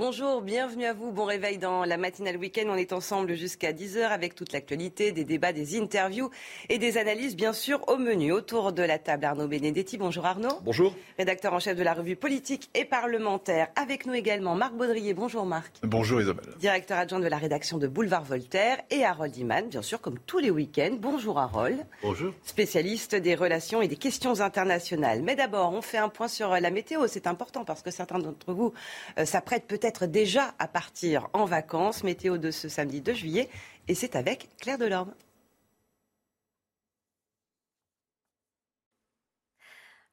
Bonjour, bienvenue à vous. Bon réveil dans la matinale week-end. On est ensemble jusqu'à 10h avec toute l'actualité, des débats, des interviews et des analyses, bien sûr, au menu. Autour de la table, Arnaud Benedetti. Bonjour Arnaud. Bonjour. Rédacteur en chef de la revue politique et parlementaire. Avec nous également Marc Baudrier. Bonjour Marc. Bonjour Isabelle. Directeur adjoint de la rédaction de Boulevard Voltaire. Et Harold Iman, bien sûr, comme tous les week-ends. Bonjour Harold. Bonjour. Spécialiste des relations et des questions internationales. Mais d'abord, on fait un point sur la météo. C'est important parce que certains d'entre vous euh, s'apprêtent peut-être déjà à partir en vacances. Météo de ce samedi 2 juillet. Et c'est avec Claire Delorme.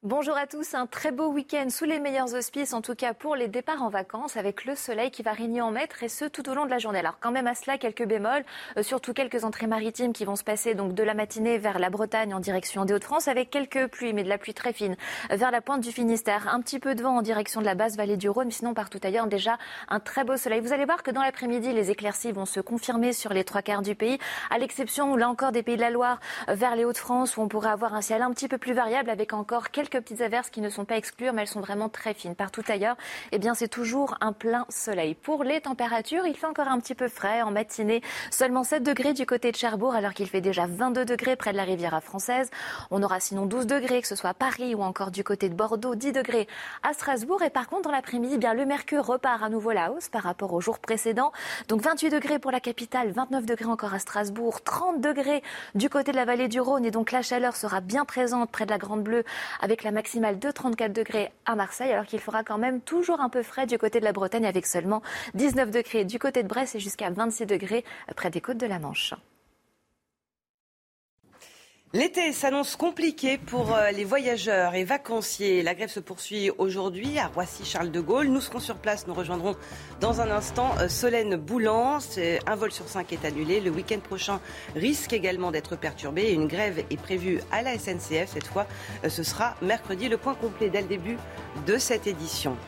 Bonjour à tous, un très beau week-end sous les meilleurs auspices, en tout cas pour les départs en vacances, avec le soleil qui va régner en maître et ce tout au long de la journée. Alors quand même à cela quelques bémols, euh, surtout quelques entrées maritimes qui vont se passer donc de la matinée vers la Bretagne en direction des Hauts-de-France, avec quelques pluies, mais de la pluie très fine, vers la pointe du Finistère, un petit peu de vent en direction de la basse vallée du Rhône, sinon partout ailleurs déjà un très beau soleil. Vous allez voir que dans l'après-midi, les éclaircies vont se confirmer sur les trois quarts du pays, à l'exception là encore des pays de la Loire, vers les Hauts-de-France, où on pourrait avoir un ciel un petit peu plus variable, avec encore quelques petites averses qui ne sont pas exclues, mais elles sont vraiment très fines. Partout ailleurs, eh bien, c'est toujours un plein soleil. Pour les températures, il fait encore un petit peu frais en matinée. Seulement 7 degrés du côté de Cherbourg, alors qu'il fait déjà 22 degrés près de la Riviera française. On aura sinon 12 degrés, que ce soit à Paris ou encore du côté de Bordeaux, 10 degrés à Strasbourg. Et par contre, dans l'après-midi, eh bien, le mercure repart à nouveau la hausse par rapport au jour précédent. Donc 28 degrés pour la capitale, 29 degrés encore à Strasbourg, 30 degrés du côté de la vallée du Rhône. Et donc la chaleur sera bien présente près de la Grande Bleue avec la maximale de 34 degrés à Marseille, alors qu'il fera quand même toujours un peu frais du côté de la Bretagne avec seulement 19 degrés du côté de Brest et jusqu'à 26 degrés près des côtes de la Manche. L'été s'annonce compliqué pour euh, les voyageurs et vacanciers. La grève se poursuit aujourd'hui à Roissy-Charles de Gaulle. Nous serons sur place, nous rejoindrons dans un instant euh, Solène Boulan. Un vol sur cinq est annulé. Le week-end prochain risque également d'être perturbé. Une grève est prévue à la SNCF. Cette fois, euh, ce sera mercredi. Le point complet dès le début de cette édition.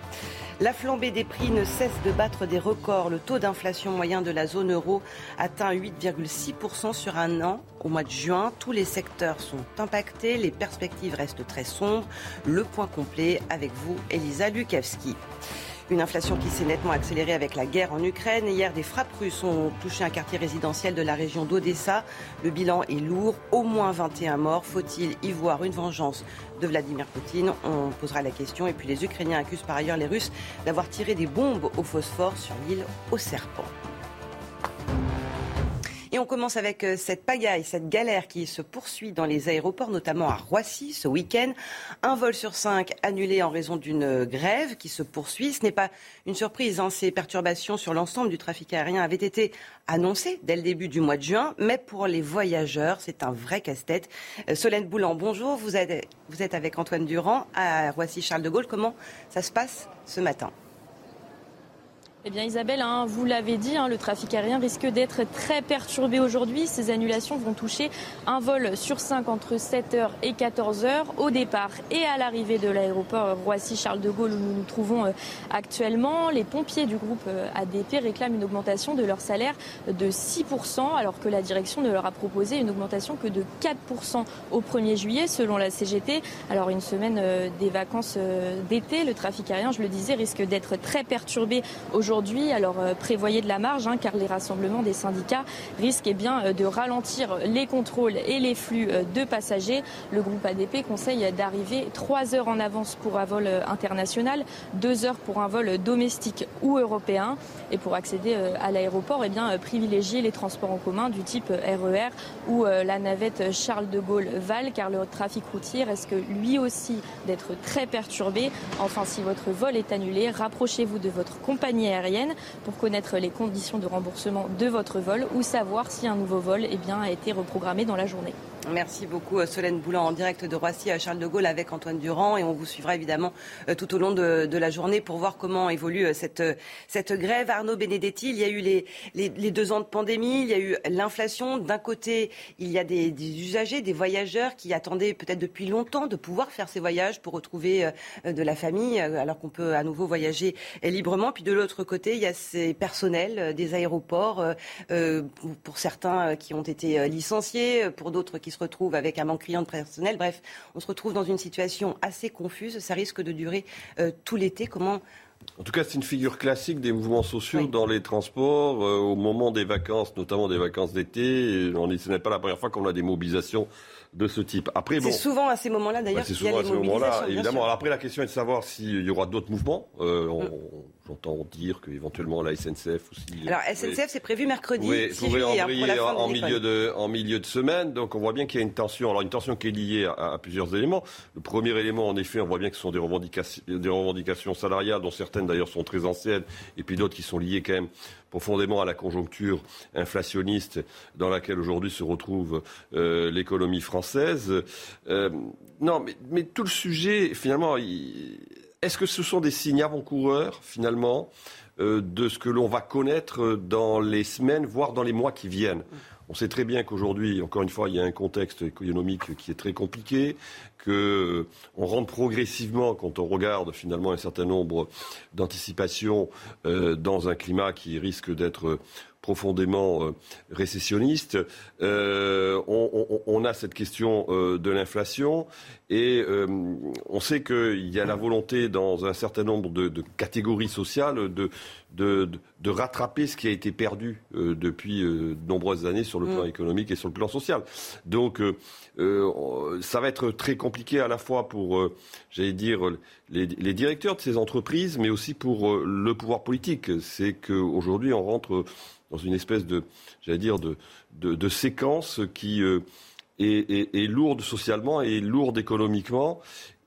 La flambée des prix ne cesse de battre des records. Le taux d'inflation moyen de la zone euro atteint 8,6% sur un an au mois de juin. Tous les secteurs sont impactés. Les perspectives restent très sombres. Le point complet avec vous, Elisa Lukavski. Une inflation qui s'est nettement accélérée avec la guerre en Ukraine. Hier, des frappes russes ont touché un quartier résidentiel de la région d'Odessa. Le bilan est lourd, au moins 21 morts. Faut-il y voir une vengeance de Vladimir Poutine On posera la question. Et puis les Ukrainiens accusent par ailleurs les Russes d'avoir tiré des bombes au phosphore sur l'île aux serpents. Et on commence avec euh, cette pagaille, cette galère qui se poursuit dans les aéroports, notamment à Roissy ce week-end. Un vol sur cinq annulé en raison d'une grève qui se poursuit. Ce n'est pas une surprise. Hein. Ces perturbations sur l'ensemble du trafic aérien avaient été annoncées dès le début du mois de juin. Mais pour les voyageurs, c'est un vrai casse-tête. Euh, Solène Boulan, bonjour. Vous êtes, vous êtes avec Antoine Durand à Roissy-Charles de Gaulle. Comment ça se passe ce matin? Eh bien Isabelle, hein, vous l'avez dit, hein, le trafic aérien risque d'être très perturbé aujourd'hui. Ces annulations vont toucher un vol sur cinq entre 7h et 14h au départ et à l'arrivée de l'aéroport Roissy-Charles de Gaulle où nous nous trouvons euh, actuellement. Les pompiers du groupe euh, ADP réclament une augmentation de leur salaire de 6% alors que la direction ne leur a proposé une augmentation que de 4% au 1er juillet selon la CGT. Alors une semaine euh, des vacances d'été, le trafic aérien, je le disais, risque d'être très perturbé aujourd'hui aujourd'hui. Alors euh, prévoyez de la marge, hein, car les rassemblements des syndicats risquent eh bien, euh, de ralentir les contrôles et les flux euh, de passagers. Le groupe ADP conseille d'arriver 3 heures en avance pour un vol international, 2 heures pour un vol domestique ou européen. Et pour accéder à l'aéroport, eh bien, privilégier les transports en commun du type RER e ou la navette Charles de Gaulle-Val, car le trafic routier risque lui aussi d'être très perturbé. Enfin, si votre vol est annulé, rapprochez-vous de votre compagnie pour connaître les conditions de remboursement de votre vol ou savoir si un nouveau vol eh bien, a été reprogrammé dans la journée. Merci beaucoup euh, Solène Boulan en direct de Roissy à Charles de Gaulle avec Antoine Durand et on vous suivra évidemment euh, tout au long de, la journée pour voir comment évolue euh, cette, grève. Arnaud Benedetti, il y a eu les, les, deux ans de pandémie, il y a eu l'inflation. D'un côté, il y a des, usagers, des voyageurs qui attendaient peut-être depuis longtemps de pouvoir faire ces voyages pour retrouver de la famille alors qu'on peut à nouveau voyager librement. Puis de l'autre côté, il y a ces personnels des aéroports, pour certains qui ont été licenciés, pour d'autres qui se retrouvent avec un manque criant de personnel. Bref, on se retrouve dans une situation assez confuse. Ça risque de durer euh, tout l'été. Comment en tout cas, c'est une figure classique des mouvements sociaux dans les transports euh, au moment des vacances, notamment des vacances d'été. Ce n'est pas la première fois qu'on a des mobilisations de ce type. Après, c'est souvent à ces moments-là d'ailleurs. Bah, c'est souvent à ces moments-là, évidemment. Alors après, la question est de savoir s'il y aura d'autres mouvements. Euh, mm. J'entends dire qu'éventuellement la SNCF aussi. Alors SNCF, c'est prévu mercredi. Oui, pourrait en, hein, en, milieu de, en milieu de semaine. Donc on voit bien qu'il y a une tension. Alors une tension qui est liée à, plusieurs éléments. Le premier élément, en effet, on voit bien que ce sont des revendications, des revendications salariales, dont certaines d'ailleurs sont très anciennes, et puis d'autres qui sont liées quand même profondément à la conjoncture inflationniste dans laquelle aujourd'hui se retrouve euh, l'économie française. Euh, non, mais, mais, tout le sujet, finalement, est-ce que ce sont des signes avant-coureurs, finalement, euh, de ce que l'on va connaître dans les semaines, voire dans les mois qui viennent? On sait très bien qu'aujourd'hui, encore une fois, il y a un contexte économique qui est très compliqué, qu'on euh, rentre progressivement, quand on regarde finalement un certain nombre d'anticipations, euh, dans un climat qui risque d'être profondément euh, récessionniste. Euh, on, a cette question euh, de l'inflation et on sait qu'il y a la volonté dans un certain nombre de, catégories sociales de, de, rattraper ce qui a été perdu depuis de nombreuses années sur le plan mm. économique et sur le plan social. Donc ça va être très compliqué à la fois pour, j'allais dire, les, les, directeurs de ces entreprises, mais aussi pour le pouvoir politique. C'est qu'aujourd'hui on rentre dans une espèce de, j'allais dire, de, de, séquence qui euh, est, est, lourde socialement et lourde économiquement.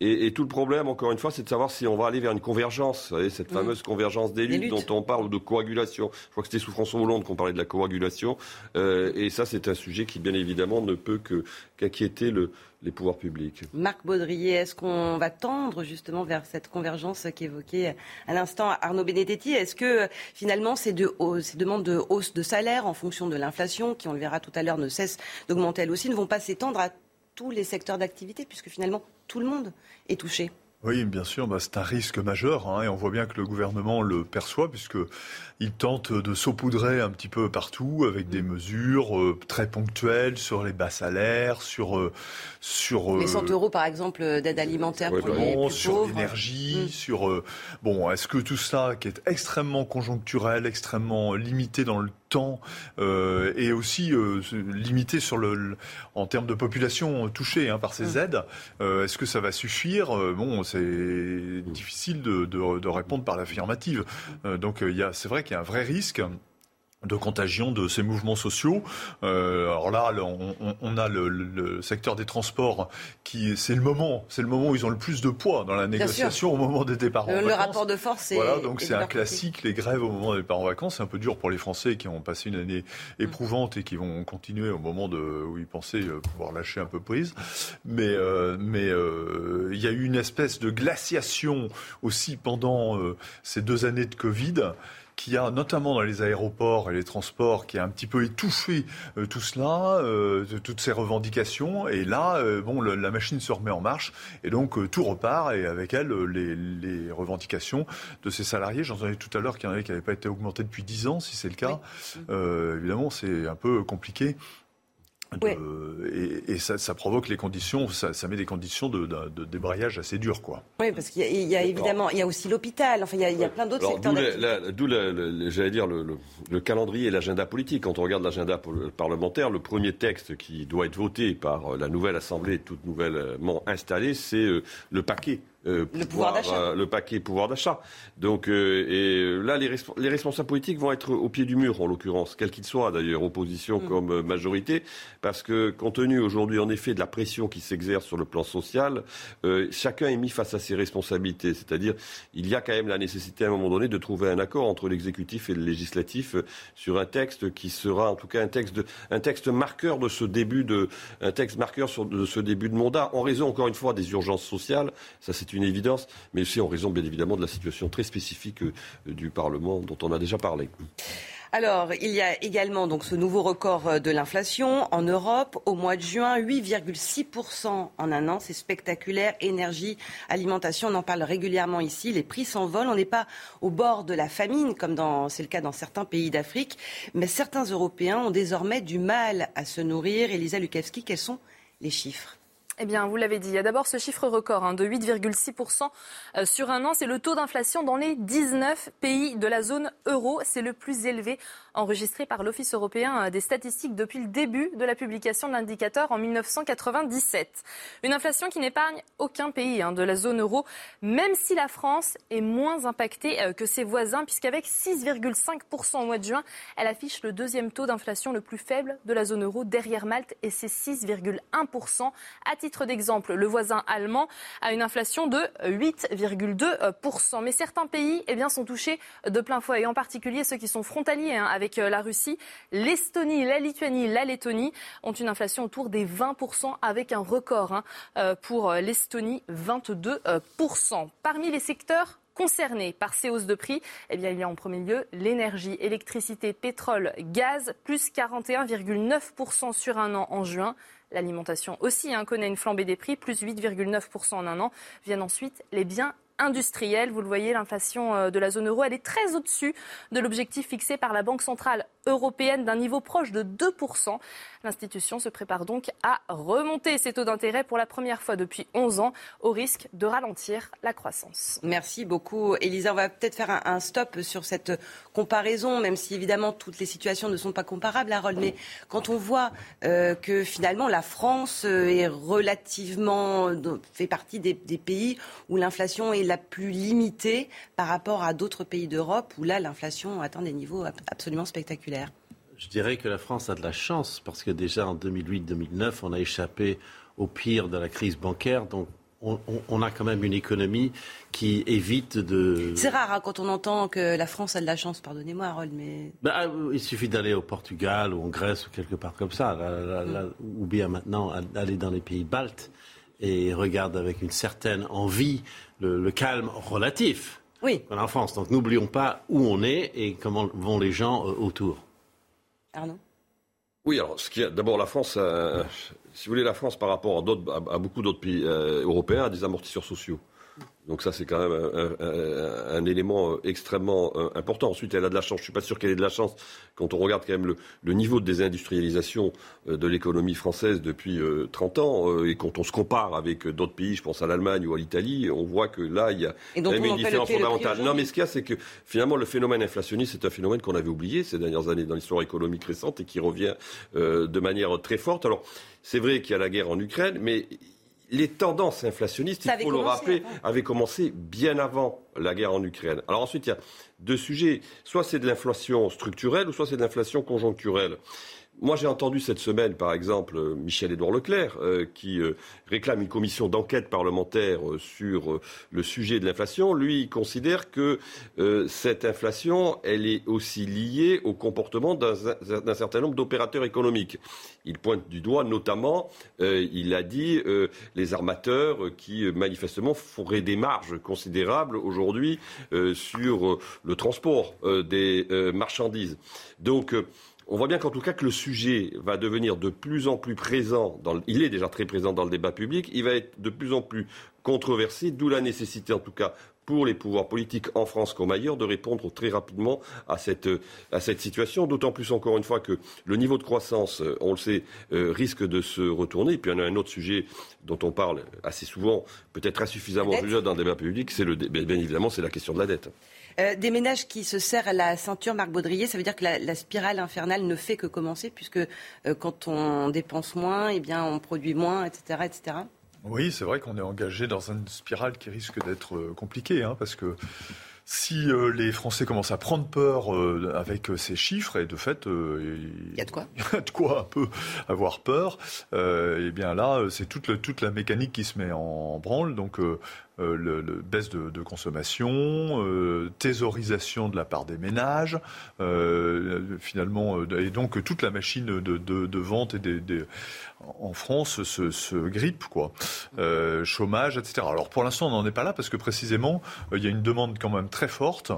Et, tout le problème, encore une fois, c'est de savoir si on va aller vers une convergence, vous savez, cette mm. fameuse convergence des luttes, dont on parle de coagulation. Je crois que c'était sous François Hollande qu'on parlait de la coagulation. Euh, et ça, c'est un sujet qui, bien évidemment, ne peut qu'inquiéter le, les pouvoirs publics. Marc Baudrier, est-ce qu'on va tendre justement vers cette convergence qu'évoquait à l'instant Arnaud Benedetti? Est-ce que finalement ces, ces demandes de hausse de salaire en fonction de l'inflation, qui on le verra tout à l'heure ne cesse d'augmenter elle aussi, ne vont pas s'étendre à tous les secteurs d'activité, puisque finalement tout le monde est touché? Oui, bien sûr, bah, c'est un risque majeur, hein, et on voit bien que le gouvernement le perçoit, puisqu'il tente de saupoudrer un petit peu partout avec des mm. mesures euh, très ponctuelles sur les bas salaires, sur... Euh, sur les 100 euh, euros, par exemple, d'aide alimentaire pour les plus Sur l'énergie, mm. sur... bon, est-ce que tout ça, qui est extrêmement conjoncturel, extrêmement limité dans le temps, et aussi limité sur le, en termes de population touchée hein, par ces mm. aides, est-ce que ça va suffire? Bon, c'est difficile de, répondre par l'affirmative. Euh, donc c'est vrai qu'il y a un vrai risque de contagion de ces mouvements sociaux. Euh, alors là, on, a le, secteur des transports qui, c'est le moment, c'est le moment où ils ont le plus de poids dans la négociation au moment des départs en vacances. Le rapport de force. Est, voilà, donc c'est un classique. Les grèves au moment des départs en vacances, c'est un peu dur pour les Français qui ont passé une année éprouvante et qui vont continuer au moment de, où ils pensaient euh, pouvoir lâcher un peu prise. Mais euh, mais euh, il y a eu une espèce de glaciation aussi pendant ces deux années de Covid qui a notamment dans les aéroports et les transports, qui a un petit peu étouffé euh, tout cela, euh, toutes ces revendications. Et là, euh, bon, la machine se remet en marche et donc tout repart et avec elle les, les revendications de ces salariés. J'en ai tout à l'heure qu'il y en avait qui n'avaient pas été augmentés depuis 10 ans, si c'est le cas. évidemment, c'est un peu compliqué et, ça, provoque les conditions, ça, met des conditions de, débrayage assez dures, quoi. Oui, parce qu'il y, a évidemment, il y a aussi l'hôpital. Enfin, il y a, plein d'autres secteurs. D'où, j'allais dire, le, calendrier et l'agenda politique. Quand on regarde l'agenda parlementaire, le premier texte qui doit être voté par la nouvelle Assemblée, toute nouvellement installée, c'est euh, le paquet le, pouvoir, le paquet pouvoir d'achat. Donc, et là, les, les, responsables politiques vont être au pied du mur, en l'occurrence, quel qu'il soit d'ailleurs, opposition mm. comme majorité, parce que compte tenu aujourd'hui, en effet, de la pression qui s'exerce sur le plan social, chacun est mis face à ses responsabilités. C'est-à-dire, il y a quand même la nécessité à un moment donné de trouver un accord entre l'exécutif et le législatif sur un texte qui sera en tout cas un texte, de, un texte marqueur de ce début de, un texte marqueur sur, de ce début de mandat, en raison encore une fois des urgences sociales, ça c'est une évidence, mais aussi en raison bien évidemment de la situation très spécifique euh, du Parlement dont on a déjà parlé. Alors, il y a également ce nouveau record euh, de l'inflation en Europe au mois de juin, 8,6% en un an. C'est spectaculaire. Énergie, alimentation, on en parle régulièrement ici. Les prix s'envolent. On n'est pas au bord de la famine, comme c'est le cas dans certains pays d'Afrique. Mais certains Européens ont désormais du mal à se nourrir. Elisa Lukavski, quels sont les chiffres? Eh bien, vous l'avez dit, il y a d'abord ce chiffre record hein, de 8,6% euh, sur un an. C'est le taux d'inflation dans les 19 pays de la zone euro. C'est le plus élevé enregistré par l'Office européen euh, des statistiques depuis le début de la publication de l'indicateur en 1997. Une inflation qui n'épargne aucun pays hein, de la zone euro, même si la France est moins impactée euh, que ses voisins, puisqu'avec 6,5% au mois de juin, elle affiche le deuxième taux d'inflation le plus faible de la zone euro derrière Malte, et c'est 6,1%. À titre d'exemple, le voisin allemand a une inflation de 8,2%. Mais certains pays eh bien, sont touchés de plein fouet, et en particulier ceux qui sont frontaliers hein, avec euh, la Russie. L'Estonie, la Lituanie, la Lettonie ont une inflation autour des 20% avec un record hein, euh, pour euh, l'Estonie, 22%. Parmi les secteurs concernés par ces hausses de prix, eh il y a en premier lieu l'énergie, électricité, pétrole, gaz, plus 41,9% sur un an en juin. L'alimentation aussi hein, connaît une flambée des prix, plus 8,9% en un an. Viennent ensuite les biens industrielle. Vous le voyez, l'inflation euh, de la zone euro, elle est très au-dessus de l'objectif fixé par la Banque centrale européenne d'un niveau proche de 2%. L'institution se prépare donc à remonter ses taux d'intérêt pour la première fois depuis 11 ans, au risque de ralentir la croissance. Merci beaucoup, Elisa. On va peut-être faire un, stop sur cette comparaison, même si évidemment toutes les situations ne sont pas comparables, Harold. Mais quand on voit euh, que finalement la France euh, est relativement fait partie des, des pays où l'inflation est la plus limitée par rapport à d'autres pays d'Europe, où là l'inflation atteint des niveaux absolument spectaculaires. Je dirais que la France a de la chance parce que déjà en 2008-2009, on a échappé au pire de la crise bancaire. Donc on, a quand même une économie qui évite de. C'est rare hein, quand on entend que la France a de la chance, pardonnez-moi Harold, mais. Bah, il suffit d'aller au Portugal ou en Grèce ou quelque part comme ça, ou bien maintenant aller dans les pays baltes et regarde avec une certaine envie le, calme relatif oui. en France. Donc n'oublions pas où on est et comment vont les gens euh, autour. Arnaud Oui, alors, d'abord, la France, euh, si vous voulez, la France par rapport à, beaucoup d'autres pays euh, européens a des amortisseurs sociaux. Donc ça, c'est quand même un, élément extrêmement important. Ensuite, elle a de la chance. Je suis pas sûr qu'elle ait de la chance quand on regarde quand même le, niveau de désindustrialisation de l'économie française depuis 30 ans et quand on se compare avec d'autres pays, je pense à l'Allemagne ou à l'Italie, on voit que là, il y a même une différence fondamentale. Non, mais ce qu'il y a, c'est que finalement, le phénomène inflationniste, c'est un phénomène qu'on avait oublié ces dernières années dans l'histoire économique récente et qui revient de manière très forte. Alors, c'est vrai qu'il y a la guerre en Ukraine, mais les tendances inflationnistes, il faut le rappeler, avaient commencé bien avant la guerre en Ukraine. Alors ensuite, il y a deux sujets. Soit c'est de l'inflation structurelle, ou soit c'est de l'inflation conjoncturelle. Moi, j'ai entendu cette semaine, par exemple, Michel-Édouard Leclerc, euh, qui euh, réclame une commission d'enquête parlementaire euh, sur le sujet de l'inflation. Lui, il considère que cette inflation, elle est aussi liée au comportement d'un certain nombre d'opérateurs économiques. Il pointe du doigt, notamment, il a dit, les armateurs qui, manifestement, feraient des marges considérables aujourd'hui sur le transport des marchandises. Donc, on voit bien qu'en tout cas que le sujet va devenir de plus en plus présent, dans il est déjà très présent dans le débat public, il va être de plus en plus controversé, d'où la nécessité en tout cas pour les pouvoirs politiques en France comme ailleurs de répondre très rapidement à cette, à cette situation, d'autant plus encore une fois que le niveau de croissance, euh, on le sait, euh, risque de se retourner. Et puis il y en a un autre sujet dont on parle assez souvent, peut-être insuffisamment dans le débat public, c'est le, bien évidemment c'est la question de la dette. Euh, des ménages qui se serrent la ceinture, Marc Baudrier, ça veut dire que la, spirale infernale ne fait que commencer, puisque euh, quand on dépense moins, eh bien, on produit moins, etc. etc. Oui, c'est vrai qu'on est engagé dans une spirale qui risque d'être compliquée, hein, parce que si euh, les Français commencent à prendre peur euh, avec euh, ces chiffres, et de fait, il y a de quoi, il y a de quoi un peu avoir peur. et eh bien là, c'est toute, toute la mécanique qui se met en branle. Donc euh, baisse de, consommation, euh, thésaurisation de la part des ménages, euh, finalement, et donc toute la machine de, vente en France se, grippe, quoi. chômage, etc. Alors pour l'instant, on n'en est pas là parce que précisément, il y a une demande quand même très forte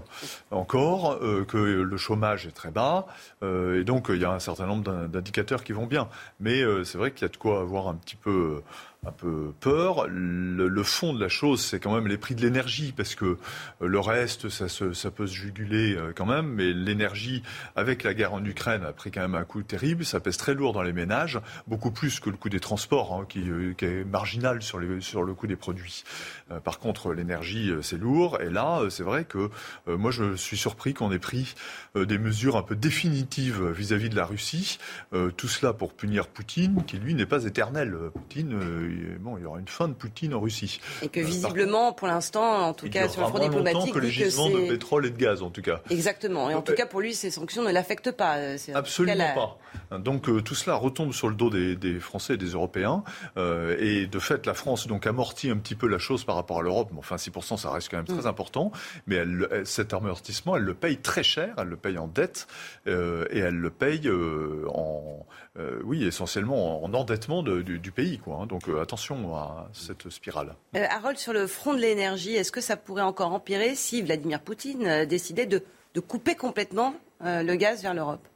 encore, que le chômage est très bas, et donc il y a un certain nombre d'indicateurs qui vont bien. Mais c'est vrai qu'il y a de quoi avoir un petit peu un peu peur. Le, fond de la chose, c'est quand même les prix de l'énergie, parce que euh, le reste, ça, peut se juguler euh, quand même, mais l'énergie, avec la guerre en Ukraine, a pris quand même un coup terrible. Ça pèse très lourd dans les ménages, beaucoup plus que le coût des transports, hein, qui, euh, qui, est marginal sur le coût des produits. Par contre, l'énergie, c'est lourd. Et là, c'est vrai que moi, je suis surpris qu'on ait pris des mesures un peu définitives vis-à-vis de la Russie. tout cela pour punir Poutine, qui lui n'est pas éternel. Poutine bon, il y aura une fin de Poutine en Russie. Et que euh, visiblement, pour l'instant, en tout cas sur le front diplomatique, que les gisements de pétrole et de gaz, en tout cas. Exactement. Et en tout cas, pour lui, ces sanctions ne l'affectent pas. Euh, Absolument pas. Donc euh, tout cela retombe sur le dos des, Français et des Européens. et de fait, la France donc amortit un petit peu la chose par rapport à l'Europe. enfin, 6%, ça reste quand même très mm. important. Mais cet amortissement, elle le paye très cher. Elle le paye en dette et elle le paye en, oui, essentiellement en endettement du, pays. Quoi, hein. Donc attention à cette spirale. Euh, Harold, sur le front de l'énergie, est-ce que ça pourrait encore empirer si Vladimir Poutine euh, décidait de, couper complètement euh, le gaz vers l'Europe?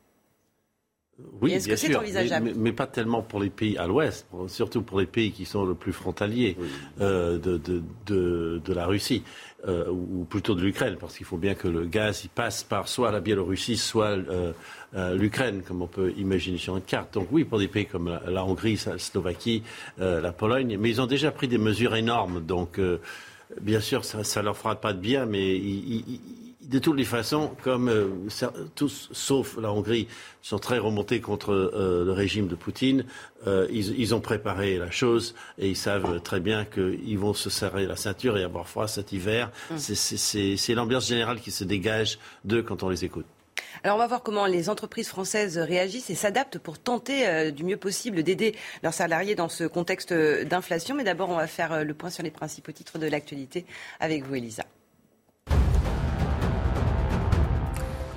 Oui, est-ce que c'est envisageable mais, pas tellement pour les pays à l'ouest, surtout pour les pays qui sont le plus frontaliers de, la Russie. Euh, ou plutôt de l'Ukraine, parce qu'il faut bien que le gaz il passe par soit la Biélorussie, soit euh, euh, l'Ukraine, comme on peut imaginer sur une carte. Donc oui, pour des pays comme la, Hongrie, la Slovaquie, la Pologne, mais ils ont déjà pris des mesures énormes. Donc bien sûr, ça ne leur fera pas de bien, mais ils de toutes les façons, comme euh, tous, sauf la Hongrie, sont très remontés contre euh, le régime de Poutine, euh, ils, ont préparé la chose et ils savent très bien qu'ils vont se serrer la ceinture et avoir froid cet hiver. Hum. C'est l'ambiance générale qui se dégage d'eux quand on les écoute. Alors on va voir comment les entreprises françaises réagissent et s'adaptent pour tenter du mieux possible d'aider leurs salariés dans ce contexte d'inflation. Mais d'abord, on va faire le point sur les principaux titres de l'actualité avec vous, Elisa.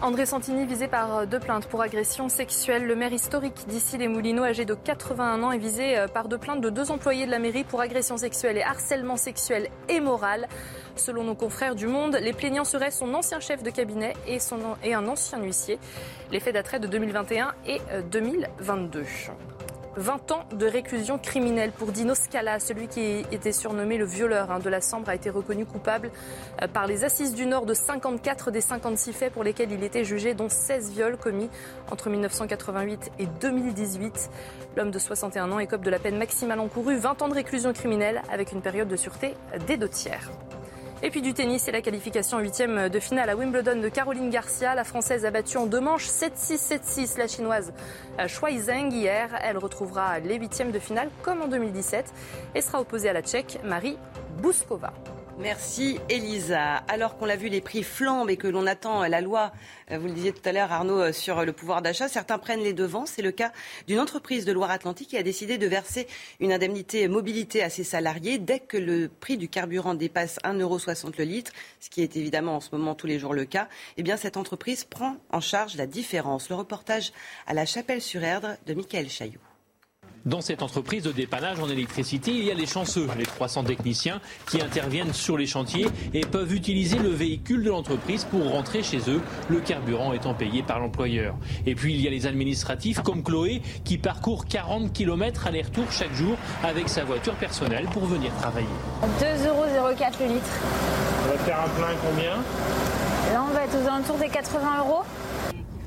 André Santini visé par euh, deux plaintes pour agression sexuelle. Le maire historique d'ici les Moulineaux, âgé de 81 ans, est visé euh, par deux plaintes de deux employés de la mairie pour agression sexuelle et harcèlement sexuel et moral. Selon nos confrères du Monde, les plaignants seraient son ancien chef de cabinet et, un ancien huissier. Les faits de 2021 et 2022. Euh, 20 ans de réclusion criminelle pour Dino Scala, celui qui était surnommé le violeur hein, de la Sambre, a été reconnu coupable euh, par les assises du Nord de 54 des 56 faits pour lesquels il était jugé, dont 16 viols commis entre 1988 et 2018. L'homme de 61 ans écope de la peine maximale encourue, 20 ans de réclusion criminelle avec une période de sûreté des deux tiers. Et puis du tennis, c'est la qualification huitième de finale à Wimbledon de Caroline Garcia. La Française a battu en deux manches 7-6, 7-6 la Chinoise Shuai Zheng hier. Elle retrouvera les huitièmes de finale comme en 2017 et sera opposée à la Tchèque Marie Bouskova. Merci Elisa. Alors qu'on l'a vu, les prix flambent et que l'on attend la loi, euh, vous le disiez tout à l'heure Arnaud, euh, sur le pouvoir d'achat, certains prennent les devants. C'est le cas d'une entreprise de Loire-Atlantique qui a décidé de verser une indemnité mobilité à ses salariés dès que le prix du carburant dépasse 1,60€ le litre, ce qui est évidemment en ce moment tous les jours le cas. Eh bien, cette entreprise prend en charge la différence. Le reportage à la Chapelle-sur-Erdre de Michael Chailloux. Dans cette entreprise de dépannage en électricité, il y a les chanceux, les 300 techniciens qui interviennent sur les chantiers et peuvent utiliser le véhicule de l'entreprise pour rentrer chez eux, le carburant étant payé par l'employeur. Et puis il y a les administratifs comme Chloé qui parcourt 40 km aller-retour chaque jour avec sa voiture personnelle pour venir travailler. 2,04 euros le litre. On va faire un plein combien? Là on va être aux alentours des 80 euros.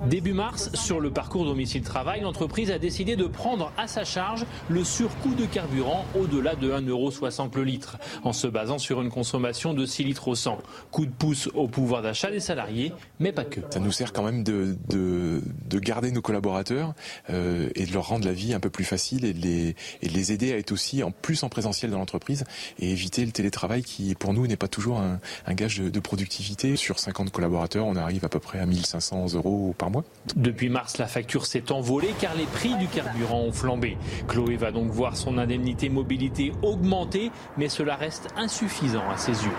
Début mars, sur le parcours domicile-travail, l'entreprise a décidé de prendre à sa charge le surcoût de carburant au-delà de 1,60€ le litre, en se basant sur une consommation de 6 litres au 100. Coup de pouce au pouvoir d'achat des salariés, mais pas que. Ça nous sert quand même de, de, de garder nos collaborateurs euh, et de leur rendre la vie un peu plus facile et de, les, aider à être aussi en plus en présentiel dans l'entreprise et éviter le télétravail qui pour nous n'est pas toujours un, gage de, productivité. Sur 50 collaborateurs, on arrive à peu près à 1500 euros par mois depuis mars, la facture s'est envolée car les prix du carburant ont flambé. Chloé va donc voir son indemnité mobilité augmenter, mais cela reste insuffisant à ses yeux.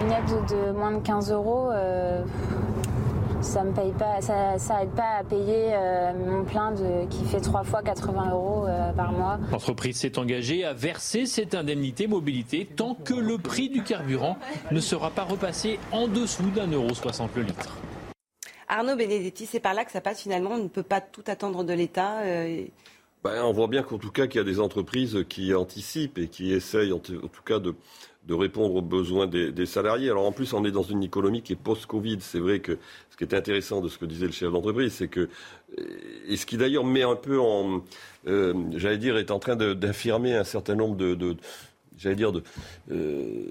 Une aide de moins de 15 euros, euh, ça me paye pas, ça n'aide pas à payer euh, mon plein de, qui fait trois fois 80 euros euh, par mois. L'entreprise s'est engagée à verser cette indemnité mobilité tant que le prix du carburant ne sera pas repassé en dessous d'un euro soixante le litre. Arnaud Benedetti, c'est par là que ça passe finalement. On ne peut pas tout attendre de l'État. Euh, ben, on voit bien qu'en tout cas qu'il y a des entreprises qui anticipent et qui essayent en, tout cas de, répondre aux besoins des, salariés. Alors en plus, on est dans une économie qui est post-Covid. C'est vrai que ce qui est intéressant de ce que disait le chef d'entreprise, c'est que, et ce qui d'ailleurs met un peu en, euh, j'allais dire, est en train d'affirmer un certain nombre de, j'allais dire, de, euh,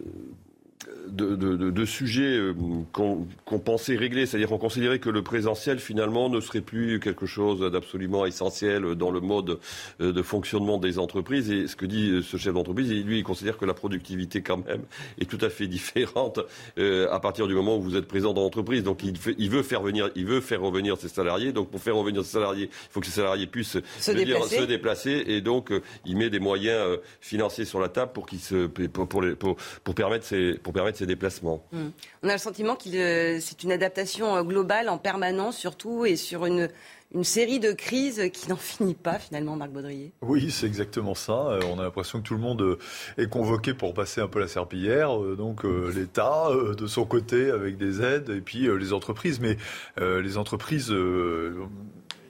de, sujets euh, qu'on pensait régler, c'est-à-dire qu'on considérait que le présentiel finalement ne serait plus quelque chose d'absolument essentiel dans le mode euh, de fonctionnement des entreprises. Et ce que dit euh, ce chef d'entreprise, lui, il considère que la productivité quand même est tout à fait différente à partir du moment où vous êtes présent dans l'entreprise. Donc il, il, veut faire venir, il veut faire revenir ses salariés. Donc pour faire revenir ses salariés, il faut que ces salariés puissent se, déplacer. se déplacer. Et donc il met des moyens financiers sur la table pour qu'il se pour, pour, pour, pour permettre ces pour permettre ces déplacements. Hmm. On a le sentiment que euh, c'est une adaptation euh, globale en permanence surtout et sur une, une série de crises qui n'en finit pas finalement, Marc Baudrier. Oui, c'est exactement ça. Euh, on a l'impression que tout le monde est convoqué pour passer un peu la serpillière. Donc l'État de son côté avec des aides et puis les entreprises. Mais les entreprises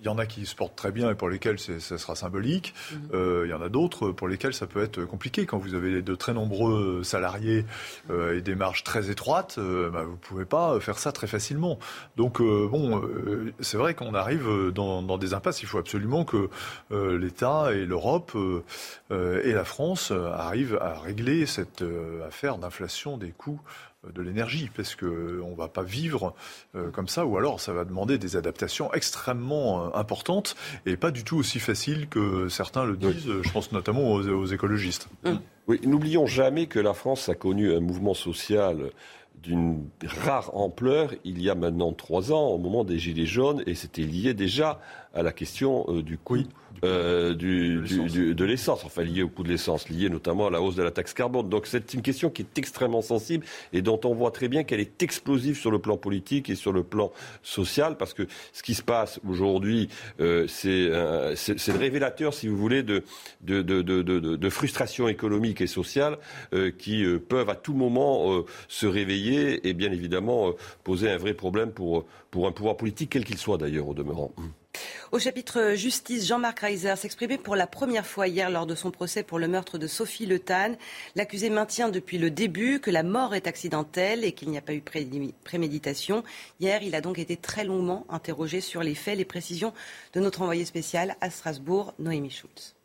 il y en a qui se portent très bien et pour lesquels ça sera symbolique. Mhm. Euh, il y en a d'autres pour lesquels ça peut être compliqué. Quand vous avez de très nombreux salariés euh, et des marges très étroites, euh, bah, vous ne pouvez pas faire ça très facilement. Donc, bon, c'est vrai qu'on arrive dans, dans, des impasses. Il faut absolument que l'État et l'Europe et la France arrivent à régler cette affaire d'inflation des coûts de l'énergie, parce qu'on ne va pas vivre euh, comme ça, ou alors ça va demander des adaptations extrêmement euh, importantes et pas du tout aussi faciles que certains le disent, je pense notamment aux, écologistes. Hum. Oui, n'oublions jamais que la France a connu un mouvement social d'une rare ampleur il y a maintenant trois ans, au moment des Gilets jaunes, et c'était lié déjà à la question euh, du coût euh, du, de l'essence, enfin lié au coût de l'essence, lié notamment à la hausse de la taxe carbone. Donc c'est une question qui est extrêmement sensible et dont on voit très bien qu'elle est explosive sur le plan politique et sur le plan social, parce que ce qui se passe aujourd'hui, euh, c'est le révélateur, si vous voulez, de, de, de, de frustration économique et sociale euh, qui euh, peuvent à tout moment euh, se réveiller et bien évidemment poser un vrai problème pour, pour un pouvoir politique, quel qu'il soit d'ailleurs au demeurant. Au chapitre justice, Jean-Marc Reiser s'exprimait pour la première fois hier lors de son procès pour le meurtre de Sophie Le Tan. L'accusé maintient depuis le début que la mort est accidentelle et qu'il n'y a pas eu préméditation. Hier, il a donc été très longuement interrogé sur les faits, les précisions de notre envoyé spécial à Strasbourg, Noémie Schultz.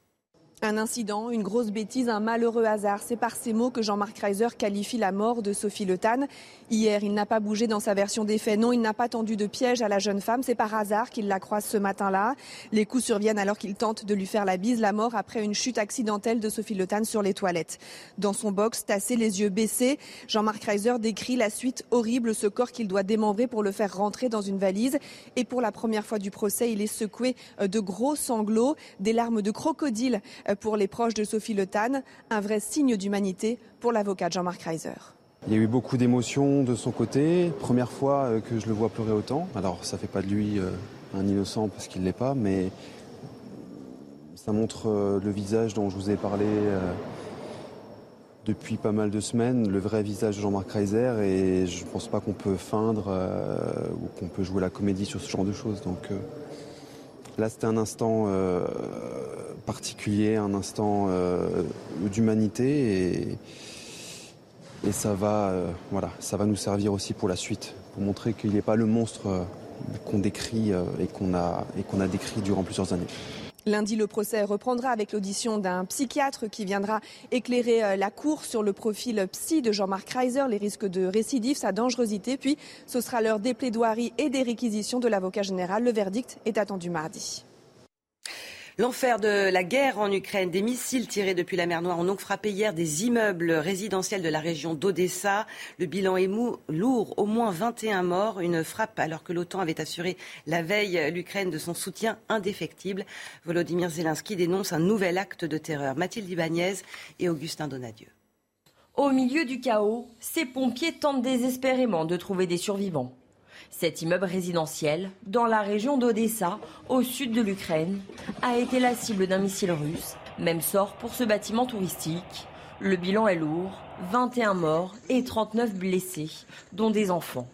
Un incident, une grosse bêtise, un malheureux hasard. C'est par ces mots que Jean-Marc Reiser qualifie la mort de Sophie Le Tan. Hier, il n'a pas bougé dans sa version des faits. Non, il n'a pas tendu de piège à la jeune femme. C'est par hasard qu'il la croise ce matin-là. Les coups surviennent alors qu'il tente de lui faire la bise. La mort après une chute accidentelle de Sophie Le Tan sur les toilettes. Dans son box, tassé, les yeux baissés, Jean-Marc Reiser décrit la suite horrible, ce corps qu'il doit démembrer pour le faire rentrer dans une valise. Et pour la première fois du procès, il est secoué de gros sanglots, des larmes de crocodile pour les proches de Sophie Le Tan, un vrai signe d'humanité pour l'avocat Jean-Marc Reiser. Il y a eu beaucoup d'émotions de son côté. Première fois euh, que je le vois pleurer autant. Alors ça fait pas de lui euh, un innocent parce qu'il l'est pas, mais ça montre le visage dont je vous ai parlé depuis pas mal de semaines, le vrai visage de Jean-Marc Reiser. Et je ne pense pas qu'on peut feindre ou qu'on peut jouer la comédie sur ce genre de choses. Donc là, c'était un instant particulier, un instant euh, d'humanité et, ça va, euh, voilà, ça va nous servir aussi pour la suite, pour montrer qu'il n'est pas le monstre euh, qu'on décrit et qu'on a décrit durant plusieurs années. Lundi, le procès reprendra avec l'audition d'un psychiatre qui viendra éclairer euh, la cour sur le profil psy de Jean-Marc Reiser, les risques de récidive, sa dangerosité. Puis, ce sera l'heure des plaidoiries et des réquisitions de l'avocat général. Le verdict est attendu mardi. L'enfer de la guerre en Ukraine, des missiles tirés depuis la mer Noire ont donc frappé hier des immeubles résidentiels de la région d'Odessa. Le bilan est lourd, au moins 21 morts, une frappe alors que l'OTAN avait assuré la veille l'Ukraine de son soutien indéfectible. Volodymyr Zelensky dénonce un nouvel acte de terreur. Mathilde Ibanez et Augustin Donadieu. Au milieu du chaos, ces pompiers tentent désespérément de trouver des survivants. Cet immeuble résidentiel, dans la région d'Odessa, au sud de l'Ukraine, a été la cible d'un missile russe. Même sort pour ce bâtiment touristique. Le bilan est lourd, 21 morts et 39 blessés, dont des enfants.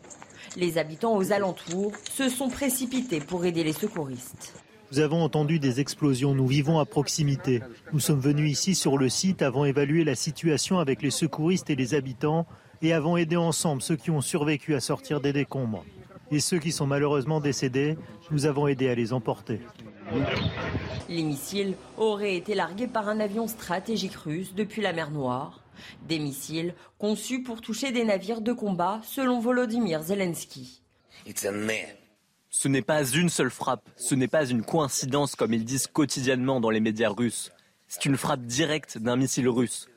Les habitants aux alentours se sont précipités pour aider les secouristes. Nous avons entendu des explosions, nous vivons à proximité. Nous sommes venus ici sur le site, avons évalué la situation avec les secouristes et les habitants et avons aidé ensemble ceux qui ont survécu à sortir des décombres et ceux qui sont malheureusement décédés, nous avons aidé à les emporter. Les missiles auraient été largués par un avion stratégique russe depuis la mer Noire. Des missiles conçus pour toucher des navires de combat, selon Volodymyr Zelensky. Ce n'est pas une seule frappe, ce n'est pas une coïncidence comme ils disent quotidiennement dans les médias russes. C'est une frappe directe d'un missile russe.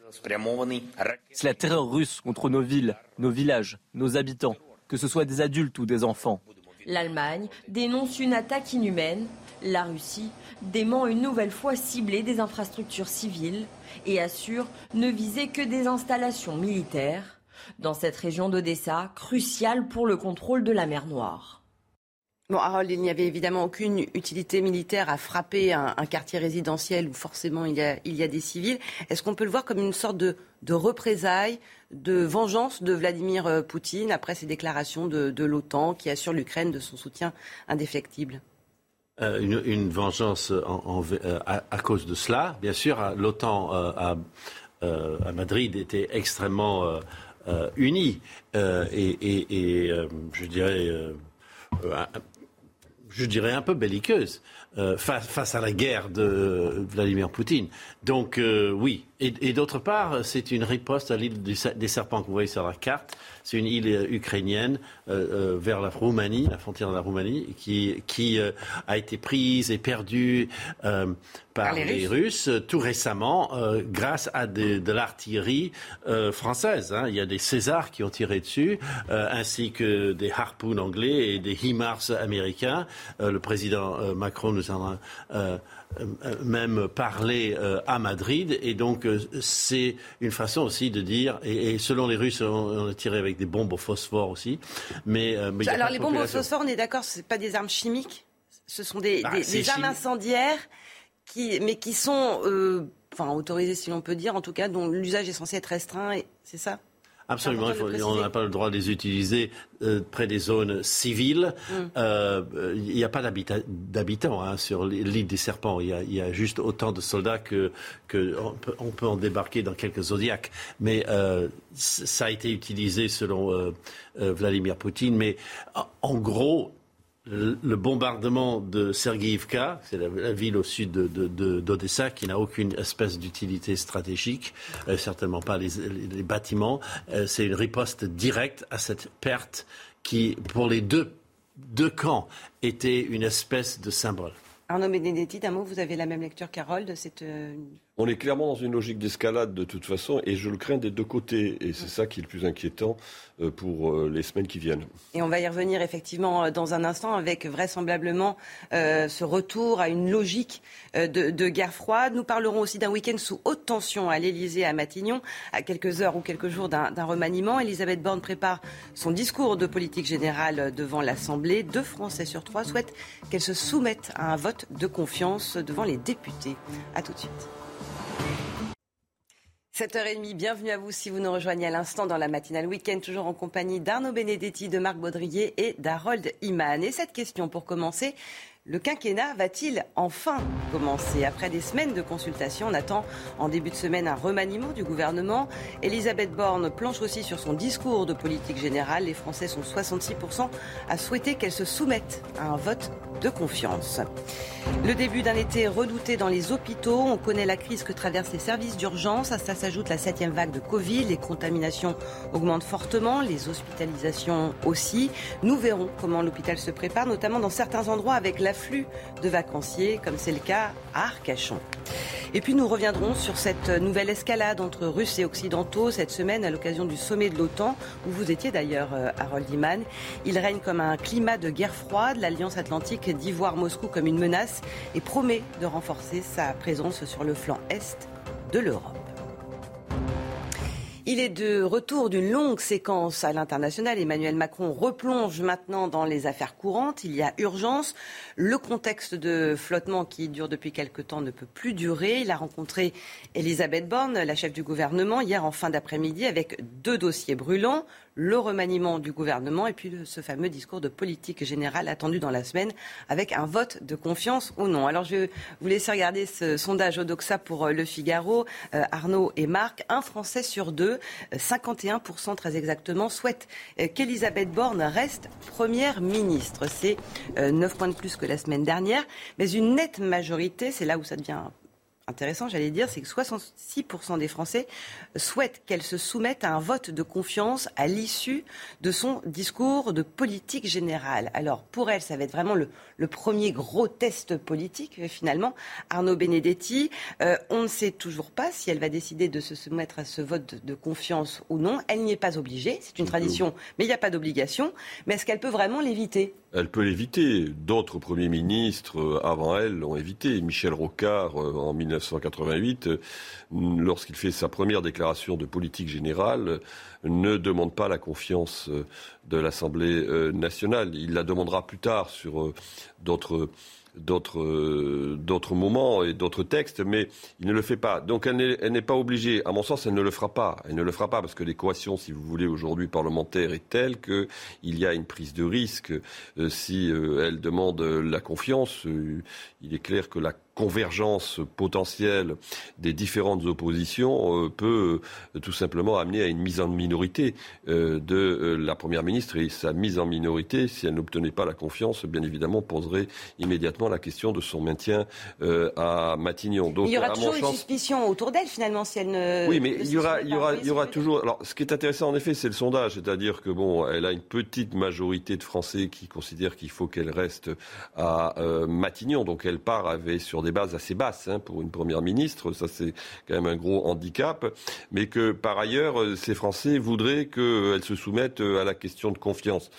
C'est la terreur russe contre nos villes, nos villages, nos habitants que ce soit des adultes ou des enfants. L'Allemagne dénonce une attaque inhumaine. La Russie dément une nouvelle fois cibler des infrastructures civiles et assure ne viser que des installations militaires dans cette région d'Odessa, cruciale pour le contrôle de la mer Noire. Bon, Harold, il n'y avait évidemment aucune utilité militaire à frapper un, quartier résidentiel où forcément il y a, des civils. Est-ce qu'on peut le voir comme une sorte de, représailles, de vengeance de Vladimir euh, Poutine après ses déclarations de, l'OTAN qui assure l'Ukraine de son soutien indéfectible? Euh, une, vengeance euh, à, cause de cela. Bien sûr, l'OTAN à, Madrid était extrêmement unie et, et je dirais je dirais, un peu belliqueuse euh, face, à la guerre de Vladimir Poutine. Donc euh, oui. Et, d'autre part, c'est une riposte à l'île des serpents que vous voyez sur la carte. C'est une île euh, ukrainienne vers la Roumanie, la frontière de la Roumanie, qui, qui a été prise et perdue par, les, Russes. tout récemment grâce à de, l'artillerie française. Hein. Il y a des Césars qui ont tiré dessus, ainsi que des harpoons anglais et des HIMARS américains. le président Macron nous euh, euh, même parler euh, à Madrid. Et donc, c'est une façon aussi de dire, et, selon les Russes, on, a tiré avec des bombes au phosphore aussi. Mais, Alors, les bombes au phosphore, on est d'accord, ce pas des armes chimiques Ce sont des, bah, armes incendiaires, qui, mais qui sont enfin, autorisées, si l'on peut dire, en tout cas, dont l'usage est censé être restreint. C'est ça? Absolument, on n'a pas le droit de les utiliser euh, près des zones civiles. Mm. Euh, il n'y a pas d'habitants hein, sur l'île des Serpents. Il y, a, juste autant de soldats que, on, peut, en débarquer dans quelques zodiacs. Mais euh, ça a été utilisé selon Vladimir Poutine. Mais en gros, le bombardement de Sergeyevka, c'est la, ville au sud d'Odessa, qui n'a aucune espèce d'utilité stratégique, euh, certainement pas les, bâtiments. Euh, c'est une riposte directe à cette perte qui, pour les deux, deux camps, était une espèce de symbole. Arnaud Benedetti, d'un mot, vous avez la même lecture qu'Harold de cette euh, on est clairement dans une logique d'escalade de toute façon, et je le crains des deux côtés. Et c'est ça qui est le plus inquiétant euh, pour euh, les semaines qui viennent. Et on va y revenir effectivement euh, dans un instant avec vraisemblablement ce retour à une logique de, guerre froide. Nous parlerons aussi d'un week-end sous haute tension à l'Elysée, à Matignon, à quelques heures ou quelques jours d'un remaniement. Elisabeth Borne prépare son discours de politique générale devant l'Assemblée. Deux Français sur trois souhaitent qu'elle se soumette à un vote de confiance devant les députés. A tout de suite. 7h30, bienvenue à vous si vous nous rejoignez à l'instant dans la matinale week-end, toujours en compagnie d'Arnaud Benedetti, de Marc Baudrier et d'Harold Iman. Et cette question pour commencer, Le quinquennat va-t-il enfin commencer Après des semaines de consultation, on attend en début de semaine un remaniement du gouvernement. Elisabeth Borne planche aussi sur son discours de politique générale. Les Français sont 66% à souhaiter qu'elle se soumette à un vote de confiance. Le début d'un été redouté dans les hôpitaux. On connaît la crise que traversent les services d'urgence. À ça s'ajoute la septième vague de Covid. Les contaminations augmentent fortement, les hospitalisations aussi. Nous verrons comment l'hôpital se prépare, notamment dans certains endroits avec l'afflux de vacanciers, comme c'est le cas à Arcachon. Et puis nous reviendrons sur cette nouvelle escalade entre Russes et Occidentaux cette semaine à l'occasion du sommet de l'OTAN, où vous étiez d'ailleurs, euh, Harold Iman. Il règne comme un climat de guerre froide. L'Alliance atlantique dit voir Moscou comme une menace et promet de renforcer sa présence sur le flanc est de l'Europe. Il est de retour d'une longue séquence à l'international. Emmanuel Macron replonge maintenant dans les affaires courantes. Il y a urgence. Le contexte de flottement qui dure depuis quelque temps ne peut plus durer. Il a rencontré Elisabeth Borne, la chef du gouvernement, hier en fin d'après-midi avec deux dossiers brûlants le remaniement du gouvernement et puis ce fameux discours de politique générale attendu dans la semaine avec un vote de confiance ou non. Alors je vous laisser regarder ce sondage Odoxa pour euh, Le Figaro, euh, Arnaud et Marc. Un Français sur deux, 51% très exactement, souhaite euh, qu'Elisabeth Borne reste première ministre. C'est 9 points de plus que la semaine dernière, mais une nette majorité, c'est là où ça devient intéressant, j'allais dire, c'est que 66% des Français souhaitent qu'elle se soumette à un vote de confiance à l'issue de son discours de politique générale. Alors, pour elle, ça va être vraiment le, premier gros test politique, finalement. Arnaud Benedetti, euh, on ne sait toujours pas si elle va décider de se soumettre à ce vote de, de confiance ou non. Elle n'y est pas obligée, c'est une tradition, mais il n'y a pas d'obligation. Mais est-ce qu'elle peut vraiment l'éviter? Elle peut l'éviter. D'autres premiers ministres euh, avant elle l'ont évité. Michel Rocard, euh, en 1988, euh, lorsqu'il fait sa première déclaration de politique générale, ne demande pas la confiance de l'Assemblée nationale. Il la demandera plus tard sur d'autres d'autres d'autres moments et d'autres textes, mais il ne le fait pas. Donc elle n'est pas obligée. À mon sens, elle ne le fera pas. Elle ne le fera pas parce que l'équation, si vous voulez, aujourd'hui parlementaire est telle qu'il y a une prise de risque. Euh, si euh, elle demande la confiance, euh, il est clair que la convergence potentielle des différentes oppositions euh, peut euh, tout simplement amener à une mise en minorité euh, de la Première ministre. Et sa mise en minorité, si elle n'obtenait pas la confiance, bien évidemment, poserait immédiatement la question de son maintien à Matignon. Donc, il y aura toujours une suspicion autour d'elle, finalement, si elle ne. Oui, mais il y aura, il y aura, il y aura toujours. Alors, ce qui est intéressant, en effet, c'est le sondage. C'est-à-dire que, bon, elle a une petite majorité de Français qui considèrent qu'il faut qu'elle reste à Matignon. Donc, elle part avec, sur des bases assez basses hein, pour une première ministre. Ça, c'est quand même un gros handicap. Mais que par ailleurs, euh, ces Français voudraient qu'elle se soumette euh, à la question de confiance.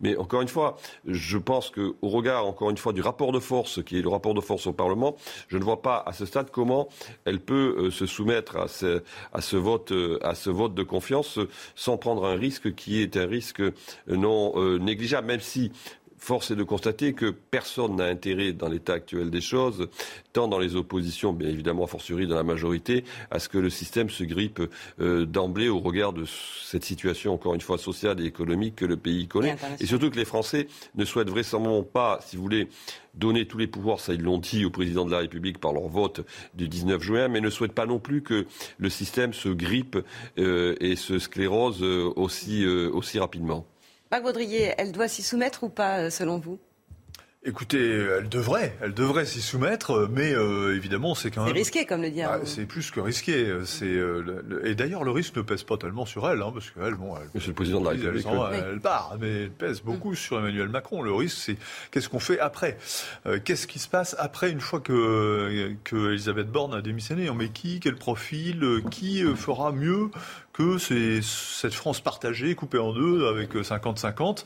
Mais encore une fois, je pense qu'au regard, encore une fois, du rapport de force, qui est le rapport de force au Parlement, je ne vois pas à ce stade comment elle peut euh, se soumettre à ce vote, à ce vote de confiance sans prendre un risque qui est un risque non négligeable, même si force est de constater que personne n'a intérêt dans l'état actuel des choses, tant dans les oppositions, bien évidemment, a fortiori dans la majorité, à ce que le système se grippe euh, d'emblée au regard de cette situation, encore une fois, sociale et économique que le pays connaît. Et surtout que les Français ne souhaitent vraisemblablement pas, si vous voulez, donner tous les pouvoirs, ça ils l'ont dit au président de la République par leur vote du 19 juin, mais ne souhaitent pas non plus que le système se grippe euh, et se sclérose euh, aussi, aussi rapidement. Marc Baudrier, elle doit s'y soumettre ou pas, euh, selon vous? Écoutez, elle devrait, elle devrait s'y soumettre, mais euh, évidemment, c'est quand même. C'est risqué, comme le dit. Ah, c'est plus que risqué. C'est euh, et d'ailleurs, le risque ne pèse pas tellement sur elle, hein, parce qu'elle, bon, elle, Monsieur le président de la République, elle, part, mais elle pèse beaucoup mm. sur Emmanuel Macron. Le risque, c'est qu'est-ce qu'on fait après? Qu'est-ce qui se passe après une fois que que Elisabeth Borne a démissionné? On met qui? Quel profil? Qui fera mieux? Que c'est cette France partagée, coupée en deux, avec 50-50.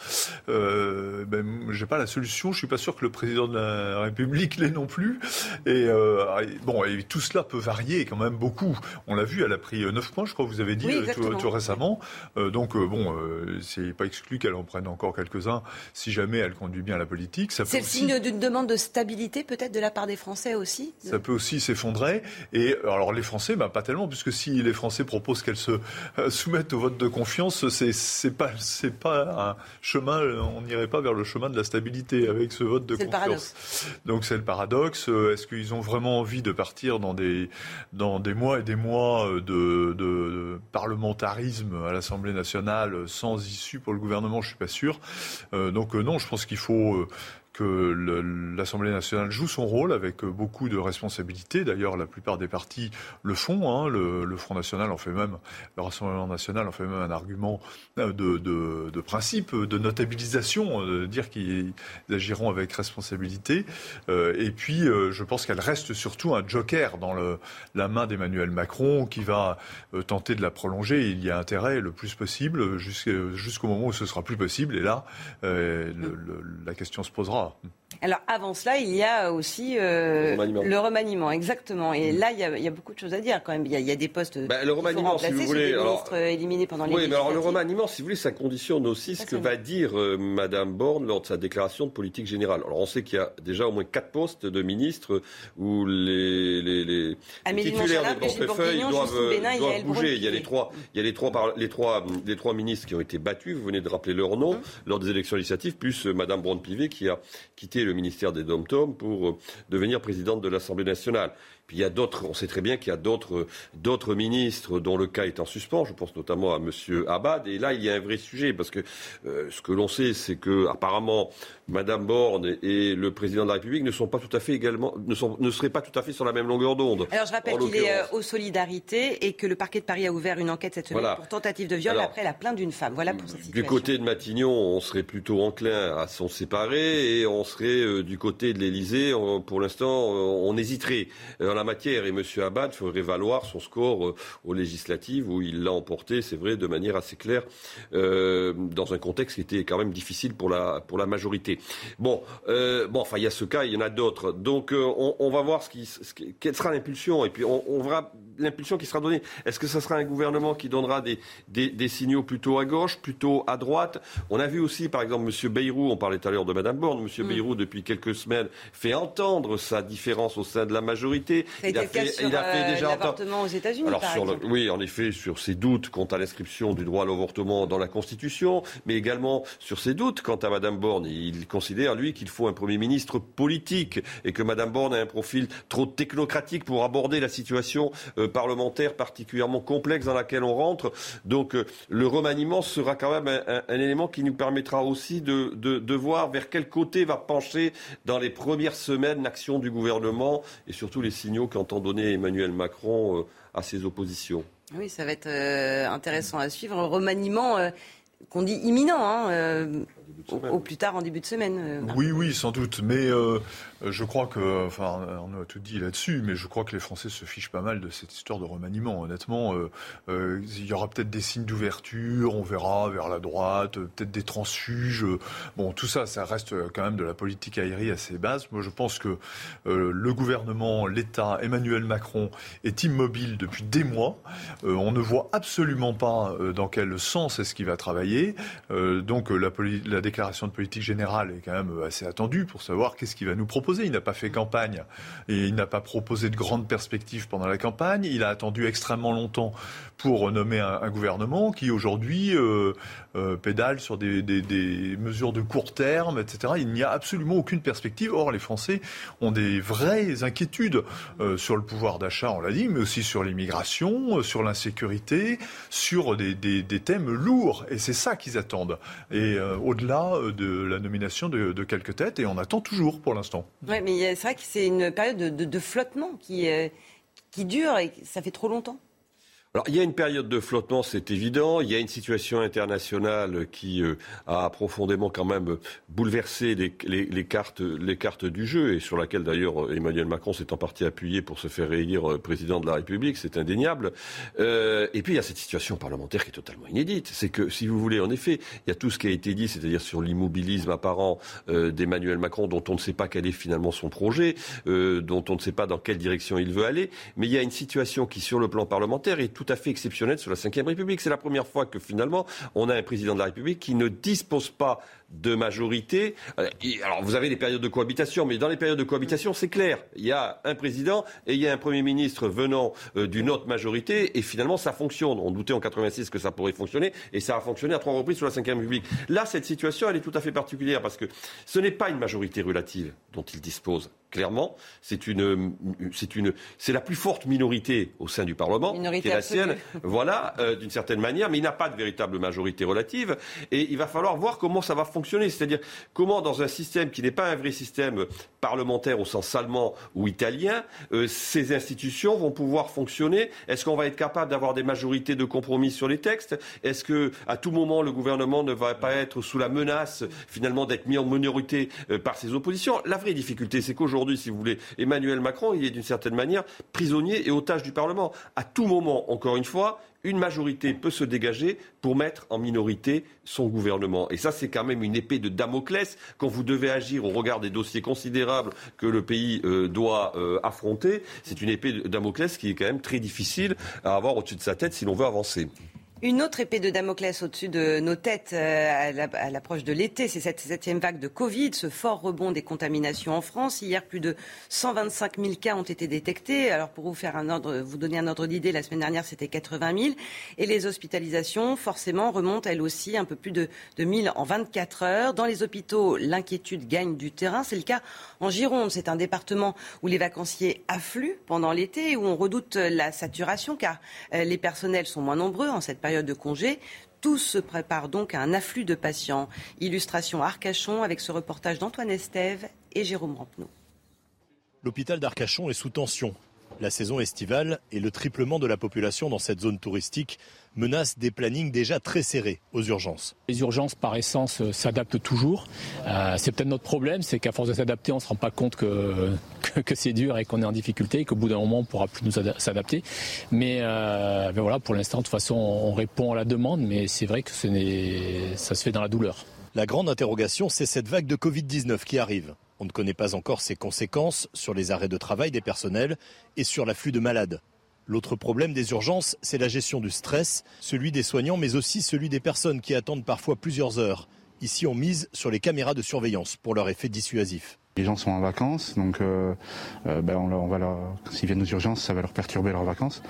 Euh, ben, j'ai pas la solution. Je suis pas sûr que le président de la République l'ait non plus. Et euh, bon, et tout cela peut varier quand même beaucoup. On l'a vu, elle a pris 9 points, je crois, vous avez dit euh, tout, récemment. Euh, donc euh, bon, c'est pas exclu qu'elle en prenne encore quelques-uns si jamais elle conduit bien la politique. C'est le signe d'une demande de stabilité peut-être de la part des Français aussi. Ça peut aussi s'effondrer. Et alors les Français, bah, pas tellement, puisque si les Français proposent qu'elle se soumettre au vote de confiance, c'est c'est pas c'est pas un chemin. On n'irait pas vers le chemin de la stabilité avec ce vote de confiance. Donc c'est le paradoxe. Est-ce qu'ils ont vraiment envie de partir dans des dans des mois et des mois de, de parlementarisme à l'Assemblée nationale sans issue pour le gouvernement? Je suis pas sûr. donc non, je pense qu'il faut que l'Assemblée nationale joue son rôle avec beaucoup de responsabilités. D'ailleurs, la plupart des partis le font. Hein. Le, Front National en fait même, le Rassemblement National en fait même un argument de, de, principe, de notabilisation, de dire qu'ils agiront avec responsabilité. Euh, et puis, euh, je pense qu'elle reste surtout un joker dans la main d'Emmanuel Macron qui va euh, tenter de la prolonger. Il y a intérêt le plus possible jusqu'au moment où ce sera plus possible. Et là, la question se posera. now. Alors avant cela, il y a aussi euh, le, remaniement. exactement. Et là, il y, a, beaucoup de choses à dire quand même. Il y a, des postes bah, le remaniement, si vous voulez, des ministres éliminés pendant les. Oui, mais alors le remaniement, si vous voulez, ça conditionne aussi ce que va dire euh, Madame Borne lors de sa déclaration de politique générale. Alors on sait qu'il y a déjà au moins quatre postes de ministres où les, les, les, titulaires des portefeuilles doivent, doivent bouger. Il y a les trois, il y a les trois, les trois, les trois ministres qui ont été battus. Vous venez de rappeler leur nom hum. lors des élections législatives, plus euh, Madame Borne-Pivet qui a quitté le ministère des Dom-Tom pour euh, devenir présidente de l'Assemblée nationale. Puis il y a d'autres, on sait très bien qu'il y a d'autres, d'autres ministres dont le cas est en suspens. Je pense notamment à M. Abad. Et là, il y a un vrai sujet parce que euh, ce que l'on sait, c'est que apparemment Mme Borne et le président de la République ne sont pas tout à fait également, ne, sont, ne seraient pas tout à fait sur la même longueur d'onde. Alors je rappelle qu'il est euh, aux solidarités et que le parquet de Paris a ouvert une enquête cette semaine pour tentative de viol après la plainte d'une femme. Voilà pour cette situation. Du côté de Matignon, on serait plutôt enclin à s'en séparer et on serait euh, du côté de l'Élysée. Pour l'instant, on hésiterait la matière. Et M. Abad ferait valoir son score euh, aux législatives où il l'a emporté, c'est vrai, de manière assez claire, euh, dans un contexte qui était quand même difficile pour la, pour la majorité. Bon, euh, bon, enfin, il y a ce cas, il y en a d'autres. Donc, on, va voir ce qui, quelle sera l'impulsion. Et puis, on, on verra l'impulsion qui sera donnée. Est-ce que ce sera un gouvernement qui donnera des, des, signaux plutôt à gauche, plutôt à droite? On a vu aussi, par exemple, M. Bayrou, on parlait tout à l'heure de Mme Borne, M. Mm. Bayrou, depuis quelques semaines, fait entendre sa différence au sein de la majorité. il a, fait, il a fait euh, déjà l'avortement aux États-Unis. Alors, par sur oui, en effet, sur ses doutes quant à l'inscription du droit à l'avortement dans la Constitution, mais également sur ses doutes quant à Mme Borne. Il considère, lui, qu'il faut un Premier ministre politique et que Mme Borne a un profil trop technocratique pour aborder la situation euh, parlementaire particulièrement complexe dans laquelle on rentre. Donc euh, le remaniement sera quand même un, élément qui nous permettra aussi de, de, voir vers quel côté va pencher dans les premières semaines l'action du gouvernement et surtout les signaux qu'entend donner Emmanuel Macron euh, à ses oppositions. Oui, ça va être euh, intéressant à suivre. Remaniement qu'on dit imminent, hein, au, plus tard en début de semaine. Oui, oui, sans doute. Mais euh, je crois que, enfin, on a tout dit là-dessus, mais je crois que les Français se fichent pas mal de cette histoire de remaniement. Honnêtement, euh, euh, il y aura peut-être des signes d'ouverture, on verra vers la droite, peut-être des transfuges. Bon, tout ça, ça reste quand même de la politique aérienne à ses bases. Moi, je pense que le gouvernement, l'État, Emmanuel Macron est immobile depuis des mois. on ne voit absolument pas dans quel sens est-ce qu'il va travailler. donc, la déclaration de politique générale est quand même assez attendue pour savoir qu'est-ce qu'il va nous proposer il n'a pas fait campagne et il n'a pas proposé de grandes perspectives pendant la campagne. Il a attendu extrêmement longtemps pour nommer un, gouvernement qui aujourd'hui euh, euh, pédale sur des, mesures de court terme, etc. Il n'y a absolument aucune perspective. Or, les Français ont des vraies inquiétudes euh, sur le pouvoir d'achat, on l'a dit, mais aussi sur l'immigration, sur l'insécurité, sur des, thèmes lourds. Et c'est ça qu'ils attendent. Et au-delà de la nomination de, quelques têtes, et on attend toujours pour l'instant. Oui, mais c'est vrai que c'est une période de, flottement qui, qui dure et ça fait trop longtemps. Alors, il y a une période de flottement, c'est évident. Il y a une situation internationale qui euh, a profondément quand même bouleversé les, les, cartes, les cartes du jeu et sur laquelle d'ailleurs Emmanuel Macron s'est en partie appuyé pour se faire réélire euh, président de la République. C'est indéniable. Euh, et puis, il y a cette situation parlementaire qui est totalement inédite. C'est que, si vous voulez, en effet, il y a tout ce qui a été dit, c'est-à-dire sur l'immobilisme apparent d'Emmanuel Macron, dont on ne sait pas quel est finalement son projet, dont on ne sait pas dans quelle direction il veut aller. Mais il y a une situation qui, sur le plan parlementaire, est tout à fait exceptionnelle sur la Ve République. C'est la première fois que finalement on a un président de la République qui ne dispose pas de majorité. Euh, alors vous avez des périodes de cohabitation, mais dans les périodes de cohabitation, c'est clair. Il y a un président et il y a un Premier ministre venant euh, d'une autre majorité, et finalement ça fonctionne. On doutait en 86 que ça pourrait fonctionner, et ça a fonctionné à trois reprises sur la Ve République. Là, cette situation, elle est tout à fait particulière, parce que ce n'est pas une majorité relative dont il dispose clairement. C'est une, c'est une, c'est la plus forte minorité au sein du Parlement, qui est la sienne. Voilà, euh, d'une certaine manière, mais il n'a pas de véritable majorité relative. Et il va falloir voir comment ça va fonctionner, c'est-à-dire comment dans un système qui n'est pas un vrai système parlementaire au sens allemand ou italien, euh, ces institutions vont pouvoir fonctionner. Est-ce qu'on va être capable d'avoir des majorités de compromis sur les textes? Est-ce que à tout moment le gouvernement ne va pas être sous la menace finalement d'être mis en minorité euh, par ses oppositions? La vraie difficulté, c'est qu'aujourd'hui aujourd'hui, si vous voulez, Emmanuel Macron, est d'une certaine manière prisonnier et otage du Parlement. À tout moment, encore une fois, une majorité peut se dégager pour mettre en minorité son gouvernement. Et ça, c'est quand même une épée de Damoclès quand vous devez agir au regard des dossiers considérables que le pays euh, doit euh, affronter. C'est une épée de Damoclès qui est quand même très difficile à avoir au-dessus de sa tête si l'on veut avancer. Une autre épée de Damoclès au-dessus de nos têtes euh, à l'approche de l'été, c'est cette septième vague de Covid, ce fort rebond des contaminations en France. Hier, plus de 125 000 cas ont été détectés. Alors pour vous faire un ordre, vous donner un ordre d'idée, la semaine dernière c'était 80 000 et les hospitalisations forcément remontent elles aussi un peu plus de, de 1000 en 24 heures. Dans les hôpitaux, l'inquiétude gagne du terrain. C'est le cas en Gironde. C'est un département où les vacanciers affluent pendant l'été et où on redoute la saturation car euh, les personnels sont moins nombreux en cette période de congé. Tout se prépare donc à un afflux de patients. Illustration Arcachon avec ce reportage d'Antoine Estève et Jérôme Rampenot. L'hôpital d'Arcachon est sous tension. La saison estivale et le triplement de la population dans cette zone touristique menacent des plannings déjà très serrés aux urgences. Les urgences, par essence, euh, s'adaptent toujours. Euh, c'est peut-être notre problème, c'est qu'à force de s'adapter, on ne se rend pas compte que, que, c'est dur et qu'on est en difficulté et qu'au bout d'un moment, on ne pourra plus nous s'adapter. Mais, euh, voilà, pour l'instant, de toute façon, on répond à la demande, mais c'est vrai que ce ça se fait dans la douleur. La grande interrogation, c'est cette vague de Covid-19 qui arrive. On ne connaît pas encore ses conséquences sur les arrêts de travail des personnels et sur l'afflux de malades. L'autre problème des urgences, c'est la gestion du stress, celui des soignants, mais aussi celui des personnes qui attendent parfois plusieurs heures. Ici, on mise sur les caméras de surveillance pour leur effet dissuasif. Les gens sont en vacances, donc euh, euh, ben on, va s'ils viennent aux urgences, ça va leur perturber leurs vacances.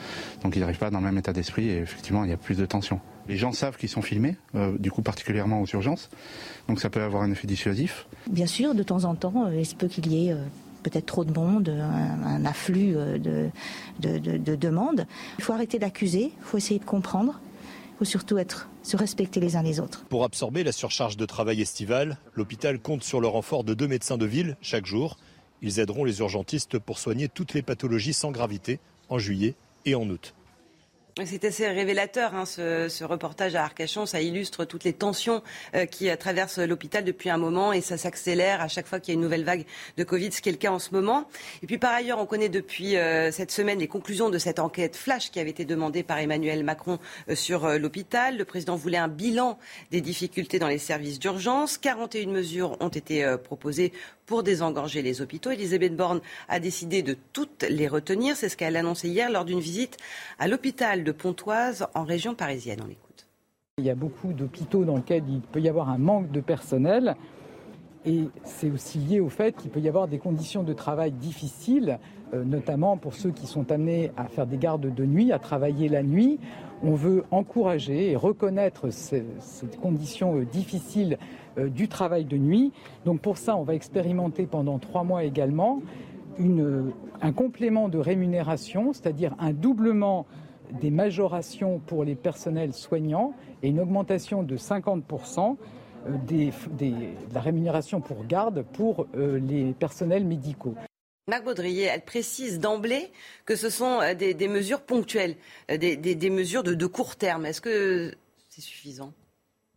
Donc ils n'arrivent pas dans le même état d'esprit et effectivement, il y a plus de tension. Les gens savent qu'ils sont filmés, euh, du coup particulièrement aux urgences, donc ça peut avoir un effet dissuasif. Bien sûr, de temps en temps, il se peut qu'il y ait peut-être trop de monde, un, afflux euh, de, demandes. Il faut arrêter d'accuser, il faut essayer de comprendre, il faut surtout être, se respecter les uns les autres. Pour absorber la surcharge de travail estivale, l'hôpital compte sur le renfort de deux médecins de ville chaque jour. Ils aideront les urgentistes pour soigner toutes les pathologies sans gravité en juillet et en août. C'est assez révélateur, hein, ce, reportage à Arcachon. Ça illustre toutes les tensions euh, qui euh, traversent l'hôpital depuis un moment et ça s'accélère à chaque fois qu'il y a une nouvelle vague de Covid, ce qui est le cas en ce moment. Et puis par ailleurs, on connaît depuis euh, cette semaine les conclusions de cette enquête flash qui avait été demandée par Emmanuel Macron sur l'hôpital. Le président voulait un bilan des difficultés dans les services d'urgence. 41 mesures ont été proposées pour désengorger les hôpitaux. Elisabeth Borne a décidé de toutes les retenir. C'est ce qu'elle a annoncé hier lors d'une visite à l'hôpital de Pontoise en région parisienne. On l'écoute. Il y a beaucoup d'hôpitaux dans lesquels il peut y avoir un manque de personnel. Et c'est aussi lié au fait qu'il peut y avoir des conditions de travail difficiles, euh, notamment pour ceux qui sont amenés à faire des gardes de nuit, à travailler la nuit. On veut encourager et reconnaître ces, conditions euh, difficiles euh, du travail de nuit. Donc pour ça, on va expérimenter pendant trois mois également un complément de rémunération, c'est-à-dire un doublement des majorations pour les personnels soignants et une augmentation de 50% euh, de la rémunération pour garde pour les personnels médicaux. Marc Baudrier, elle précise d'emblée que ce sont euh, des, mesures ponctuelles, euh, des, mesures de, court terme. Est-ce que c'est suffisant?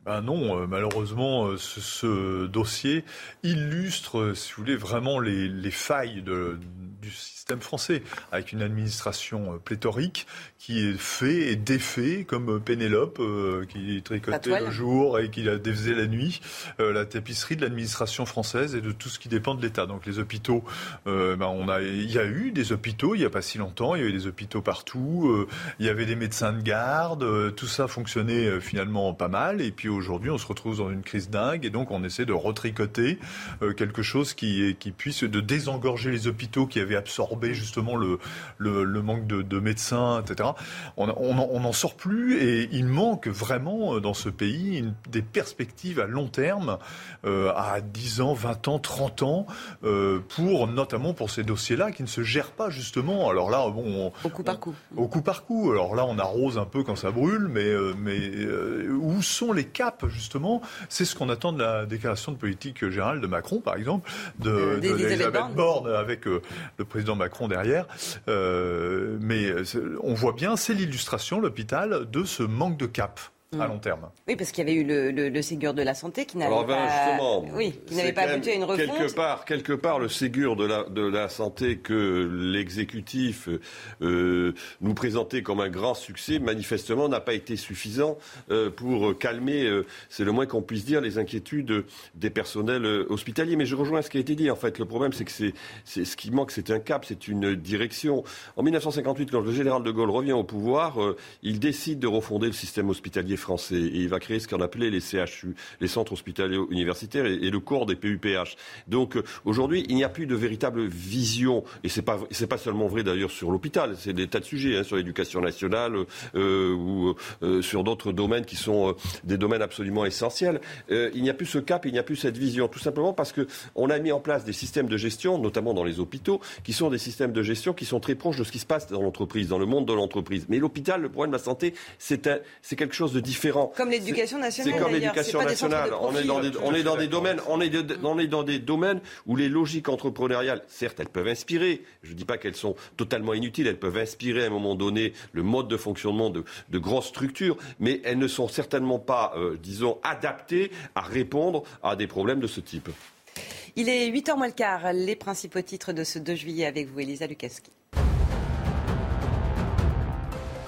Ben non, euh, malheureusement, euh, ce, dossier illustre, euh, si vous voulez, vraiment les, les failles de, du système français, avec une administration euh, pléthorique qui est fait et défait, comme euh, Pénélope, euh, qui tricotait le jour et qui la défaisait la nuit, la tapisserie de l'administration française et de tout ce qui dépend de l'État. Donc les hôpitaux, ben on a, il y a eu des hôpitaux il n'y a pas si longtemps, il y avait des hôpitaux partout, il y avait des médecins de garde, tout ça fonctionnait finalement pas mal. Et puis aujourd'hui, on se retrouve dans une crise dingue et donc on essaie de retricoter quelque chose qui, qui puisse de désengorger les hôpitaux qui avaient justement le, le, manque de, médecins, etc. On n'en sort plus et il manque vraiment euh, dans ce pays des perspectives à long terme, euh, à 10 ans, 20 ans, 30 ans, euh, pour notamment pour ces dossiers-là qui ne se gèrent pas justement. Alors là, bon, au coup par coup. Au coup par coup. Alors là, on arrose un peu quand ça brûle, mais mais où sont les caps justement? C'est ce qu'on attend de la déclaration de politique générale de Macron, par exemple, de, d'Elisabeth Borne avec le président Macron derrière. Euh, mais on voit bien, c'est l'illustration, l'hôpital, de ce manque de cap à mm. long terme. Oui, parce qu'il y avait eu le, le, Ségur de la santé qui n'avait ben, pas, oui, qui n'avait pas abouti à une refonte. Quelque part, quelque part, le Ségur de la, de la santé que l'exécutif euh, nous présentait comme un grand succès, manifestement, n'a pas été suffisant euh, pour calmer, euh, c'est le moins qu'on puisse dire, les inquiétudes des personnels hospitaliers. Mais je rejoins ce qui a été dit. En fait, le problème, c'est que c'est ce qui manque, c'est un cap, c'est une direction. En 1958, quand le général de Gaulle revient au pouvoir, il décide de refonder le système hospitalier français. Et il va créer ce qu'on appelait les CHU, les centres hospitaliers universitaires, et, le corps des PUPH. Donc euh, aujourd'hui, il n'y a plus de véritable vision. Et c'est pas pas seulement vrai d'ailleurs sur l'hôpital. C'est des tas de sujets hein, sur l'éducation nationale euh, ou euh, sur d'autres domaines qui sont des domaines absolument essentiels. il n'y a plus ce cap, il n'y a plus cette vision, tout simplement parce que on a mis en place des systèmes de gestion, notamment dans les hôpitaux, qui sont des systèmes de gestion qui sont très proches de ce qui se passe dans l'entreprise, dans le monde de l'entreprise. Mais l'hôpital, le problème de la santé, c'est c'est quelque chose de différent comme l'éducation nationale. C'est comme l'éducation nationale. On est, dans des, on est dans des domaines, on est, on est dans des domaines où les logiques entrepreneuriales, certes, elles peuvent inspirer. Je ne dis pas qu'elles sont totalement inutiles. Elles peuvent inspirer à un moment donné le mode de fonctionnement de, de grosses structures, mais elles ne sont certainement pas, euh, disons, adaptées à répondre à des problèmes de ce type. Il est 8h moins le quart. Les principaux titres de ce 2 juillet avec vous, Elisa Lukaski.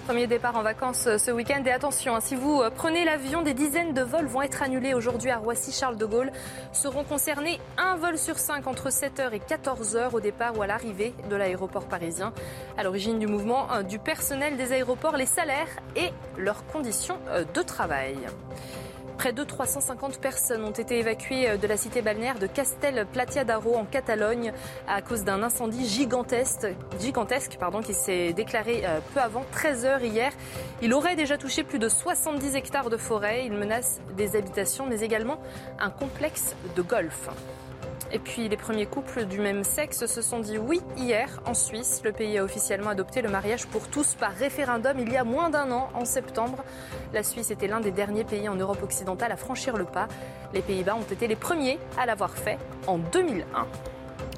Premier départ en vacances euh, ce week-end. Et attention, hein, si vous euh, prenez l'avion, des dizaines de vols vont être annulés aujourd'hui à Roissy-Charles de Gaulle. Seront concernés un vol sur cinq entre 7h et 14h au départ ou à l'arrivée de l'aéroport parisien. À l'origine du mouvement euh, du personnel des aéroports, les salaires et leurs conditions de travail. Près de 350 personnes ont été évacuées euh, de la cité balnéaire de Castel Platia d'Aro en Catalogne à cause d'un incendie gigantesque, qui s'est déclaré euh, peu avant 13 heures hier. Il aurait déjà touché plus de 70 hectares de forêt. Il menace des habitations mais également un complexe de golf. Et puis les premiers couples du même sexe se sont dit oui hier en Suisse. Le pays a officiellement adopté le mariage pour tous par référendum il y a moins d'un an, en septembre. La Suisse était l'un des derniers pays en Europe occidentale à franchir le pas. Les Pays-Bas ont été les premiers à l'avoir fait en 2001.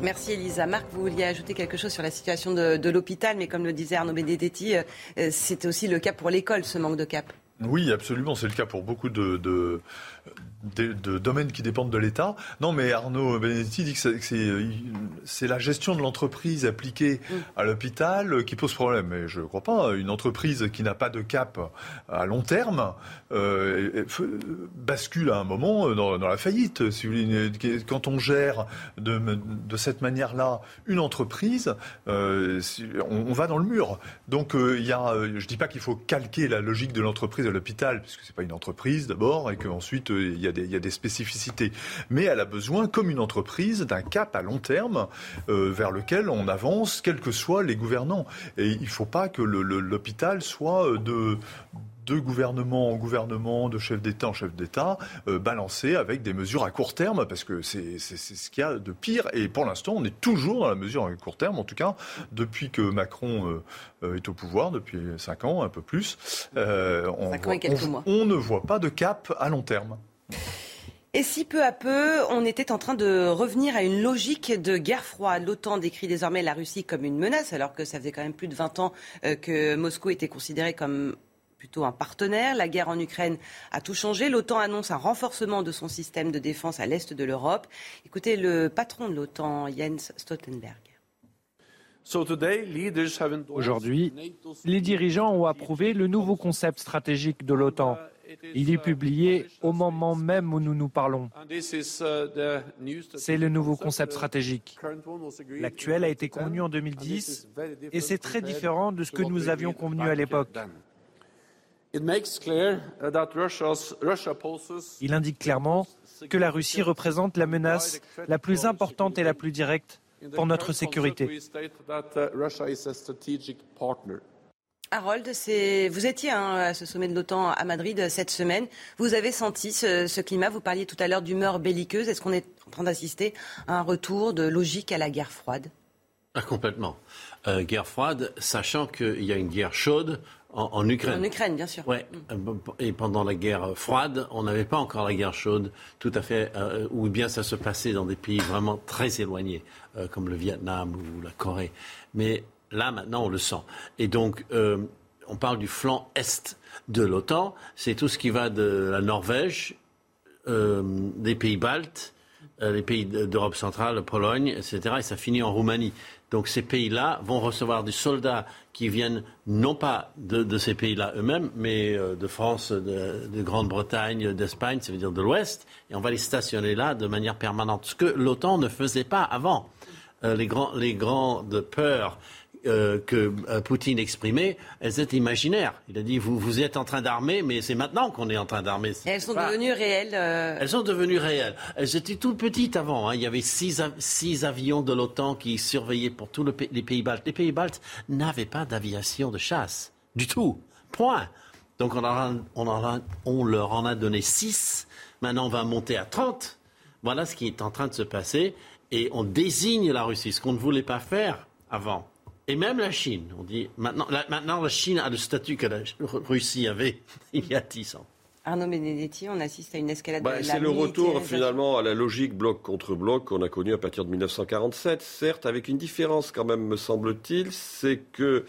Merci Elisa. Marc, vous vouliez ajouter quelque chose sur la situation de, l'hôpital, mais comme le disait Arnaud Benedetti, euh, euh, c'est aussi le cas pour l'école, ce manque de cap. Oui, absolument. C'est le cas pour beaucoup de, de, domaines qui dépendent de l'État. Non, mais Arnaud Benedetti dit que c'est la gestion de l'entreprise appliquée mm. à l'hôpital qui pose problème. Mais je ne crois pas. Une entreprise qui n'a pas de cap à long terme euh, bascule à un moment dans, la faillite. Quand on gère de, cette manière-là une entreprise, euh, on, va dans le mur. Donc euh, il y a, je ne dis pas qu'il faut calquer la logique de l'entreprise à l'hôpital, puisque c'est pas une entreprise d'abord, et qu'ensuite il y il y, a des, spécificités. Mais elle a besoin, comme une entreprise, d'un cap à long terme euh, vers lequel on avance, quels que soient les gouvernants. Et il ne faut pas que l'hôpital soit euh, de de gouvernement en gouvernement, de chef d'État en chef d'État, euh, balancé avec des mesures à court terme, parce que c'est ce qu'il y a de pire. Et pour l'instant, on est toujours dans la mesure à court terme, en tout cas, depuis que Macron est au pouvoir, depuis cinq ans, un peu plus. on, on ne voit pas de cap à long terme. Et si peu à peu, on était en train de revenir à une logique de guerre froide, l'OTAN décrit désormais la Russie comme une menace, alors que ça faisait quand même plus de 20 ans euh, que Moscou était considéré comme plutôt un partenaire. La guerre en Ukraine a tout changé. L'OTAN annonce un renforcement de son système de défense à l'est de l'Europe. Écoutez le patron de l'OTAN, Jens Stoltenberg. Aujourd'hui, les dirigeants ont approuvé le nouveau concept stratégique de l'OTAN. Il est publié au moment même où nous nous parlons. C'est le nouveau concept stratégique. L'actuel a été convenu en 2010 et c'est très différent de ce que nous avions convenu à l'époque. Il indique clairement que la Russie représente la menace la plus importante et la plus directe pour notre sécurité. Harold, vous étiez hein, à ce sommet de l'OTAN à Madrid cette semaine. Vous avez senti ce, climat? Vous parliez tout à l'heure d'humeur belliqueuse. Est-ce qu'on est en train d'assister à un retour de logique à la guerre froide? Ah, Complètement. Euh, guerre froide, sachant qu'il y a une guerre chaude en, Ukraine. En Ukraine, bien sûr. Ouais. Mm. Et pendant la guerre froide, on n'avait pas encore la guerre chaude, tout à fait, euh, ou bien ça se passait dans des pays vraiment très éloignés, euh, comme le Vietnam ou la Corée. Mais là, maintenant, on le sent. Et donc, euh, on parle du flanc est de l'OTAN. C'est tout ce qui va de la Norvège, des pays baltes, les pays d'Europe centrale, Pologne, etc. Et ça finit en Roumanie. Donc ces pays-là vont recevoir des soldats qui viennent non pas de, ces pays-là eux-mêmes, mais euh, de France, de, Grande-Bretagne, d'Espagne, ça veut dire de l'Ouest, et on va les stationner là de manière permanente, ce que l'OTAN ne faisait pas avant. Euh, les, grandes peurs euh, que euh, Poutine exprimait, elles étaient imaginaires. Il a dit vous, vous êtes en train d'armer, mais c'est maintenant qu'on est en train d'armer. elles sont devenues réelles. Euh, elles sont devenues réelles. Elles étaient toutes petites avant. Hein. Il y avait six, six avions de l'OTAN qui surveillaient pour tous les pays baltes. Les pays baltes n'avaient pas d'aviation de chasse du tout. Point. Donc on, on, on leur en a donné six. Maintenant on va monter à 30. Voilà ce qui est en train de se passer. Et on désigne la Russie, ce qu'on ne voulait pas faire avant. Et même la Chine, on dit maintenant la, maintenant la Chine a le statut que la Russie avait il y a dix ans. Arnaud Benedetti, on assiste à une escalade bah, C'est le retour finalement à la logique bloc contre bloc qu'on a connue à partir de 1947, certes avec une différence quand même me semble-t-il, c'est que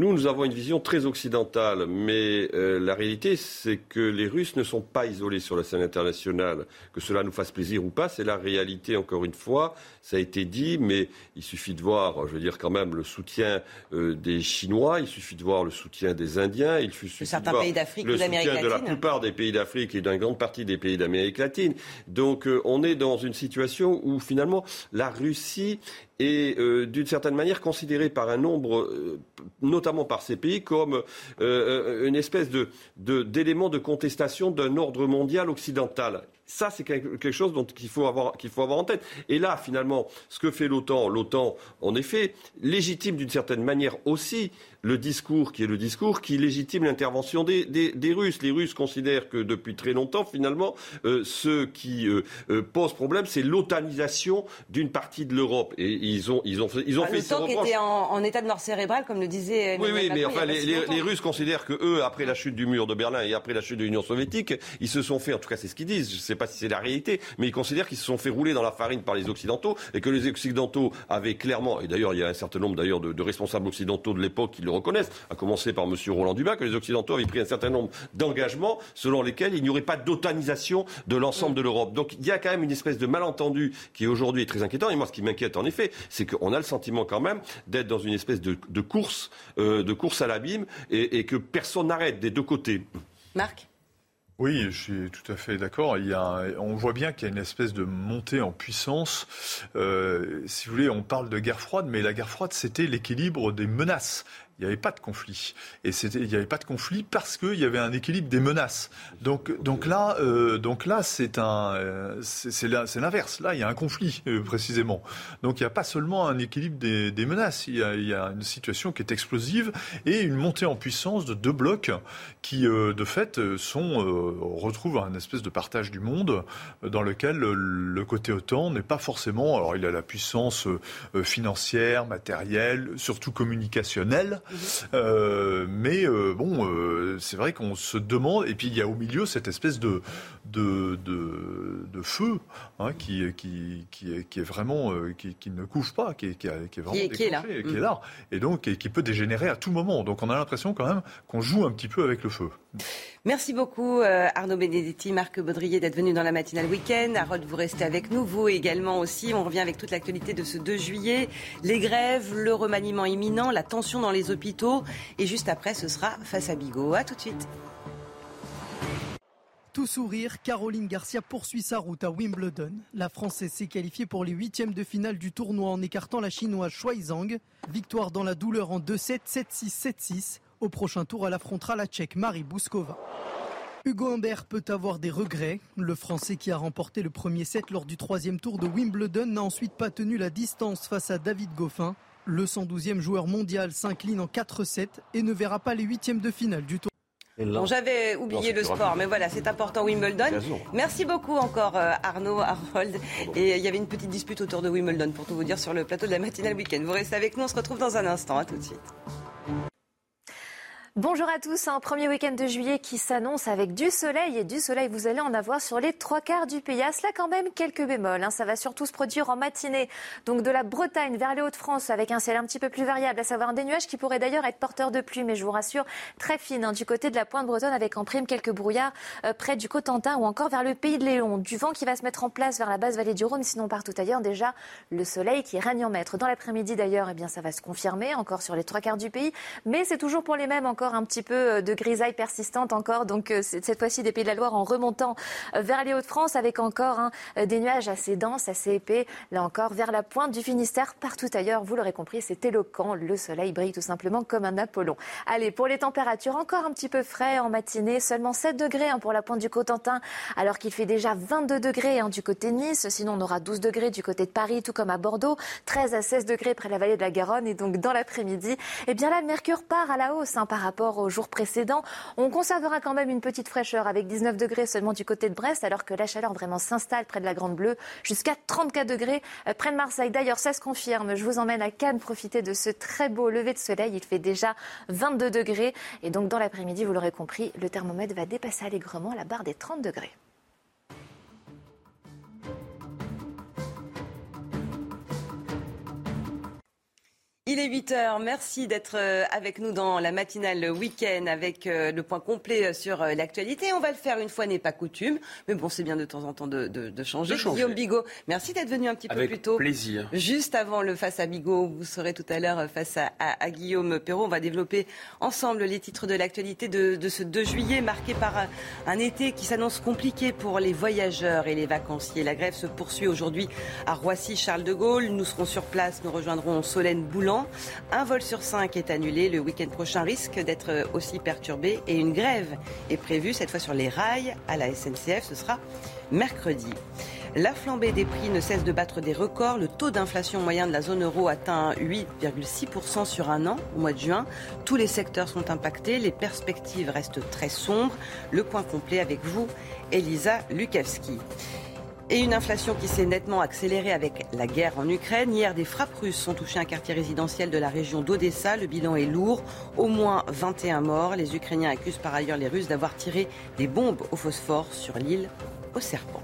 nous, nous avons une vision très occidentale, mais euh, la réalité, c'est que les Russes ne sont pas isolés sur la scène internationale. Que cela nous fasse plaisir ou pas, c'est la réalité, encore une fois. Ça a été dit, mais il suffit de voir, je veux dire, quand même, le soutien euh, des Chinois, il suffit de voir le soutien des Indiens, il suffit de voir le soutien de la plupart des pays d'Afrique et d'une grande partie des pays d'Amérique latine. Donc, euh, on est dans une situation où, finalement, la Russie est euh, d'une certaine manière considéré par un nombre, euh, notamment par ces pays, comme euh, une espèce de, d'élément de, contestation d'un ordre mondial occidental. Ça, c'est quelque chose dont il faut avoir, qu'il faut avoir en tête. Et là, finalement, ce que fait l'OTAN, l'OTAN, en effet, légitime d'une certaine manière aussi le discours qui est le discours qui légitime l'intervention des, des, Russes. Les Russes considèrent que depuis très longtemps, finalement, euh, ce qui euh, euh, pose problème, c'est l'otanisation d'une partie de l'Europe. Et ils ont, ils ont fait, ils ont ah, fait qui était en, état de mort cérébrale, comme le disait. oui, oui, mais enfin, les, les, Russes considèrent que eux, après la chute du mur de Berlin et après la chute de l'Union soviétique, ils se sont fait, en tout cas, c'est ce qu'ils disent. Je ne sais pas si c'est la réalité, mais ils considèrent qu'ils se sont fait rouler dans la farine par les Occidentaux et que les Occidentaux avaient clairement, et d'ailleurs, il y a un certain nombre d'ailleurs de, responsables occidentaux de l'époque qui le reconnaissent, à commencer par M. Roland Dubas, que les Occidentaux avaient pris un certain nombre d'engagements selon lesquels il n'y aurait pas d'otanisation de l'ensemble de l'Europe. Donc il y a quand même une espèce de malentendu qui aujourd'hui est très inquiétant. Et moi, ce qui m'inquiète en effet, c'est qu'on a le sentiment quand même d'être dans une espèce de, course, euh, de course à l'abîme, et, et que personne n'arrête des deux côtés. Marc? Oui, je suis tout à fait d'accord. on voit bien qu'il y a une espèce de montée en puissance. Euh, si vous voulez, on parle de guerre froide, mais la guerre froide, c'était l'équilibre des menaces il n'y avait pas de conflit. Et il n'y avait pas de conflit parce qu'il y avait un équilibre des menaces. Donc, donc là, euh, donc là, c'est un, euh, c'est l'inverse. Là, il y a un conflit euh, précisément. Donc il n'y a pas seulement un équilibre des, des menaces. Il y, a, il y, a, une situation qui est explosive et une montée en puissance de deux blocs qui, de fait, sont retrouvent un espèce de partage du monde dans lequel le côté OTAN n'est pas forcément. Alors il a la puissance financière, matérielle, surtout communicationnelle. Euh, mais euh, bon, euh, c'est vrai qu'on se demande, et puis il y a au milieu cette espèce de, de, de, feu hein, qui, qui, qui, est, qui est vraiment, qui, qui, ne couche pas, qui est, qui est vraiment est, là. qui est là, et donc qui peut dégénérer à tout moment. Donc on a l'impression quand même qu'on joue un petit peu avec le feu. Merci beaucoup Arnaud Benedetti, Marc Baudrier d'être venu dans la matinale week-end. Harold, vous restez avec nous, vous également aussi. On revient avec toute l'actualité de ce 2 juillet, les grèves, le remaniement imminent, la tension dans les hôpitaux. Et juste après, ce sera face à Bigot. A tout de suite. Tout sourire, Caroline Garcia poursuit sa route à Wimbledon. La Française s'est qualifiée pour les huitièmes de finale du tournoi en écartant la Chinoise Shuai Zhang. Victoire dans la douleur en 2-7, 7-6, 7-6. Au prochain tour, elle affrontera la Tchèque Marie Bouskova. Hugo Humbert peut avoir des regrets. Le Français qui a remporté le premier set lors du troisième tour de Wimbledon n'a ensuite pas tenu la distance face à David Goffin. Le 112e joueur mondial s'incline en 4-7 et ne verra pas les huitièmes de finale du tour. Bon, J'avais oublié le sport, mais voilà, c'est important Wimbledon. Merci beaucoup encore euh, Arnaud, Harold. Et il y avait une petite dispute autour de Wimbledon, pour tout vous dire, sur le plateau de la matinale week-end. Vous restez avec nous, on se retrouve dans un instant. À tout de suite. Bonjour à tous, un premier week-end de juillet qui s'annonce avec du soleil et du soleil vous allez en avoir sur les trois quarts du pays. À cela quand même quelques bémols, hein. ça va surtout se produire en matinée, donc de la Bretagne vers les Hauts-de-France avec un ciel un petit peu plus variable, à savoir des nuages qui pourraient d'ailleurs être porteurs de pluie, mais je vous rassure, très fine hein, du côté de la pointe bretonne avec en prime quelques brouillards euh, près du Cotentin ou encore vers le pays de Léon. Du vent qui va se mettre en place vers la basse vallée du Rhône, sinon partout ailleurs déjà le soleil qui règne en maître. Dans l'après-midi d'ailleurs, eh bien ça va se confirmer encore sur les trois quarts du pays, mais c'est toujours pour les mêmes encore un petit peu euh, de grisaille persistante encore. Donc euh, cette fois-ci des Pays de la Loire en remontant euh, vers les Hauts-de-France avec encore hein, des nuages assez denses, assez épais. Là encore vers la pointe du Finistère, partout ailleurs. Vous l'aurez compris, c'est éloquent. Le soleil brille tout simplement comme un Apollon. Allez, pour les températures, encore un petit peu frais en matinée, seulement 7 degrés hein, pour la pointe du Cotentin, alors qu'il fait déjà 22 degrés hein, du côté Nice. Sinon, on aura 12 degrés du côté de Paris, tout comme à Bordeaux, 13 à 16 degrés près de la vallée de la Garonne. Et donc dans l'après-midi, eh bien là, mercure part à la hausse par rapport au jour précédent. On conservera quand même une petite fraîcheur avec 19 degrés seulement du côté de Brest, alors que la chaleur vraiment s'installe près de la Grande Bleue, jusqu'à 34 degrés euh, près de Marseille. D'ailleurs, ça se confirme. Je vous emmène à Cannes profiter de ce très beau lever de soleil. Il fait déjà 22 degrés. Et donc, dans l'après-midi, vous l'aurez compris, le thermomètre va dépasser allègrement la barre des 30 degrés. Il est 8h, merci d'être euh, avec nous dans la matinale week-end avec euh, le point complet euh, sur l'actualité. On va le faire une fois n'est pas coutume, mais bon c'est bien de temps en temps de, changer. Guillaume Bigot, merci d'être venu un petit peu plus tôt. plaisir. Juste avant le face à Bigot, vous serez tout à l'heure face à, Guillaume Perrault. On va développer ensemble les titres de l'actualité de, ce 2 juillet marqué par un, été qui s'annonce compliqué pour les voyageurs et les vacanciers. La grève se poursuit aujourd'hui à Roissy-Charles de Gaulle. Nous serons sur place, nous rejoindrons Solène Boulan un vol sur cinq est annulé. Le week-end prochain risque d'être aussi perturbé et une grève est prévue, cette fois sur les rails à la SNCF. Ce sera mercredi. La flambée des prix ne cesse de battre des records. Le taux d'inflation moyen de la zone euro atteint 8,6% sur un an au mois de juin. Tous les secteurs sont impactés. Les perspectives restent très sombres. Le point complet avec vous, Elisa Lukavski. Et une inflation qui s'est nettement accélérée avec la guerre en Ukraine. Hier, des frappes russes ont touché un quartier résidentiel de la région d'Odessa. Le bilan est lourd. Au moins 21 morts. Les Ukrainiens accusent par ailleurs les Russes d'avoir tiré des bombes au phosphore sur l'île au serpent.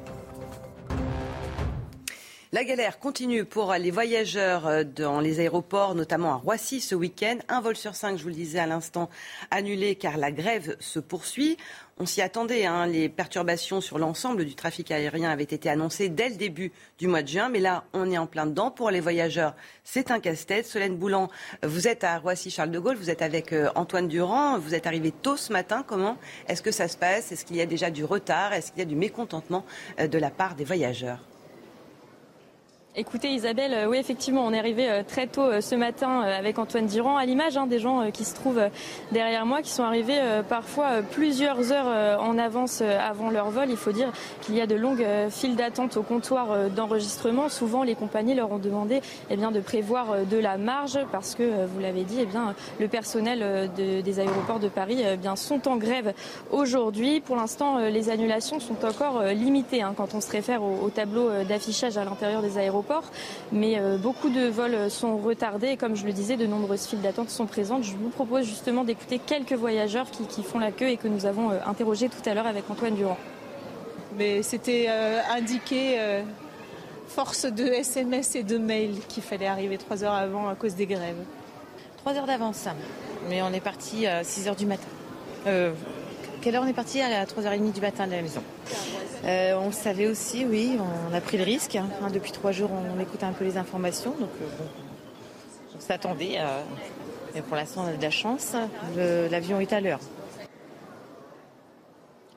La galère continue pour les voyageurs euh, dans les aéroports, notamment à Roissy ce week-end. Un vol sur cinq, je vous le disais à l'instant, annulé car la grève se poursuit. On s'y attendait. Hein. Les perturbations sur l'ensemble du trafic aérien avaient été annoncées dès le début du mois de juin. Mais là, on est en plein dedans. Pour les voyageurs, c'est un casse-tête. Solène Boulan, vous êtes à Roissy-Charles de Gaulle. Vous êtes avec euh, Antoine Durand. Vous êtes arrivé tôt ce matin. Comment est-ce que ça se passe? Est-ce qu'il y a déjà du retard? Est-ce qu'il y a du mécontentement euh, de la part des voyageurs? Écoutez Isabelle, euh, oui effectivement on est arrivé euh, très tôt euh, ce matin avec Antoine Durand à l'image hein, des gens qui se trouvent derrière moi, qui sont arrivés parfois plusieurs heures en avance avant leur vol. Il faut dire qu'il y a de longues files d'attente au comptoir d'enregistrement. Souvent les compagnies leur ont demandé eh bien, de prévoir de la marge parce que vous l'avez dit, eh bien, le personnel des aéroports de Paris eh bien, sont en grève aujourd'hui. Pour l'instant les annulations sont encore limitées hein, quand on se réfère au tableau d'affichage à l'intérieur des aéroports l'aéroport. Mais beaucoup de vols sont retardés et comme je le disais, de nombreuses files d'attente sont présentes. Je vous propose justement d'écouter quelques voyageurs qui, qui, font la queue et que nous avons interrogés tout à l'heure avec Antoine Durand. Mais c'était indiqué force de SMS et de mails qu'il fallait arriver trois heures avant à cause des grèves. Trois heures d'avance, mais on est parti à 6 heures du matin. Euh, quelle heure on est parti À 3h30 du matin de la maison. Euh, on savait aussi, oui, on a pris le risque. Hein. Depuis trois jours, on, écoutait un peu les informations, donc euh, on s'attendait. mais pour l'instant, on a de la chance. L'avion est à l'heure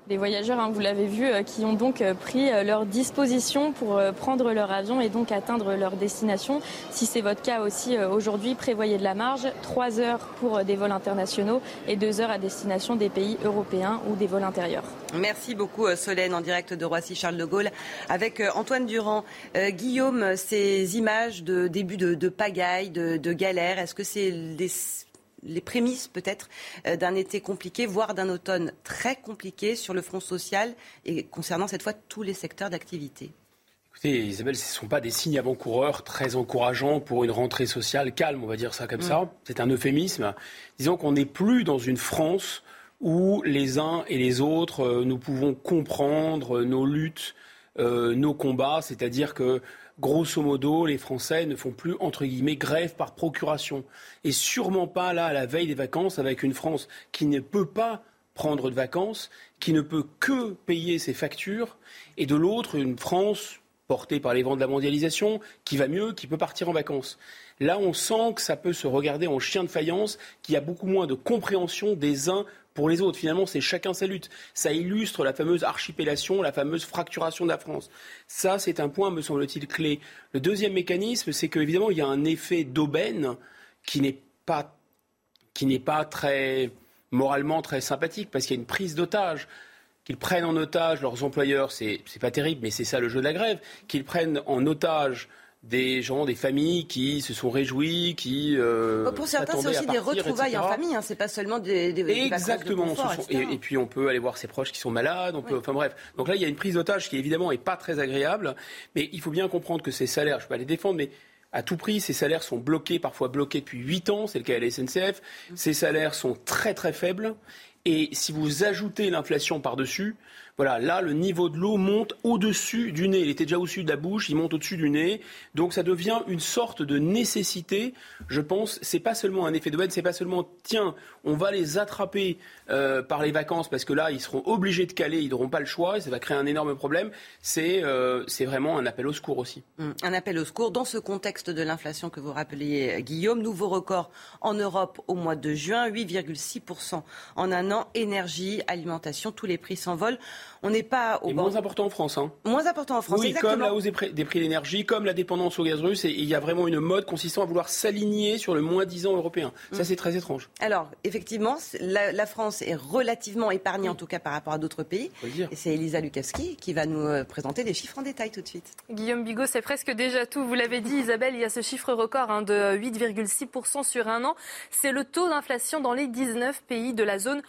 les voyageurs, hein, vous l'avez vu, euh, qui ont donc euh, pris euh, leur disposition pour prendre leur avion et donc atteindre leur destination. Si c'est votre cas aussi aujourd'hui, prévoyez de la marge. Trois heures pour des vols internationaux et deux heures à destination des pays européens ou des vols intérieurs. Merci beaucoup Solène en direct de Roissy-Charles de Gaulle avec Antoine Durand. Guillaume, ces images de début de, pagaille, de, de galère, est-ce que c'est des les prémices peut-être euh, d'un été compliqué, voire d'un automne très compliqué sur le front social et concernant cette fois tous les secteurs d'activité. Écoutez, Isabelle, ce ne sont pas des signes avant-coureurs très encourageants pour une rentrée sociale calme, on va dire ça comme ça. Mm. C'est un euphémisme. Disons qu'on n'est plus dans une France où les uns et les autres, euh, nous pouvons comprendre nos luttes, euh, nos combats, c'est-à-dire que grosso modo, les Français ne font plus, entre guillemets, grève par procuration. Et sûrement pas là, à la veille des vacances, avec une France qui ne peut pas prendre de vacances, qui ne peut que payer ses factures, et de l'autre, une France portée par les vents de la mondialisation, qui va mieux, qui peut partir en vacances. Là, on sent que ça peut se regarder en chien de faïence, qu'il y a beaucoup moins de compréhension des uns pour les autres. Finalement, c'est chacun sa lutte. Ça illustre la fameuse archipélation, la fameuse fracturation de la France. Ça, c'est un point, me semble-t-il, clé. Le deuxième mécanisme, c'est qu'évidemment, il y a un effet d'aubaine qui n'est pas, qui n'est pas très moralement très sympathique, parce qu'il y a une prise d'otage qu'ils prennent en otage leurs employeurs, c'est, pas terrible, mais c'est ça le jeu de la grève, qu'ils prennent en otage des gens, des familles qui se sont réjouis, qui euh, pour certains c'est aussi des retrouvailles en famille, hein, c'est pas seulement des, des exactement. et, puis on peut aller voir ses proches qui sont malades, on peut, enfin bref. Donc là il y a une prise d'otage qui évidemment est pas très agréable, mais il faut bien comprendre que ces salaires, je peux pas les défendre, mais à tout prix, ces salaires sont bloqués, parfois bloqués depuis 8 ans, c'est le cas à la SNCF. Ces salaires sont très très faibles. Et si vous ajoutez l'inflation par-dessus, voilà, là, le niveau de l'eau monte au-dessus du nez. Il était déjà au-dessus de la bouche, il monte au-dessus du nez. Donc ça devient une sorte de nécessité. Je pense, c'est pas seulement un effet de ce c'est pas seulement tiens, on va les attraper euh, par les vacances parce que là, ils seront obligés de caler, ils n'auront pas le choix et ça va créer un énorme problème. C'est euh, vraiment un appel au secours aussi. Hum, un appel au secours dans ce contexte de l'inflation que vous rappeliez, Guillaume. Nouveau record en Europe au mois de juin, 8,6% en un an. Énergie, alimentation, tous les prix s'envolent. On n'est pas au moins important en France. Hein. Moins important en France. Oui, comme la hausse des prix, de l'énergie, comme la dépendance au gaz russe, et il y a vraiment une mode consistant à vouloir s'aligner sur le moins 10 ans européen. Ça, mm. c'est très étrange. Alors, effectivement, la, France est relativement épargnée, en tout cas par rapport à d'autres pays. Et c'est Elisa Lukavski qui va nous euh, présenter les chiffres en détail tout de suite. Guillaume Bigot, c'est presque déjà tout. Vous l'avez dit, Isabelle, il y a ce chiffre record hein, de 8,6% sur un an. C'est le taux d'inflation dans les 19 pays de la zone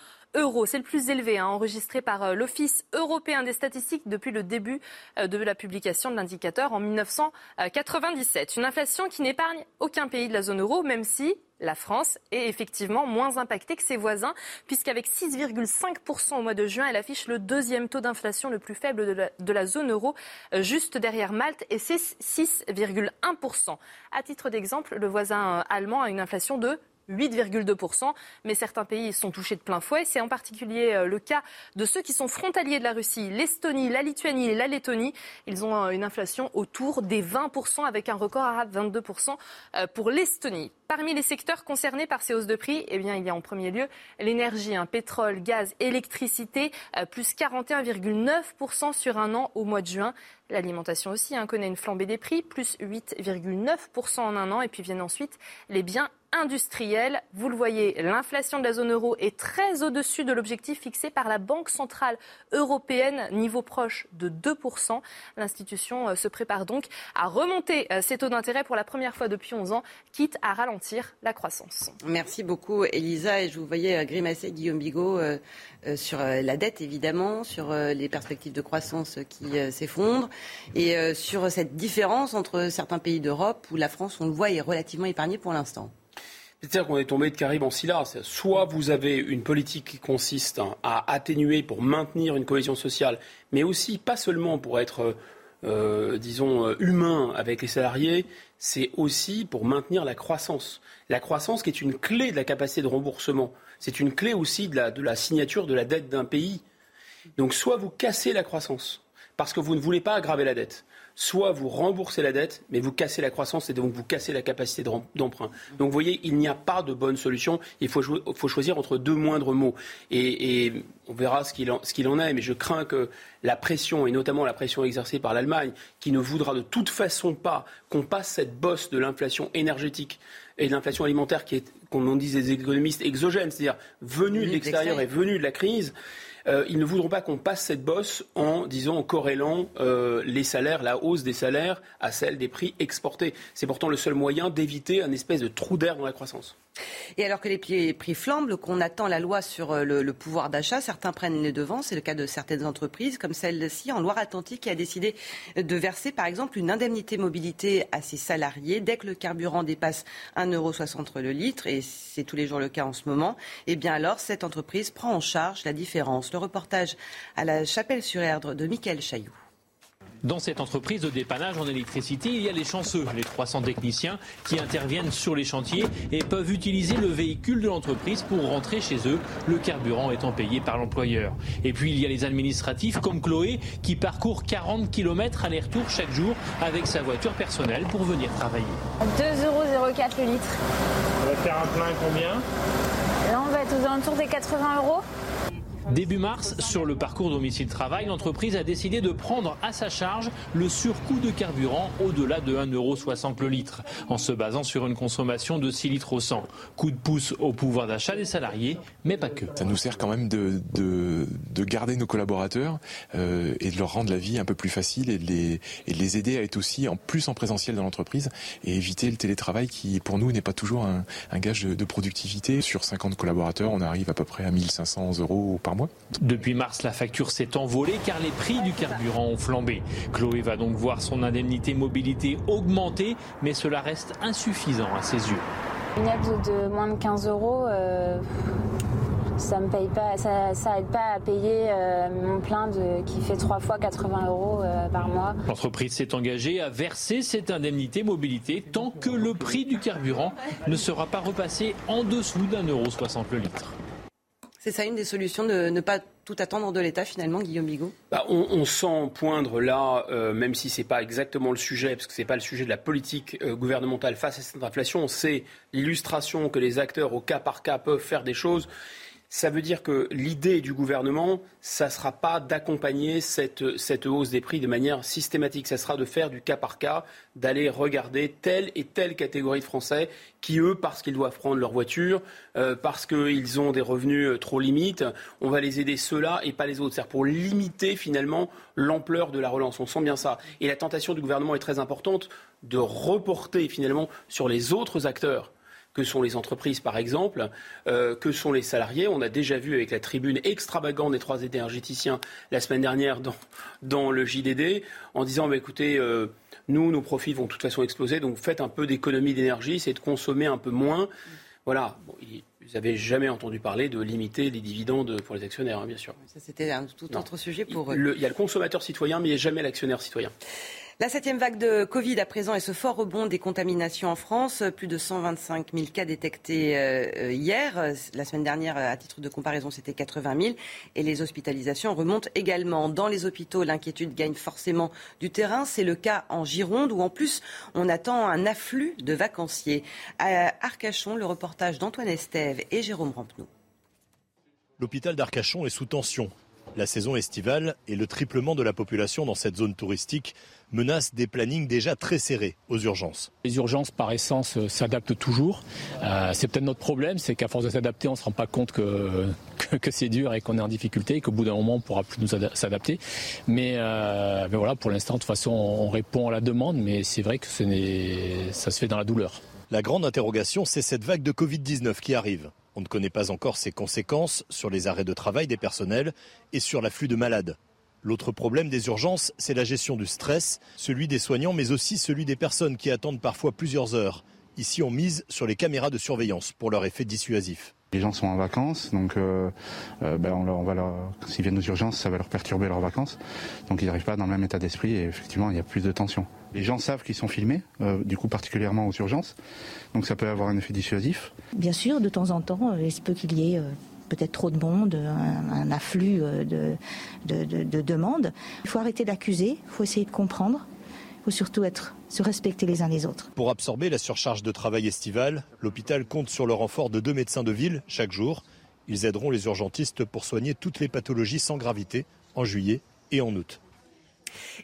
c'est le plus élevé hein, enregistré par euh, l'Office européen des statistiques depuis le début euh, de la publication de l'indicateur en 1997. Une inflation qui n'épargne aucun pays de la zone euro, même si la France est effectivement moins impactée que ses voisins, puisqu'avec 6,5% au mois de juin, elle affiche le deuxième taux d'inflation le plus faible de la, de la, zone euro, euh, juste derrière Malte, et c'est 6,1%. À titre d'exemple, le voisin allemand a une inflation de 8,2%. Mais certains pays sont touchés de plein fouet. C'est en particulier euh, le cas de ceux qui sont frontaliers de la Russie, l'Estonie, la Lituanie et la Lettonie. Ils ont euh, une inflation autour des 20% avec un record à 22% euh, pour l'Estonie. Parmi les secteurs concernés par ces hausses de prix, eh bien, il y a en premier lieu l'énergie, un pétrole, gaz, électricité, plus 41,9% sur un an au mois de juin. L'alimentation aussi hein, connaît une flambée des prix, plus 8,9% en un an. Et puis viennent ensuite les biens industrielle. Vous le voyez, l'inflation de la zone euro est très au-dessus de l'objectif fixé par la Banque centrale européenne, niveau proche de 2%. L'institution euh, se prépare donc à remonter euh, ses taux d'intérêt pour la première fois depuis 11 ans, quitte à ralentir la croissance. Merci beaucoup Elisa et je vous voyais euh, grimacer Guillaume Bigot sur la dette évidemment, sur les perspectives de croissance qui s'effondrent et sur cette différence entre certains pays d'Europe où la France, on le voit, est relativement épargnée pour l'instant. C'est-à-dire qu'on est tombé de Caribe en Scylla. Soit vous avez une politique qui consiste à atténuer pour maintenir une cohésion sociale, mais aussi pas seulement pour être, euh, disons, humain avec les salariés, c'est aussi pour maintenir la croissance. La croissance qui est une clé de la capacité de remboursement. C'est une clé aussi de la signature de la dette d'un pays. Donc soit vous cassez la croissance parce que vous ne voulez pas aggraver la dette soit vous remboursez la dette, mais vous cassez la croissance et donc vous cassez la capacité d'emprunt. Donc vous voyez, il n'y a pas de bonne solution. Il faut, choisir entre deux moindres mots. Et, on verra ce qu'il en, est, mais je crains que la pression, et notamment la pression exercée par l'Allemagne, qui ne voudra de toute façon pas qu'on passe cette bosse de l'inflation énergétique et de l'inflation alimentaire qui est, comme on dit les économistes, exogène, c'est-à-dire venue de l'extérieur et venue de la crise, euh, ils ne voudront pas qu'on passe cette bosse en, disons, en corrélant euh, les salaires, la hausse des salaires à celle des prix exportés. C'est pourtant le seul moyen d'éviter un espèce de trou d'air dans la croissance. Et alors que les prix flambent, qu'on attend la loi sur euh, le, pouvoir d'achat, certains prennent les devants. C'est le cas de certaines entreprises, comme celle-ci en Loire-Atlantique, qui a décidé de verser, par exemple, une indemnité mobilité à ses salariés dès que le carburant dépasse 1,60€ le litre, et c'est tous les jours le cas en ce moment. Et eh bien alors, cette entreprise prend en charge la différence. Le reportage à la Chapelle-sur-Erdre de Michael Chailloux. Dans cette entreprise de dépannage en électricité, il y a les chanceux, les 300 techniciens qui interviennent sur les chantiers et peuvent utiliser le véhicule de l'entreprise pour rentrer chez eux, le carburant étant payé par l'employeur. Et puis il y a les administratifs comme Chloé qui parcourt 40 km aller-retour chaque jour avec sa voiture personnelle pour venir travailler. 2,04 euros le litre. On va faire un plein combien? Là on va être aux alentours des 80 euros. Début mars, sur le parcours domicile-travail, l'entreprise a décidé de prendre à sa charge le surcoût de carburant au-delà de 1,60€ le litre, en se basant sur une consommation de 6 litres au 100. Coup de pouce au pouvoir d'achat des salariés, mais pas que. Ça nous sert quand même de, de, garder nos collaborateurs euh, et de leur rendre la vie un peu plus facile et de, les, et de les aider à être aussi en plus en présentiel dans l'entreprise et éviter le télétravail qui, pour nous, n'est pas toujours un, gage de, de productivité. Sur 50 collaborateurs, on arrive à peu près à 1500 euros par mois depuis mars, la facture s'est envolée car les prix du carburant ont flambé. Chloé va donc voir son indemnité mobilité augmenter, mais cela reste insuffisant à ses yeux. Une aide de moins de 15 euros, euh, ça me paye pas, ça, ça pas à payer euh, mon plein de, qui fait trois fois 80 euros euh, par mois. L'entreprise s'est engagée à verser cette indemnité mobilité tant que le prix du carburant ne sera pas repassé en dessous d'un euro 60 le litre. C'est ça une des solutions de ne pas tout attendre de l'État finalement, Guillaume Bigot? Bah, on, sent poindre là, euh, même si ce n'est pas exactement le sujet, parce que ce n'est pas le sujet de la politique euh, gouvernementale face à cette inflation, c'est l'illustration que les acteurs au cas par cas peuvent faire des choses. Ça veut dire que l'idée du gouvernement, ça ne sera pas d'accompagner cette, cette, hausse des prix de manière systématique. Ça sera de faire du cas par cas, d'aller regarder telle et telle catégorie de Français qui, eux, parce qu'ils doivent prendre leur voiture, euh, parce qu'ils ont des revenus euh, trop limites, on va les aider ceux-là et pas les autres. C'est-à-dire pour limiter finalement l'ampleur de la relance. On sent bien ça. Et la tentation du gouvernement est très importante de reporter finalement sur les autres acteurs que sont les entreprises par exemple, euh, que sont les salariés. On a déjà vu avec la tribune extravagante des trois énergéticiens la semaine dernière dans, dans le JDD en disant bah, écoutez, euh, nous, nos profits vont de toute façon exploser, donc faites un peu d'économie d'énergie, c'est de consommer un peu moins. Voilà. vous n'avez jamais entendu parler de limiter les dividendes pour les actionnaires, hein, bien sûr. Ça, c'était un tout autre sujet pour eux. Il y a le consommateur citoyen, mais il n'y a jamais l'actionnaire citoyen. La septième vague de Covid à présent et ce fort rebond des contaminations en France. Plus de 125 000 cas détectés euh, hier. La semaine dernière, à titre de comparaison, c'était 80 000. Et les hospitalisations remontent également. Dans les hôpitaux, l'inquiétude gagne forcément du terrain. C'est le cas en Gironde où en plus on attend un afflux de vacanciers. À Arcachon, le reportage d'Antoine Estève et Jérôme Rampenou. L'hôpital d'Arcachon est sous tension La saison estivale et le triplement de la population dans cette zone touristique menacent des plannings déjà très serrés aux urgences. Les urgences, par essence, euh, s'adaptent toujours. Euh, c'est peut-être notre problème, c'est qu'à force de s'adapter, on ne se rend pas compte que, que, c'est dur et qu'on est en difficulté et qu'au bout d'un moment, on ne pourra plus nous s'adapter. Mais, euh, mais, voilà, pour l'instant, de toute façon, on répond à la demande, mais c'est vrai que ce ça se fait dans la douleur. La grande interrogation, c'est cette vague de Covid-19 qui arrive. On ne connaît pas encore ses conséquences sur les arrêts de travail des personnels et sur l'afflux de malades. L'autre problème des urgences, c'est la gestion du stress, celui des soignants, mais aussi celui des personnes qui attendent parfois plusieurs heures. Ici, on mise sur les caméras de surveillance pour leur effet dissuasif. Les gens sont en vacances, donc euh, euh, ben on, va leur, s'ils viennent aux urgences, ça va leur perturber leurs vacances. Donc ils n'arrivent pas dans le même état d'esprit et effectivement il y a plus de tension. Les gens savent qu'ils sont filmés, euh, du coup particulièrement aux urgences, donc ça peut avoir un effet dissuasif. Bien sûr, de temps en temps, il se peut qu'il y ait peut-être trop de monde, un, afflux de, de demandes. Il faut arrêter d'accuser, il faut essayer de comprendre. Faut surtout être, se respecter les uns les autres. Pour absorber la surcharge de travail estivale, l'hôpital compte sur le renfort de deux médecins de ville chaque jour. Ils aideront les urgentistes pour soigner toutes les pathologies sans gravité en juillet et en août.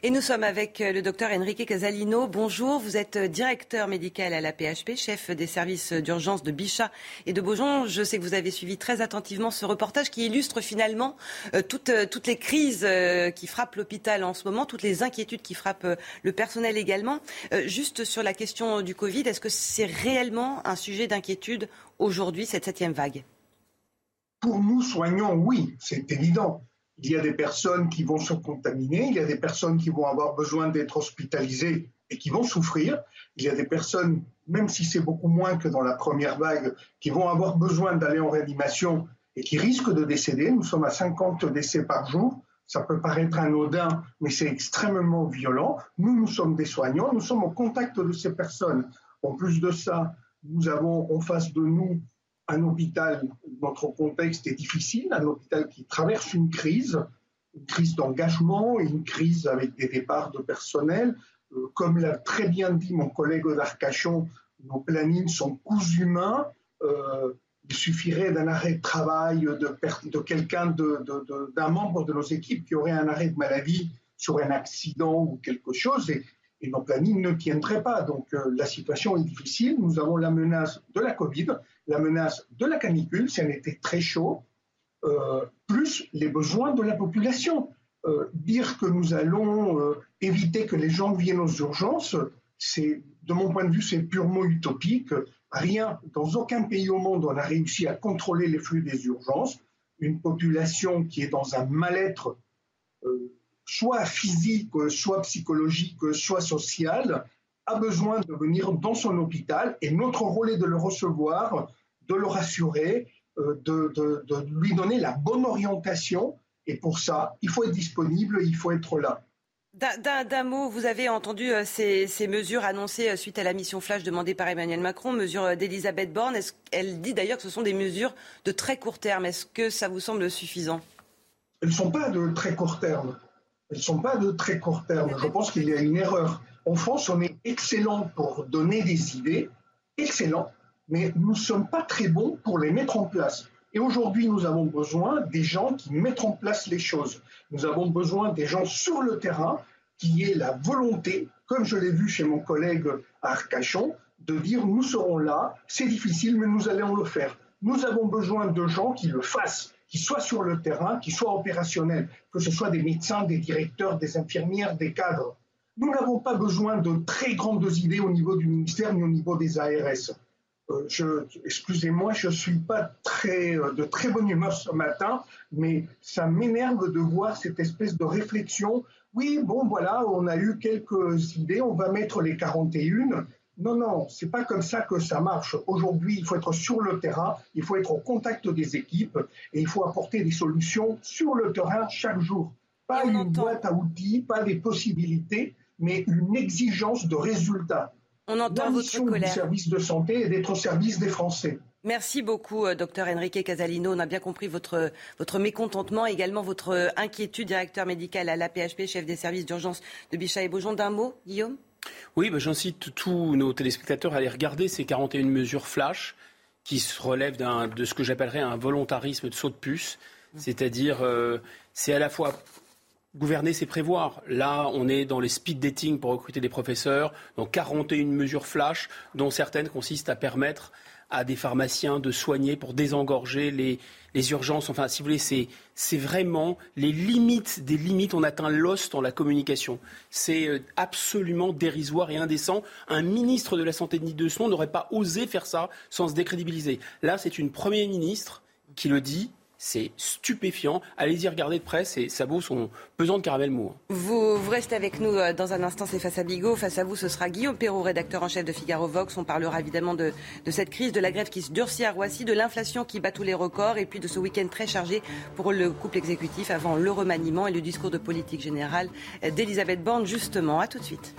Et nous sommes avec euh, le docteur Enrique Casalino. Bonjour, vous êtes euh, directeur médical à la PHP, chef des services d'urgence de Bichat et de Beaujon. Je sais que vous avez suivi très attentivement ce reportage qui illustre finalement euh, toutes, les crises qui frappent l'hôpital en ce moment, toutes les inquiétudes qui frappent le personnel également. juste sur la question du Covid, est-ce que c'est réellement un sujet d'inquiétude aujourd'hui, cette septième vague? Pour nous, soignants, oui, c'est évident. Il y a des personnes qui vont se contaminer, il y a des personnes qui vont avoir besoin d'être hospitalisées et qui vont souffrir. Il y a des personnes, même si c'est beaucoup moins que dans la première vague, qui vont avoir besoin d'aller en réanimation et qui risquent de décéder. Nous sommes à 50 décès par jour. Ça peut paraître anodin, mais c'est extrêmement violent. Nous, nous sommes des soignants, nous sommes au contact de ces personnes. En plus de ça, nous avons en face de nous un hôpital, notre contexte est difficile, un hôpital qui traverse une crise, une crise d'engagement, une crise avec des départs de personnel. Euh, comme l'a très bien dit mon collègue d'Arcachon, nos plannings sont coups humains. Euh, il suffirait d'un arrêt de travail de, quelqu'un, d'un membre de nos équipes qui aurait un arrêt de maladie sur un accident ou quelque chose, et, et nos plannings ne tiendraient pas. Donc euh, la situation est difficile. Nous avons la menace de la Covid, la menace de la canicule, si elle était très chaud, euh, plus les besoins de la population. Euh, dire que nous allons euh, éviter que les gens viennent aux urgences, c'est, de mon point de vue, c'est purement utopique. Rien, dans aucun pays au monde, on a réussi à contrôler les flux des urgences. Une population qui est dans un mal-être, soit physique, soit psychologique, soit social, a besoin de venir dans son hôpital et notre rôle est de le recevoir, de le rassurer, euh, de, lui donner la bonne orientation. Et pour ça, il faut être disponible, il faut être là. D'un mot, vous avez entendu euh, ces, mesures annoncées euh, suite à la mission flash demandée par Emmanuel Macron, mesures d'Elisabeth Borne. Elle dit d'ailleurs que ce sont des mesures de très court terme? Est-ce que ça vous semble suffisant? Elles ne sont pas de très court terme. Elles ne sont pas de très court terme. Je pense qu'il y a une erreur. En France, on est excellent pour donner des idées, excellent, mais nous ne sommes pas très bons pour les mettre en place. Et aujourd'hui, nous avons besoin des gens qui mettent en place les choses. Nous avons besoin des gens sur le terrain qui aient la volonté, comme je l'ai vu chez mon collègue Arcachon, de dire nous serons là, c'est difficile, mais nous allons le faire. Nous avons besoin de gens qui le fassent, qui soient sur le terrain, qui soient opérationnels, que ce soit des médecins, des directeurs, des infirmières, des cadres. Nous n'avons pas besoin de très grandes idées au niveau du ministère ni au niveau des ARS. Euh, excusez-moi, je ne suis pas très, euh, de très bonne humeur ce matin, mais ça m'énerve de voir cette espèce de réflexion. Oui, bon, voilà, on a eu quelques idées, on va mettre les 41. Non, non, c'est pas comme ça que ça marche. Aujourd'hui, il faut être sur le terrain, il faut être au contact des équipes et il faut apporter des solutions sur le terrain chaque jour. Pas une boîte à outils, pas des possibilités, mais une exigence de résultat. On entend votre colère. du service de santé et d'être au service des Français. Merci beaucoup, euh, docteur Enrique Casalino. On a bien compris votre, votre mécontentement, également votre inquiétude, directeur médical à l'APHP, chef des services d'urgence de Bichat et Beaujon. D'un mot, Guillaume? Oui, bah, j'incite tous nos téléspectateurs à aller regarder ces 41 mesures flash qui se relèvent de ce que j'appellerais un volontarisme de saut de puce. C'est-à-dire, euh, c'est à la fois Gouverner, c'est prévoir. Là, on est dans les speed dating pour recruter des professeurs, dans 41 mesures flash, dont certaines consistent à permettre à des pharmaciens de soigner pour désengorger les, urgences. Enfin, si vous voulez, c'est vraiment les limites des limites. On atteint l'os dans la communication. C'est euh, absolument dérisoire et indécent. Un ministre de la Santé de ce nom n'aurait pas osé faire ça sans se décrédibiliser. Là, c'est une première ministre qui le dit c'est stupéfiant. Allez-y regarder de près, ses sabots sont pesants de caramel mou. Vous, restez avec nous euh, dans un instant, c'est Face à Bigot. Face à vous, ce sera Guillaume Perrault, rédacteur en chef de Figaro Vox. On parlera évidemment de, cette crise, de la grève qui se durcit à Roissy, de l'inflation qui bat tous les records et puis de ce week-end très chargé pour le couple exécutif avant le remaniement et le discours de politique générale d'Elisabeth Borne, justement. À tout de suite.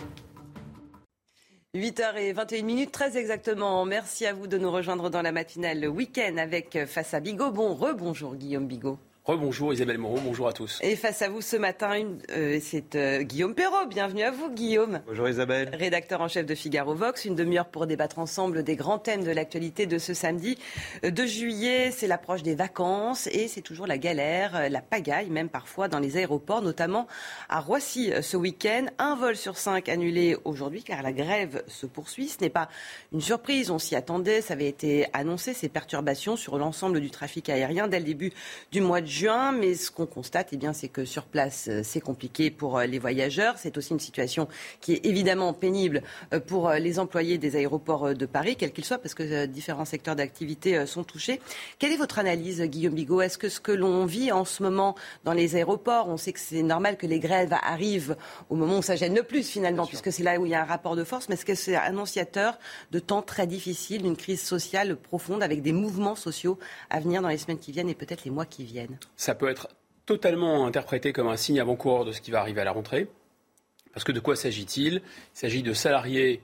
8h21 minutes, très exactement. Merci à vous de nous rejoindre dans la matinale le week-end avec Face à Bigot. Bon, rebonjour Guillaume Bigot. Rebonjour Isabelle Moreau, bonjour à tous. Et face à vous ce matin, euh, c'est euh, Guillaume Perrault. Bienvenue à vous Guillaume. Bonjour Isabelle. Rédacteur en chef de Figaro Vox, une demi-heure pour débattre ensemble des grands thèmes de l'actualité de ce samedi 2 euh, juillet. C'est l'approche des vacances et c'est toujours la galère, la pagaille même parfois dans les aéroports, notamment à Roissy ce week-end. Un vol sur cinq annulé aujourd'hui car la grève se poursuit. Ce n'est pas une surprise, on s'y attendait, ça avait été annoncé, ces perturbations sur l'ensemble du trafic aérien dès le début du mois de juillet juin, mais ce qu'on constate, eh bien, c'est que sur place, euh, c'est compliqué pour euh, les voyageurs. C'est aussi une situation qui est évidemment pénible euh, pour les employés des aéroports de Paris, quels qu'ils soient, parce que différents secteurs d'activité sont touchés. Quelle est votre analyse, Guillaume Bigot? Est-ce que ce que l'on vit en ce moment dans les aéroports, on sait que c'est normal que les grèves arrivent au moment où ça gêne le plus finalement, puisque c'est là où il y a un rapport de force, mais est-ce que c'est annonciateur de temps très difficiles, d'une crise sociale profonde avec des mouvements sociaux à venir dans les semaines qui viennent et peut-être les mois qui viennent? Ça peut être totalement interprété comme un signe avant-coureur de ce qui va arriver à la rentrée. Parce que de quoi s'agit-il? Il, s'agit de salariés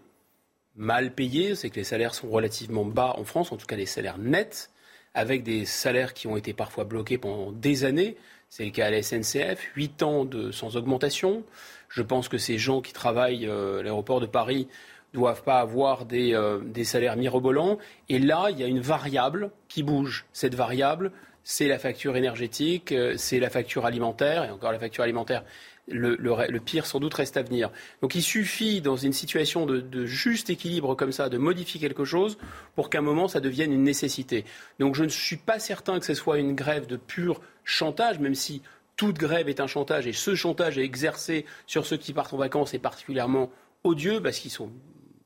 mal payés, c'est que les salaires sont relativement bas en France, en tout cas les salaires nets, avec des salaires qui ont été parfois bloqués pendant des années. C'est le cas à la SNCF, 8 ans de, sans augmentation. Je pense que ces gens qui travaillent euh, à l'aéroport de Paris doivent pas avoir des, euh, des salaires mirobolants. Et là, il y a une variable qui bouge. Cette variable, c'est la facture énergétique, euh, c'est la facture alimentaire, et encore la facture alimentaire, le, pire sans doute reste à venir. Donc il suffit, dans une situation de, juste équilibre comme ça, de modifier quelque chose pour qu'à un moment ça devienne une nécessité. Donc je ne suis pas certain que ce soit une grève de pur chantage, même si toute grève est un chantage, et ce chantage est exercé sur ceux qui partent en vacances est particulièrement odieux, parce qu'ils sont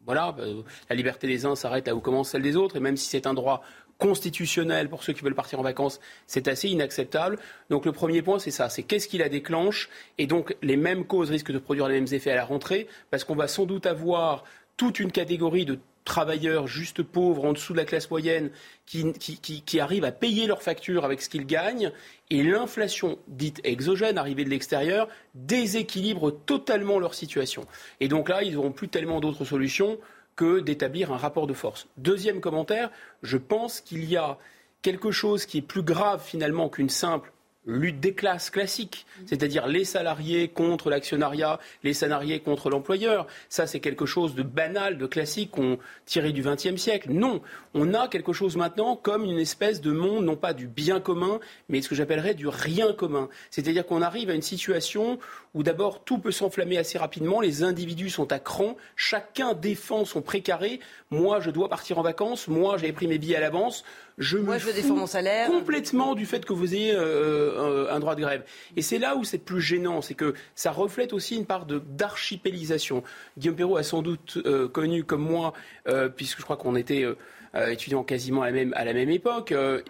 voilà, euh, la liberté des uns s'arrête là où commence celle des autres, et même si c'est un droit constitutionnel pour ceux qui veulent partir en vacances, c'est assez inacceptable. Donc le premier point, c'est ça, c'est qu'est-ce qui la déclenche Et donc les mêmes causes risquent de produire les mêmes effets à la rentrée, parce qu'on va sans doute avoir toute une catégorie de travailleurs juste pauvres en dessous de la classe moyenne qui, qui, arrivent à payer leurs factures avec ce qu'ils gagnent et l'inflation dite exogène arrivée de l'extérieur déséquilibre totalement leur situation. Et donc là, ils n'auront plus tellement d'autres solutions que d'établir un rapport de force. Deuxième commentaire, je pense qu'il y a quelque chose qui est plus grave finalement qu'une simple lutte des classes classiques, c'est-à-dire les salariés contre l'actionnariat, les salariés contre l'employeur. Ça, c'est quelque chose de banal, de classique qu'on tiré du XXe siècle. Non, on a quelque chose maintenant comme une espèce de monde, non pas du bien commun, mais ce que j'appellerais du rien commun. C'est-à-dire qu'on arrive à une situation où d'abord tout peut s'enflammer assez rapidement, les individus sont à cran, chacun défend son précaré. Moi, je dois partir en vacances, moi, j'ai pris mes billets à l'avance. Je Moi, me je défends mon salaire. complètement du fait que vous ayez euh, euh, un droit de grève. Et c'est là où c'est plus gênant, c'est que ça reflète aussi une part d'archipélisation. Guillaume Perrault a sans doute euh, connu comme moi, puisque je crois qu'on était euh, étudiant quasiment à la même, époque, euh,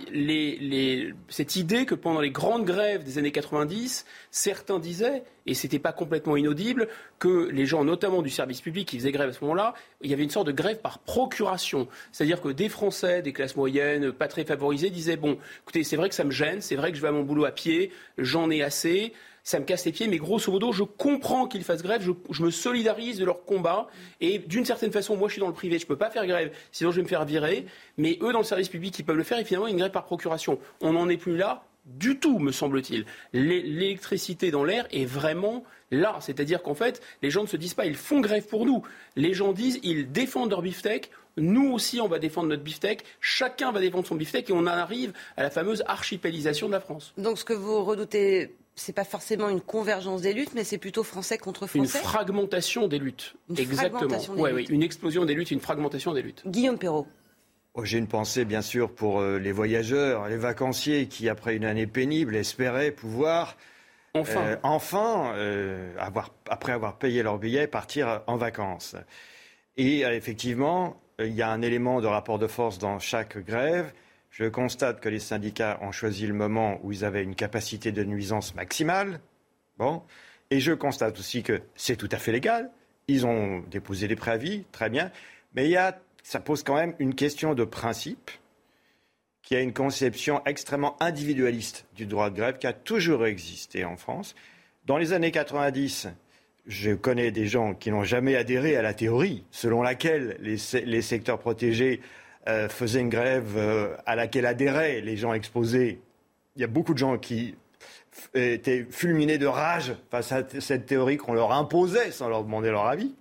cette idée que pendant les grandes grèves des années 90, certains disaient, et ce n'était pas complètement inaudible, que les gens, notamment du service public, qui faisaient grève à ce moment-là, il y avait une sorte de grève par procuration. C'est-à-dire que des Français, des classes moyennes, pas très favorisées, disaient, bon, écoutez, c'est vrai que ça me gêne, c'est vrai que je vais à mon boulot à pied, j'en ai assez, ça me casse les pieds, mais grosso modo, je comprends qu'ils fassent grève, je, me solidarise de leur combat, et d'une certaine façon, moi je suis dans le privé, je ne peux pas faire grève, sinon je vais me faire virer, mais eux dans le service public, ils peuvent le faire, et finalement, une grève par procuration. On n'en est plus là du tout, me semble-t-il. L'électricité dans l'air est vraiment là. C'est-à-dire qu'en fait, les gens ne se disent pas ils font grève pour nous. Les gens disent ils défendent leur beefsteak. Nous aussi, on va défendre notre beefsteak. Chacun va défendre son beefsteak et on arrive à la fameuse archipélisation de la France. Donc, ce que vous redoutez, c'est pas forcément une convergence des luttes, mais c'est plutôt français contre français. Une fragmentation des luttes. Exactement. Oui, une explosion des luttes, une fragmentation des luttes. Guillaume Perrault. Oh, j'ai une pensée, bien sûr, pour euh, les voyageurs, les vacanciers qui, après une année pénible, espéraient pouvoir enfin, euh, enfin euh, avoir, après avoir payé leur billet, partir en vacances. Et effectivement, il y a un élément de rapport de force dans chaque grève. Je constate que les syndicats ont choisi le moment où ils avaient une capacité de nuisance maximale. Bon. Et je constate aussi que c'est tout à fait légal. Ils ont déposé des préavis, très bien. Mais il y a ça pose quand même une question de principe qui a une conception extrêmement individualiste du droit de grève qui a toujours existé en France. Dans les années 90, je connais des gens qui n'ont jamais adhéré à la théorie selon laquelle les, secteurs protégés euh, faisaient une grève euh, à laquelle adhéraient les gens exposés. Il y a beaucoup de gens qui étaient fulminés de rage face à cette théorie qu'on leur imposait sans leur demander leur avis.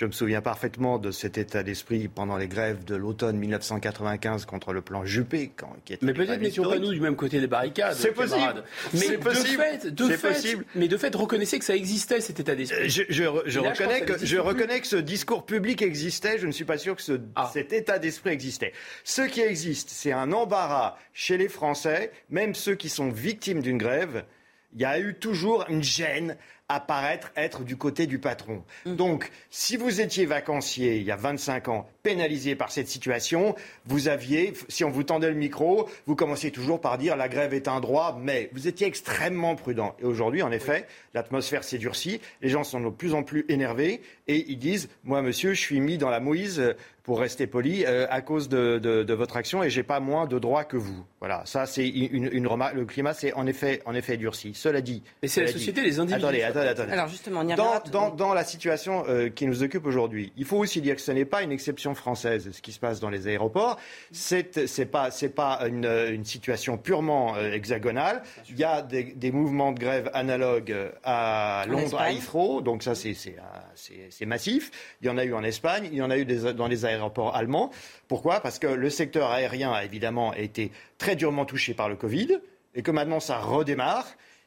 Je me souviens parfaitement de cet état d'esprit pendant les grèves de l'automne 1995 contre le plan Juppé. Quand, qui mais peut-être n'étions pas nous du même côté des barricades. C'est possible. Mais possible. de fait, possible. mais de fait, reconnaissez que ça existait cet état d'esprit. Je, reconnais que, je reconnais que ce discours public existait. Je ne suis pas sûr que ce, ah. cet état d'esprit existait. Ce qui existe, c'est un embarras chez les Français, même ceux qui sont victimes d'une grève. Il y a eu toujours une gêne apparaître être du côté du patron. Mm. Donc, si vous étiez vacancier il y a 25 ans, pénalisé par cette situation, vous aviez, si on vous tendait le micro, vous commenciez toujours par dire la grève est un droit, mais vous étiez extrêmement prudent. Et aujourd'hui, en effet, l'atmosphère s'est durcie, les gens sont de plus en plus énervés et ils disent, moi monsieur, je suis mis dans la mouise pour rester poli, euh, à cause de, votre action et j'ai pas moins de droits que vous. Voilà, ça c'est une, remarque. Le climat c'est en effet, en effet durci. Cela dit. Mais c'est la société des individus. Attendez, attendez, attendez. Alors justement, on y dans, dans, dans, la situation euh, qui nous occupe aujourd'hui, il faut aussi dire que ce n'est pas une exception française, ce qui se passe dans les aéroports. C'est c'est pas c'est pas une, une, situation purement euh, hexagonale. Il y a des, des, mouvements de grève analogues à Londres, à Heathrow, donc ça c'est c'est massif. Il y en a eu en Espagne, il y en a eu des, dans les aéroports allemands. Pourquoi? Parce que le secteur aérien a évidemment été très durement touché par le Covid et que maintenant ça redémarre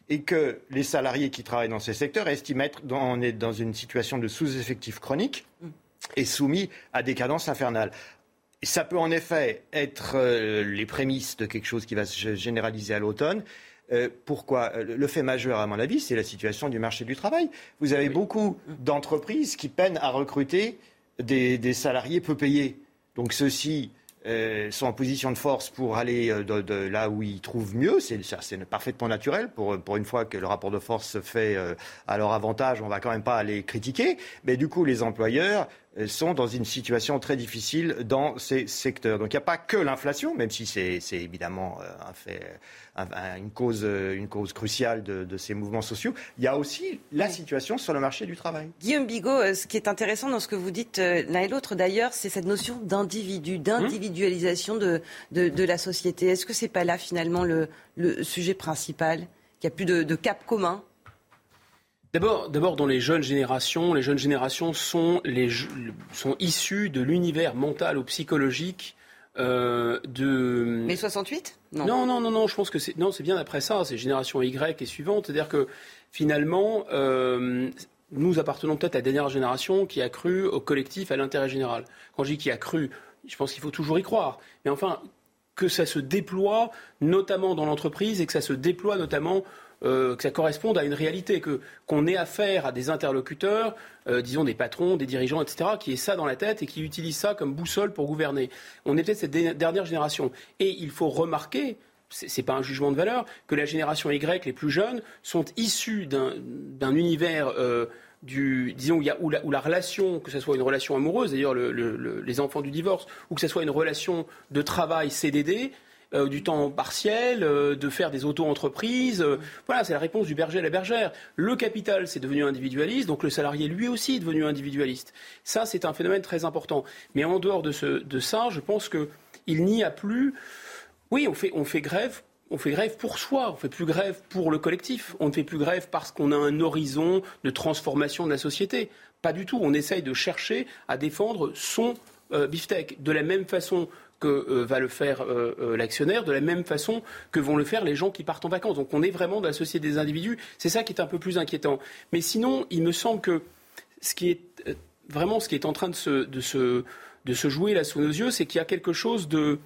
et que les salariés qui travaillent dans ces secteurs estiment être dans, est dans une situation de sous-effectif chronique et soumis à des cadences infernales. ça peut en effet être euh, les prémices de quelque chose qui va se généraliser à l'automne. Euh, pourquoi? Le fait majeur, à mon avis, c'est la situation du marché du travail. Vous avez beaucoup d'entreprises qui peinent à recruter des, salariés peu payés. Donc ceux-ci euh, sont en position de force pour aller euh, de, là où ils trouvent mieux. C'est parfaitement naturel. Pour, pour, une fois que le rapport de force se fait euh, à leur avantage, on ne va quand même pas aller critiquer. Mais du coup, les employeurs sont dans une situation très difficile dans ces secteurs. Donc il n'y a pas que l'inflation, même si c'est évidemment un fait une, cause, euh, une cause cruciale de, ces mouvements sociaux. Il y a aussi la situation sur le marché du travail. Guillaume Bigot, euh, ce qui est intéressant dans ce que vous dites euh, l'un et l'autre d'ailleurs, c'est cette notion d'individu, d'individualisation de, de, la société. Est-ce que ce n'est pas là finalement le, le sujet principal? Qu'il n'y a plus de, cap commun? D'abord, d'abord, dans les jeunes générations, les jeunes générations sont, les, sont issues de l'univers mental ou psychologique euh, de. Mais 68 non. non. non, non, je pense que c'est non, c'est bien après ça. C'est génération Y et suivante, c'est-à-dire que finalement, euh, nous appartenons peut-être à la dernière génération qui a cru au collectif, à l'intérêt général. Quand je dis qui a cru, je pense qu'il faut toujours y croire. Mais enfin, que ça se déploie notamment dans l'entreprise et que ça se déploie notamment euh, que ça corresponde à une réalité, que qu'on ait affaire à des interlocuteurs, euh, disons des patrons, des dirigeants, etc., qui aient ça dans la tête et qui utilisent ça comme boussole pour gouverner. On est peut-être cette dernière génération. Et il faut remarquer, ce n'est pas un jugement de valeur, que la génération Y, les plus jeunes, sont issus d'un univers euh, du, disons, où, la, où, la, relation, que ce soit une relation amoureuse, d'ailleurs les enfants du divorce, ou que ce soit une relation de travail CDD, euh, du temps partiel, euh, de faire des auto-entreprises. Euh, voilà, c'est la réponse du berger à la bergère. Le capital, c'est devenu individualiste, donc le salarié, lui aussi, est devenu individualiste. Ça, c'est un phénomène très important. Mais en dehors de, ce, de ça, je pense qu'il n'y a plus... Oui, on fait, on fait grève on fait grève pour soi, on fait plus grève pour le collectif, on ne fait plus grève parce qu'on a un horizon de transformation de la société. Pas du tout, on essaye de chercher à défendre son euh, beefsteak. De la même façon que euh, va le faire euh, l'actionnaire, de la même façon que vont le faire les gens qui partent en vacances. Donc on est vraiment dans la société des individus. C'est ça qui est un peu plus inquiétant. Mais sinon, il me semble que ce qui est vraiment ce qui est en train de se, jouer là sous nos yeux, c'est qu'il y a quelque chose de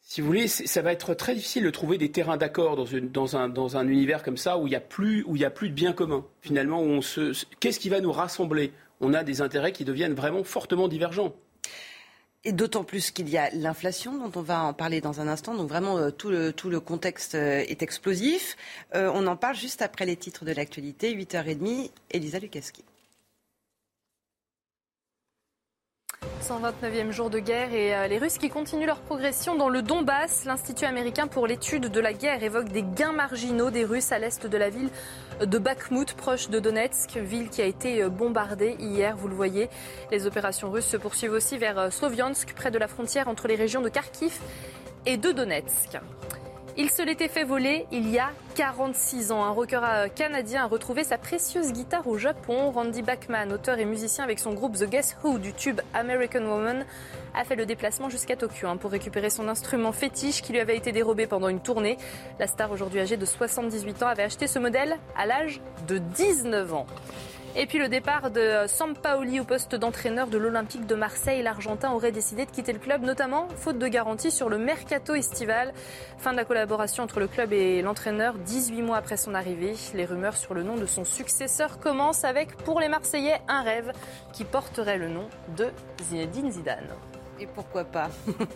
si vous voulez, ça va être très difficile de trouver des terrains d'accord dans, un, univers comme ça où il n'y a, plus, a plus de bien commun. Finalement, qu'est-ce qui va nous rassembler? On a des intérêts qui deviennent vraiment fortement divergents. Et d'autant plus qu'il y a l'inflation, dont on va en parler dans un instant. Donc vraiment, euh, tout, le, tout le contexte euh, est explosif. Euh, on en parle juste après les titres de l'actualité. 8h30, Elisa Lukaski. 129e jour de guerre et euh, les Russes qui continuent leur progression dans le Donbass. L'Institut américain pour l'étude de la guerre évoque des gains marginaux des Russes à l'est de la ville de Bakhmut, proche de Donetsk, ville qui a été euh, bombardée hier, vous le voyez. Les opérations russes se poursuivent aussi vers euh, Sloviansk, près de la frontière entre les régions de Kharkiv et de Donetsk. Il se l'était fait voler il y a 46 ans. Un rocker euh, canadien a retrouvé sa précieuse guitare au Japon. Randy Bachman, auteur et musicien avec son groupe The Guess Who du tube American Woman, a fait le déplacement jusqu'à Tokyo hein, pour récupérer son instrument fétiche qui lui avait été dérobé pendant une tournée. La star aujourd'hui âgée de 78 ans avait acheté ce modèle à l'âge de 19 ans. Et puis le départ de Sampaoli au poste d'entraîneur de l'Olympique de Marseille. L'Argentin aurait décidé de quitter le club, notamment faute de garantie sur le mercato estival. Fin de la collaboration entre le club et l'entraîneur 18 mois après son arrivée. Les rumeurs sur le nom de son successeur commencent avec, pour les Marseillais, un rêve qui porterait le nom de Zinedine Zidane. Et pourquoi pas?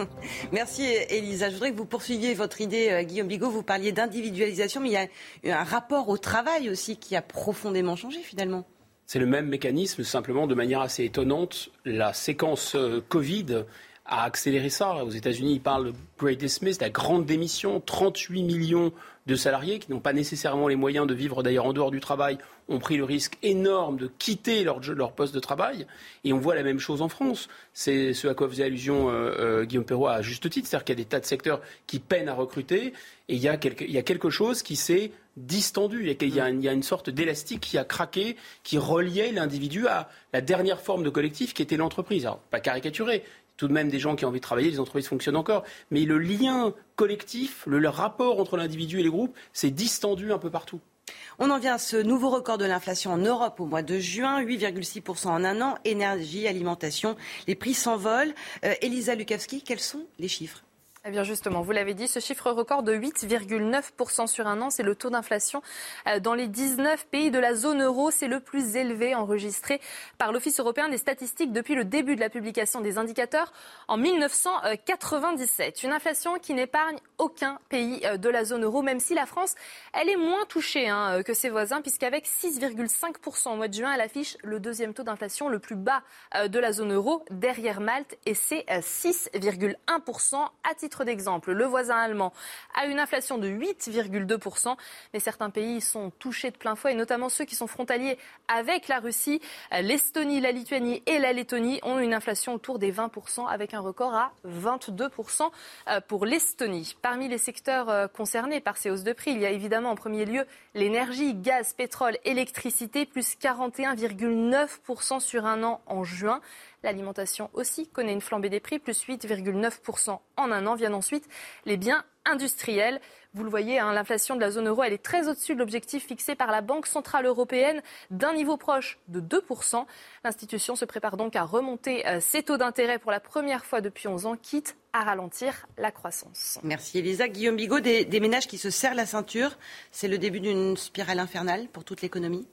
Merci Elisa. Je voudrais que vous poursuiviez votre idée, euh, Guillaume Bigot. Vous parliez d'individualisation, mais il y a un rapport au travail aussi qui a profondément changé finalement. C'est le même mécanisme, simplement de manière assez étonnante. La séquence euh, Covid a accéléré ça. Aux États-Unis, ils parlent de Great Dismiss, la grande démission, 38 millions de salariés qui n'ont pas nécessairement les moyens de vivre d'ailleurs en dehors du travail ont pris le risque énorme de quitter leur, poste de travail. Et on voit la même chose en France. C'est ce à quoi faisait allusion euh, euh, Guillaume Perrault à juste titre. C'est-à-dire qu'il y a des tas de secteurs qui peinent à recruter et il y a quelque, chose qui s'est distendu. Il y, a, une sorte d'élastique qui a craqué, qui reliait l'individu à la dernière forme de collectif qui était l'entreprise. Alors, pas caricaturé, tout de même des gens qui ont envie de travailler, les entreprises fonctionnent encore. Mais le lien collectif, le, rapport entre l'individu et les groupes, s'est distendu un peu partout. On en vient à ce nouveau record de l'inflation en Europe au mois de juin, 8,6% en un an, énergie, alimentation, les prix s'envolent. Euh, Elisa Lukavski, quels sont les chiffres? Eh bien justement, vous l'avez dit, ce chiffre record de 8,9% sur un an, c'est le taux d'inflation euh, dans les 19 pays de la zone euro. C'est le plus élevé enregistré par l'Office européen des statistiques depuis le début de la publication des indicateurs en 1997. Une inflation qui n'épargne aucun pays euh, de la zone euro, même si la France, elle est moins touchée hein, euh, que ses voisins, puisqu'avec 6,5% au mois de juin, elle affiche le deuxième taux d'inflation le plus bas de la zone euro, derrière Malte, et c'est 6,1% à titre d'exemple, le voisin allemand a une inflation de 8,2%, mais certains pays sont touchés de plein fouet, et notamment ceux qui sont frontaliers avec la Russie. L'Estonie, la Lituanie et la Lettonie ont une inflation autour des 20%, avec un record à 22% euh, pour l'Estonie. Parmi les secteurs euh, concernés par ces hausses de prix, il y a évidemment en premier lieu l'énergie, gaz, pétrole, électricité, plus 41,9% sur un an en juin. L'alimentation aussi connaît une flambée des prix, plus 8,9% en un an. Viennent ensuite les biens industriels. Vous le voyez, hein, l'inflation de la zone euro, elle est très au-dessus de l'objectif fixé par la Banque Centrale Européenne d'un niveau proche de 2%. L'institution se prépare donc à remonter euh, ses taux d'intérêt pour la première fois depuis 11 ans, quitte à ralentir la croissance. Merci Elisa. Guillaume Bigot, des ménages qui se serrent la ceinture, c'est le début d'une spirale infernale pour toute l'économie?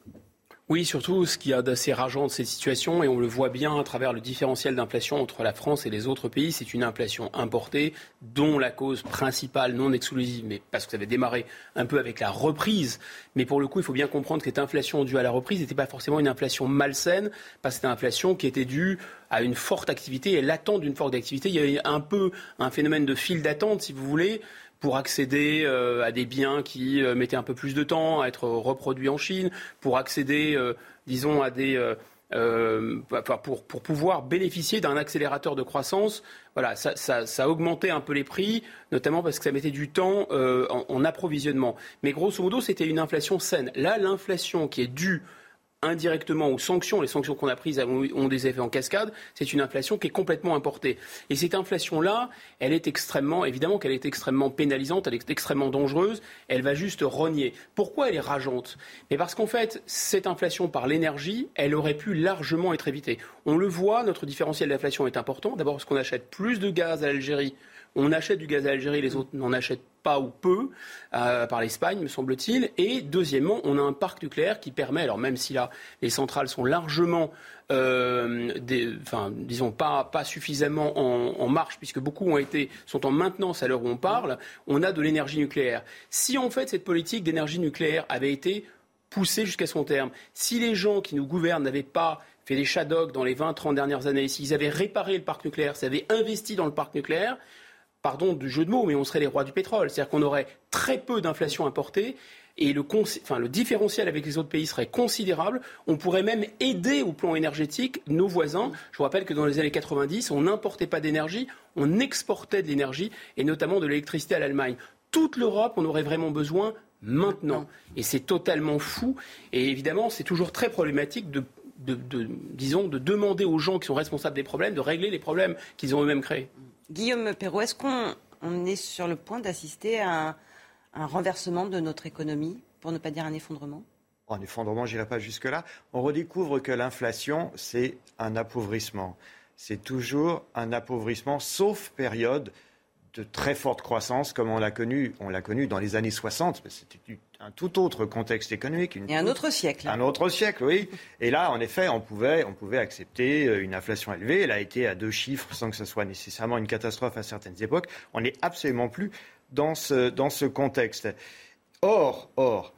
Oui, surtout ce qui a d'assez rageant de cette situation, et on le voit bien à travers le différentiel d'inflation entre la France et les autres pays, c'est une inflation importée dont la cause principale, non exclusive, mais parce que ça avait démarré un peu avec la reprise. Mais pour le coup, il faut bien comprendre que cette inflation due à la reprise n'était pas forcément une inflation malsaine, parce que c'était une inflation qui était due à une forte activité et l'attente d'une forte activité. Il y avait un peu un phénomène de file d'attente, si vous voulez, pour accéder euh, à des biens qui euh, mettaient un peu plus de temps à être reproduits en Chine, pour accéder, euh, disons, à des pour, pour, pouvoir bénéficier d'un accélérateur de croissance. Voilà, ça, ça, ça, a augmenté un peu les prix, notamment parce que ça mettait du temps en, en, approvisionnement. Mais grosso modo, c'était une inflation saine. Là, l'inflation qui est due indirectement aux sanctions, les sanctions qu'on a prises ont des effets en cascade, c'est une inflation qui est complètement importée. Et cette inflation-là, elle est extrêmement, évidemment qu'elle est extrêmement pénalisante, elle est extrêmement dangereuse, elle va juste rogner. Pourquoi elle est rageante? Mais parce qu'en fait, cette inflation par l'énergie, elle aurait pu largement être évitée. On le voit, notre différentiel d'inflation est important, d'abord parce qu'on achète plus de gaz à l'Algérie on achète du gaz à l'Algérie, les autres n'en achètent pas ou peu, euh, par l'Espagne, me semble-t-il. Et deuxièmement, on a un parc nucléaire qui permet, alors même si là, les centrales sont largement, euh, disons, pas, pas suffisamment en, marche, puisque beaucoup ont été, sont en maintenance à l'heure où on parle, on a de l'énergie nucléaire. Si en fait cette politique d'énergie nucléaire avait été poussée jusqu'à son terme, si les gens qui nous gouvernent n'avaient pas fait des shadows dans les 20-30 dernières années, s'ils avaient réparé le parc nucléaire, s'ils avaient investi dans le parc nucléaire, pardon du jeu de mots, mais on serait les rois du pétrole. C'est-à-dire qu'on aurait très peu d'inflation importée et le, enfin, le, différentiel avec les autres pays serait considérable. On pourrait même aider au plan énergétique nos voisins. Je vous rappelle que dans les années 90, on n'importait pas d'énergie, on exportait de l'énergie et notamment de l'électricité à l'Allemagne. Toute l'Europe, on aurait vraiment besoin maintenant. Et c'est totalement fou. Et évidemment, c'est toujours très problématique de, disons, de demander aux gens qui sont responsables des problèmes de régler les problèmes qu'ils ont eux-mêmes créés. Guillaume Perrault, est-ce qu'on est sur le point d'assister à un, renversement de notre économie, pour ne pas dire un effondrement? Un effondrement, je n'irai pas jusque-là. On redécouvre que l'inflation, c'est un appauvrissement. C'est toujours un appauvrissement, sauf période de très forte croissance, comme on l'a connu, on connu dans les années 60. C'était un tout autre contexte économique. et un autre siècle. Un autre siècle, oui. Et là, en effet, on pouvait, on pouvait accepter euh, une inflation élevée. Elle a été à deux chiffres sans que ce soit nécessairement une catastrophe à certaines époques. On n'est absolument plus dans ce, dans ce contexte. Or, or,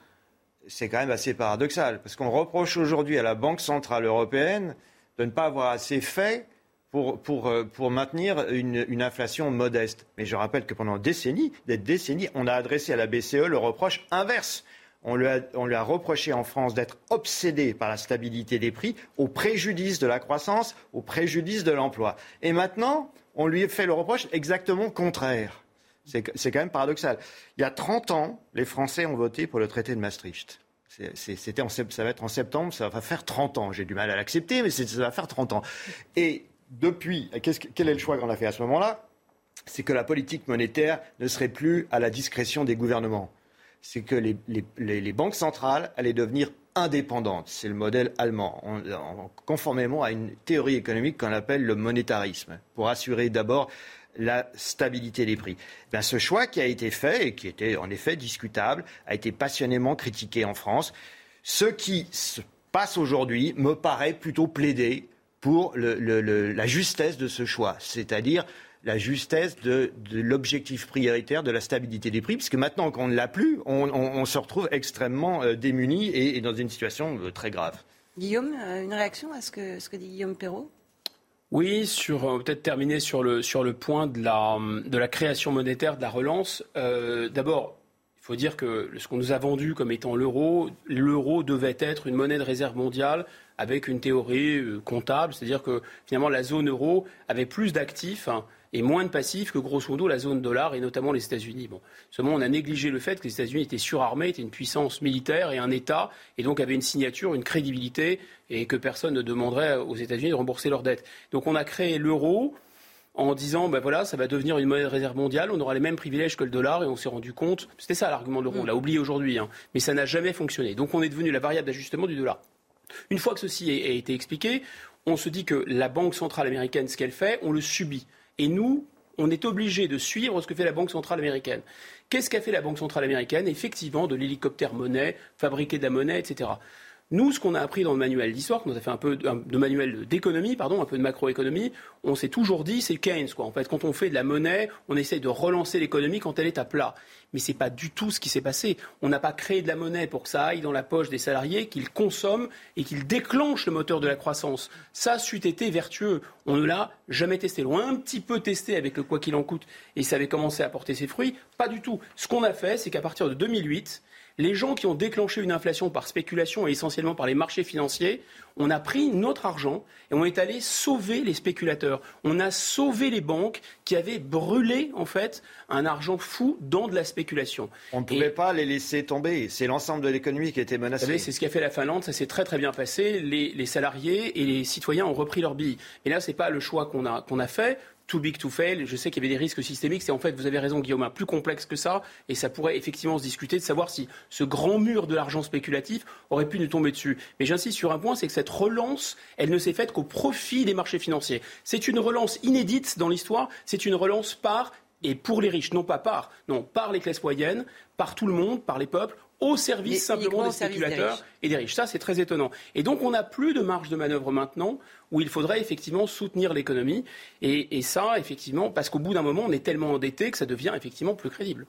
c'est quand même assez paradoxal, parce qu'on reproche aujourd'hui à la Banque centrale européenne de ne pas avoir assez fait euh, pour maintenir une, inflation modeste. Mais je rappelle que pendant des décennies, on a adressé à la BCE le reproche inverse. On lui, a, reproché en France d'être obsédé par la stabilité des prix au préjudice de la croissance, au préjudice de l'emploi. Et maintenant, on lui fait le reproche exactement contraire. C'est quand même paradoxal. Il y a 30 ans, les Français ont voté pour le traité de Maastricht. C'était ça va être en septembre, ça va faire 30 ans. J'ai du mal à l'accepter, mais ça va faire 30 ans. Depuis, quel est le choix qu'on a fait à ce moment-là? C'est que la politique monétaire ne serait plus à la discrétion des gouvernements. C'est que les, banques centrales allaient devenir indépendantes. C'est le modèle allemand, conformément à une théorie économique qu'on appelle le monétarisme, pour assurer d'abord la stabilité des prix. Eh ce choix qui a été fait et qui était en effet discutable a été passionnément critiqué en France. Ce qui se passe aujourd'hui me paraît plutôt plaider pour la justesse de ce choix, c'est-à-dire la justesse de, l'objectif prioritaire de la stabilité des prix, puisque maintenant qu'on ne l'a plus, on, se retrouve extrêmement euh, démuni et, dans une situation euh, très grave. Guillaume, euh, une réaction à ce que, ce que dit Guillaume Perrault? Oui, sur peut-être terminer sur le sur le point de la de la création monétaire, de la relance. D'abord, il faut dire que ce qu'on nous a vendu comme étant l'euro, l'euro devait être une monnaie de réserve mondiale avec une théorie euh, comptable, c'est-à-dire que finalement la zone euro avait plus d'actifs hein, et moins de passifs que grosso modo la zone dollar et notamment les États-Unis. Bon, seulement on a négligé le fait que les États-Unis étaient surarmés, étaient une puissance militaire et un État, et donc avaient une signature, une crédibilité, et que personne ne demanderait aux États-Unis de rembourser leurs dettes. Donc on a créé l'euro en disant ben voilà, ça va devenir une monnaie de réserve mondiale, on aura les mêmes privilèges que le dollar et on s'est rendu compte, c'était ça l'argument de l'euro, on l'a oublié aujourd'hui, hein, mais ça n'a jamais fonctionné. Donc on est devenu la variable d'ajustement du dollar. Une fois que ceci a été expliqué, on se dit que la Banque centrale américaine, ce qu'elle fait, on le subit. Et nous, on est obligé de suivre ce que fait la Banque centrale américaine. Qu'est-ce qu'a fait la Banque centrale américaine? Effectivement, de l'hélicoptère monnaie, fabriquer de la monnaie, etc. Nous, ce qu'on a appris dans le manuel d'histoire, qu'on a fait un peu de manuel d'économie, pardon, un peu de macroéconomie, on s'est toujours dit c'est Keynes. Quoi. En fait, quand on fait de la monnaie, on essaye de relancer l'économie quand elle est à plat. Mais ce n'est pas du tout ce qui s'est passé. On n'a pas créé de la monnaie pour que ça aille dans la poche des salariés, qu'ils consomment et qu'ils déclenchent le moteur de la croissance. Ça, c'eût été vertueux. On ne l'a jamais testé. On l'a un petit peu testé avec le quoi qu'il en coûte et ça avait commencé à porter ses fruits. Pas du tout. Ce qu'on a fait, c'est qu'à partir de 2008, Les gens qui ont déclenché une inflation par spéculation et essentiellement par les marchés financiers, on a pris notre argent et on est allé sauver les spéculateurs. On a sauvé les banques qui avaient brûlé en fait un argent fou dans de la spéculation. On ne pouvait pas les laisser tomber. C'est l'ensemble de l'économie qui était menacé. C'est ce qu'a fait la Finlande. Ça s'est très très bien passé. Les, salariés et les citoyens ont repris leur billes. Et là, ce n'est pas le choix qu'on a, qu'on a fait too big to fail. Je sais qu'il y avait des risques systémiques. C'est en fait, vous avez raison, Guillaume, plus complexe que ça. Et ça pourrait effectivement se discuter de savoir si ce grand mur de l'argent spéculatif aurait pu nous tomber dessus. Mais j'insiste sur un point, c'est que cette relance, elle ne s'est faite qu'au profit des marchés financiers. C'est une relance inédite dans l'histoire. C'est une relance par et pour les riches, non pas par, non, par les classes moyennes, par tout le monde, par les peuples, au service simplement des spéculateurs et des riches. Ça, c'est très étonnant. Et donc, on n'a plus de marge de manœuvre maintenant où il faudrait effectivement soutenir l'économie. Et, et, ça, effectivement, parce qu'au bout d'un moment, on est tellement endetté que ça devient effectivement plus crédible.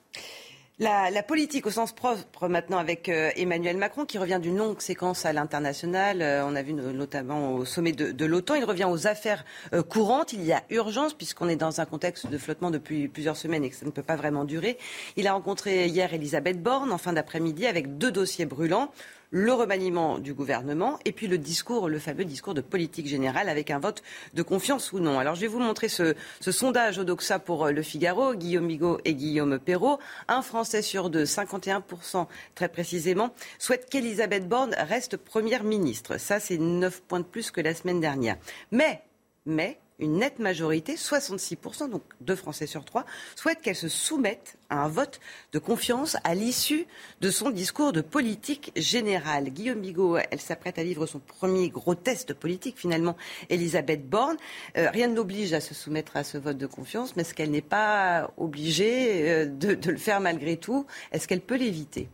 La, politique au sens propre maintenant avec euh, Emmanuel Macron qui revient d'une longue séquence à l'international. Euh, on a vu notamment au sommet de, l'OTAN. Il revient aux affaires euh, courantes. Il y a urgence puisqu'on est dans un contexte de flottement depuis plusieurs semaines et que ça ne peut pas vraiment durer. Il a rencontré hier Elisabeth Borne en fin d'après-midi avec deux dossiers brûlants le remaniement du gouvernement et puis le discours, le fameux discours de politique générale avec un vote de confiance ou non. Alors je vais vous montrer ce, sondage Odoxa pour euh, Le Figaro, Guillaume Bigot et Guillaume Perrault. Un Français sur deux, 51% très précisément, souhaite qu'Elisabeth Borne reste première ministre. Ça, c'est 9 points de plus que la semaine dernière. Mais, mais, une nette majorité, 66%, donc deux Français sur trois, souhaitent qu'elle se soumette à un vote de confiance à l'issue de son discours de politique générale. Guillaume Bigot, elle s'apprête à vivre son premier gros test politique finalement, Elisabeth Borne. Euh, rien ne l'oblige à se soumettre à ce vote de confiance, mais est-ce qu'elle n'est pas obligée euh, de le faire malgré tout? Est-ce qu'elle peut l'éviter?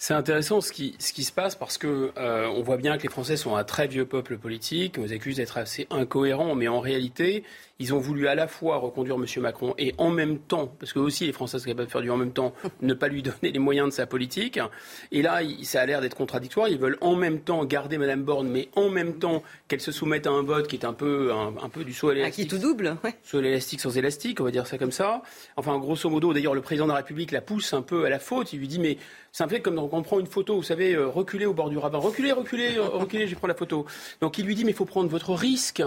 C'est intéressant ce qui, se passe parce que euh, on voit bien que les Français sont un très vieux peuple politique. On les accuse d'être assez incohérents, mais en réalité, ils ont voulu à la fois reconduire M. Macron et en même temps, parce que aussi les Français sont capables de faire du en même temps, ne pas lui donner les moyens de sa politique. Et là, ça a l'air d'être contradictoire. Ils veulent en même temps garder Mme Borne, mais en même temps qu'elle se soumette à un vote qui est un peu, un, peu du saut à l'élastique. qui tout double, ouais. Saut à l'élastique sans élastique, on va dire ça comme ça. Enfin, grosso modo, d'ailleurs, le président de la République la pousse un peu à la faute. Il lui dit, mais c'est un peu comme quand on prend une photo, vous savez, euh, reculer au bord du ravin. Reculez, reculez, reculez, je prends la photo. Donc il lui dit, mais il faut prendre votre risque.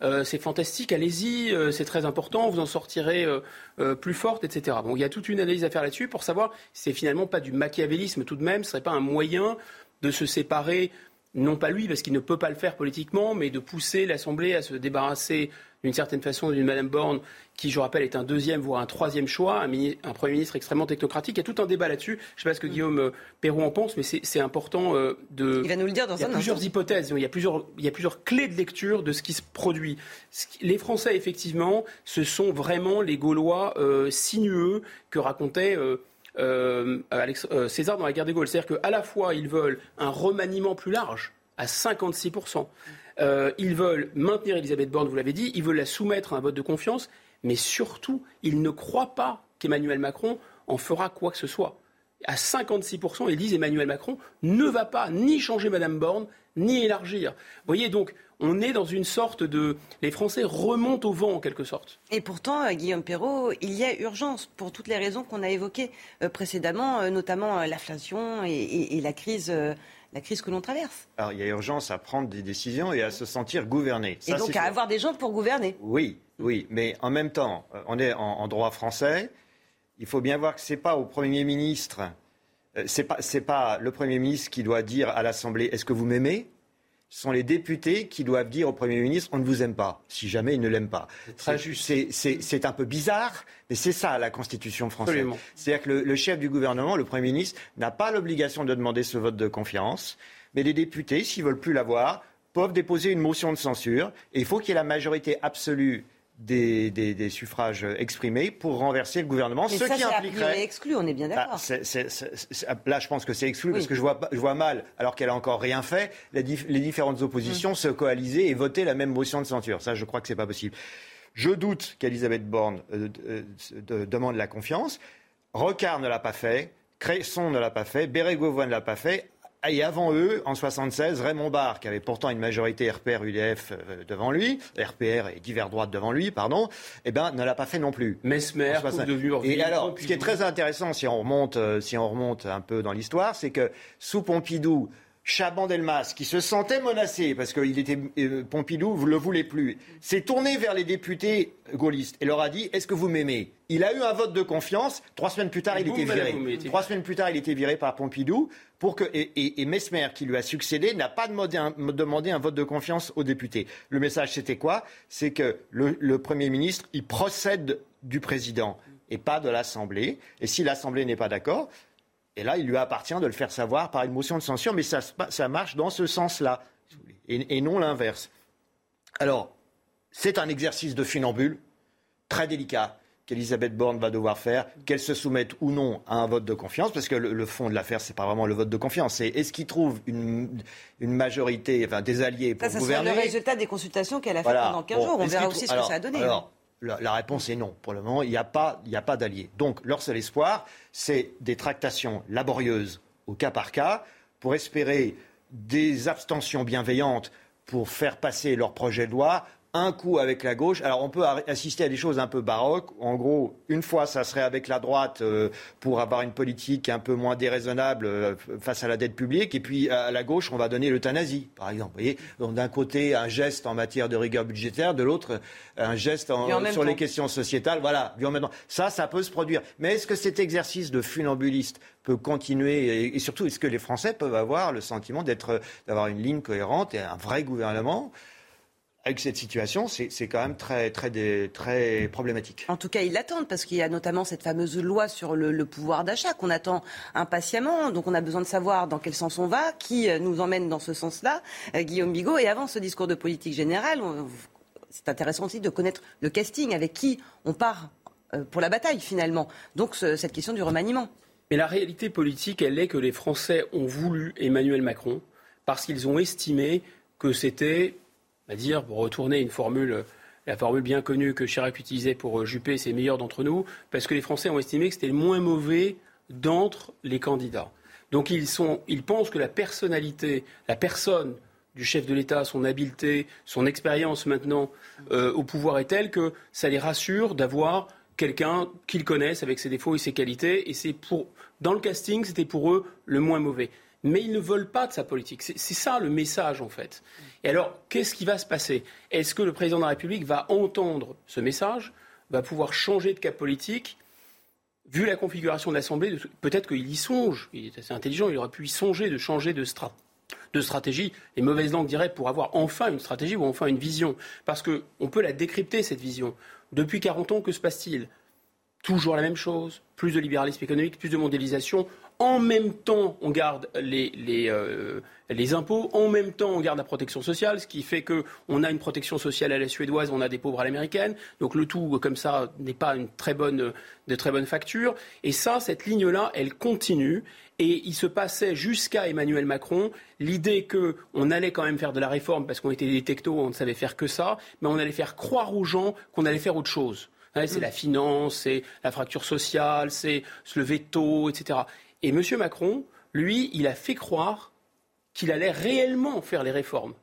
Euh, c'est fantastique, allez-y, euh, c'est très important, vous en sortirez euh, plus forte, etc. Bon, il y a toute une analyse à faire là-dessus pour savoir si c'est finalement pas du machiavélisme tout de même, ce serait pas un moyen de se séparer, non pas lui, parce qu'il ne peut pas le faire politiquement, mais de pousser l'Assemblée à se débarrasser d'une certaine façon d'une Madame Borne qui, je rappelle, est un deuxième, voire un troisième choix, un, Premier ministre extrêmement technocratique. Il y a tout un débat là-dessus. Je ne sais pas ce que mm. Guillaume euh, Perrault en pense, mais c'est important euh, de... Il va nous le dire dans il y a plusieurs hypothèses, il y, a plusieurs, il y a plusieurs clés de lecture de ce qui se produit. Les Français, effectivement, ce sont vraiment les Gaulois euh, sinueux que racontait... César dans la guerre des Gaules. C'est-à-dire qu'à la fois, ils veulent un remaniement plus large, à 56%. Ils veulent maintenir Elisabeth Borne, vous l'avez dit, ils veulent la soumettre à un vote de confiance, mais surtout, ils ne croient pas qu'Emmanuel Macron en fera quoi que ce soit. À 56%, ils disent Emmanuel Macron ne va pas ni changer Madame Borne, ni élargir. Vous voyez donc, on est dans une sorte de. Les Français remontent au vent en quelque sorte. Et pourtant, euh, Guillaume Perrault, il y a urgence pour toutes les raisons qu'on a évoquées euh, précédemment, euh, notamment l'inflation et, la crise la crise que l'on traverse. Alors il y a urgence à prendre des décisions et à se sentir gouverné. et donc à avoir des gens pour gouverner. Oui, oui, mais en même temps, euh, on est en, droit français. Il faut bien voir que ce n'est pas au Premier ministre, euh, ce n'est pas, le Premier ministre qui doit dire à l'Assemblée est-ce que vous m'aimez? Ce sont les députés qui doivent dire au Premier ministre on ne vous aime pas, si jamais il ne l'aime pas. C'est un peu bizarre, mais c'est ça la Constitution française. C'est-à-dire que le, chef du gouvernement, le Premier ministre, n'a pas l'obligation de demander ce vote de confiance, mais les députés, s'ils veulent plus l'avoir, peuvent déposer une motion de censure. Et il faut qu'il y ait la majorité absolue des, suffrages exprimés pour renverser le gouvernement. Mais ce ça, qui impliquerait. exclu, on est bien d'accord. Ah, là, je pense que c'est exclu parce que je vois, je vois mal, alors qu'elle a encore rien fait, les, différentes oppositions mm. se coaliser et voter la même motion de censure. Ça, je crois que c'est pas possible. Je doute qu'Elisabeth Borne euh, euh, demande la confiance. Rocard ne l'a pas fait. Cresson ne l'a pas fait. Bérégovoy ne l'a pas fait. Et avant eux, en 76, Raymond Barre, qui avait pourtant une majorité RPR-UDF euh, devant lui, RPR et divers droites devant lui, pardon, eh ben, ne l'a pas fait non plus. Mesmer, Et alors, ce qui est très intéressant, si on remonte, euh, si on remonte un peu dans l'histoire, c'est que sous Pompidou, Chaban-Delmas, qui se sentait menacé parce que était, euh, Pompidou ne le voulait plus, s'est tourné vers les députés gaullistes et leur a dit Est-ce que vous m'aimez? Il a eu un vote de confiance. Trois semaines plus tard, il était viré. Trois semaines plus tard, il était viré par Pompidou. Pour que, et, Mesmer, qui lui a succédé, n'a pas demandé un, demandé un, vote de confiance aux députés. Le message, c'était quoi? C'est que le, le Premier ministre, il procède du président et pas de l'Assemblée. Et si l'Assemblée n'est pas d'accord, et là, il lui appartient de le faire savoir par une motion de censure, mais ça, ça marche dans ce sens-là, et, non l'inverse. Alors, c'est un exercice de funambule très délicat qu'Elisabeth Borne va devoir faire, qu'elle se soumette ou non à un vote de confiance, parce que le, fond de l'affaire, c'est pas vraiment le vote de confiance, c'est est-ce qu'il trouve une, majorité, enfin des alliés pour ça, gouverner. C'est le résultat des consultations qu'elle a faites pendant 15 jours. On verra aussi ce que ça a donné. La, réponse est non. Pour le moment, il n'y a pas, pas d'alliés. Donc, leur seul espoir, c'est des tractations laborieuses au cas par cas pour espérer des abstentions bienveillantes pour faire passer leur projet de loi un coup avec la gauche. Alors on peut assister à des choses un peu baroques. En gros, une fois, ça serait avec la droite euh, pour avoir une politique un peu moins déraisonnable euh, face à la dette publique. Et puis à la gauche, on va donner l'euthanasie, par exemple. Vous voyez Donc d'un côté, un geste en matière de rigueur budgétaire, de l'autre, un geste sur les questions sociétales. Voilà, Ça, ça peut se produire. Mais est-ce que cet exercice de funambuliste peut continuer et, surtout, est-ce que les Français peuvent avoir le sentiment d'être, d'avoir une ligne cohérente et un vrai gouvernement? Avec cette situation, c'est quand même très, très, très problématique. En tout cas, ils l'attendent parce qu'il y a notamment cette fameuse loi sur le, pouvoir d'achat qu'on attend impatiemment. Donc on a besoin de savoir dans quel sens on va, qui euh, nous emmène dans ce sens-là, euh, Guillaume Bigot. Et avant ce discours de politique générale, c'est intéressant aussi de connaître le casting, avec qui on part euh, pour la bataille finalement. Donc cette question du remaniement. Mais la réalité politique, elle est que les Français ont voulu Emmanuel Macron parce qu'ils ont estimé que c'était à dire, pour retourner une formule, la formule bien connue que Chirac utilisait pour Juppé, c'est meilleur d'entre nous, parce que les Français ont estimé que c'était le moins mauvais d'entre les candidats. Donc ils, sont, ils pensent que la personnalité, la personne du chef de l'État, son habileté, son expérience maintenant euh, au pouvoir est telle que ça les rassure d'avoir quelqu'un qu'ils connaissent avec ses défauts et ses qualités. Et c'est pour, dans le casting, c'était pour eux le moins mauvais mais ils ne veulent pas de sa politique. C'est ça le message, en fait. Et alors, qu'est-ce qui va se passer? Est-ce que le président de la République va entendre ce message, va pouvoir changer de cap politique? Vu la configuration de l'Assemblée, peut-être qu'il y songe. Il est assez intelligent, il aurait pu y songer de changer de, de stratégie. Les mauvaises langues diraient pour avoir enfin une stratégie ou enfin une vision. Parce qu'on peut la décrypter, cette vision. Depuis 40 ans, que se passe-t-il? Toujours la même chose. Plus de libéralisme économique, plus de mondialisation. En même temps, on garde les, euh, les, impôts, en même temps, on garde la protection sociale, ce qui fait qu'on a une protection sociale à la suédoise, on a des pauvres à l'américaine. Donc le tout, comme ça, n'est pas une très bonne, de très bonne facture. Et ça, cette ligne-là, elle continue. Et il se passait jusqu'à Emmanuel Macron l'idée qu'on allait quand même faire de la réforme parce qu'on était des techtos, on ne savait faire que ça, mais on allait faire croire aux gens qu'on allait faire autre chose. C'est la finance, c'est la fracture sociale, c'est le veto, etc. Et M. Macron, lui, il a fait croire qu'il allait réellement faire les réformes.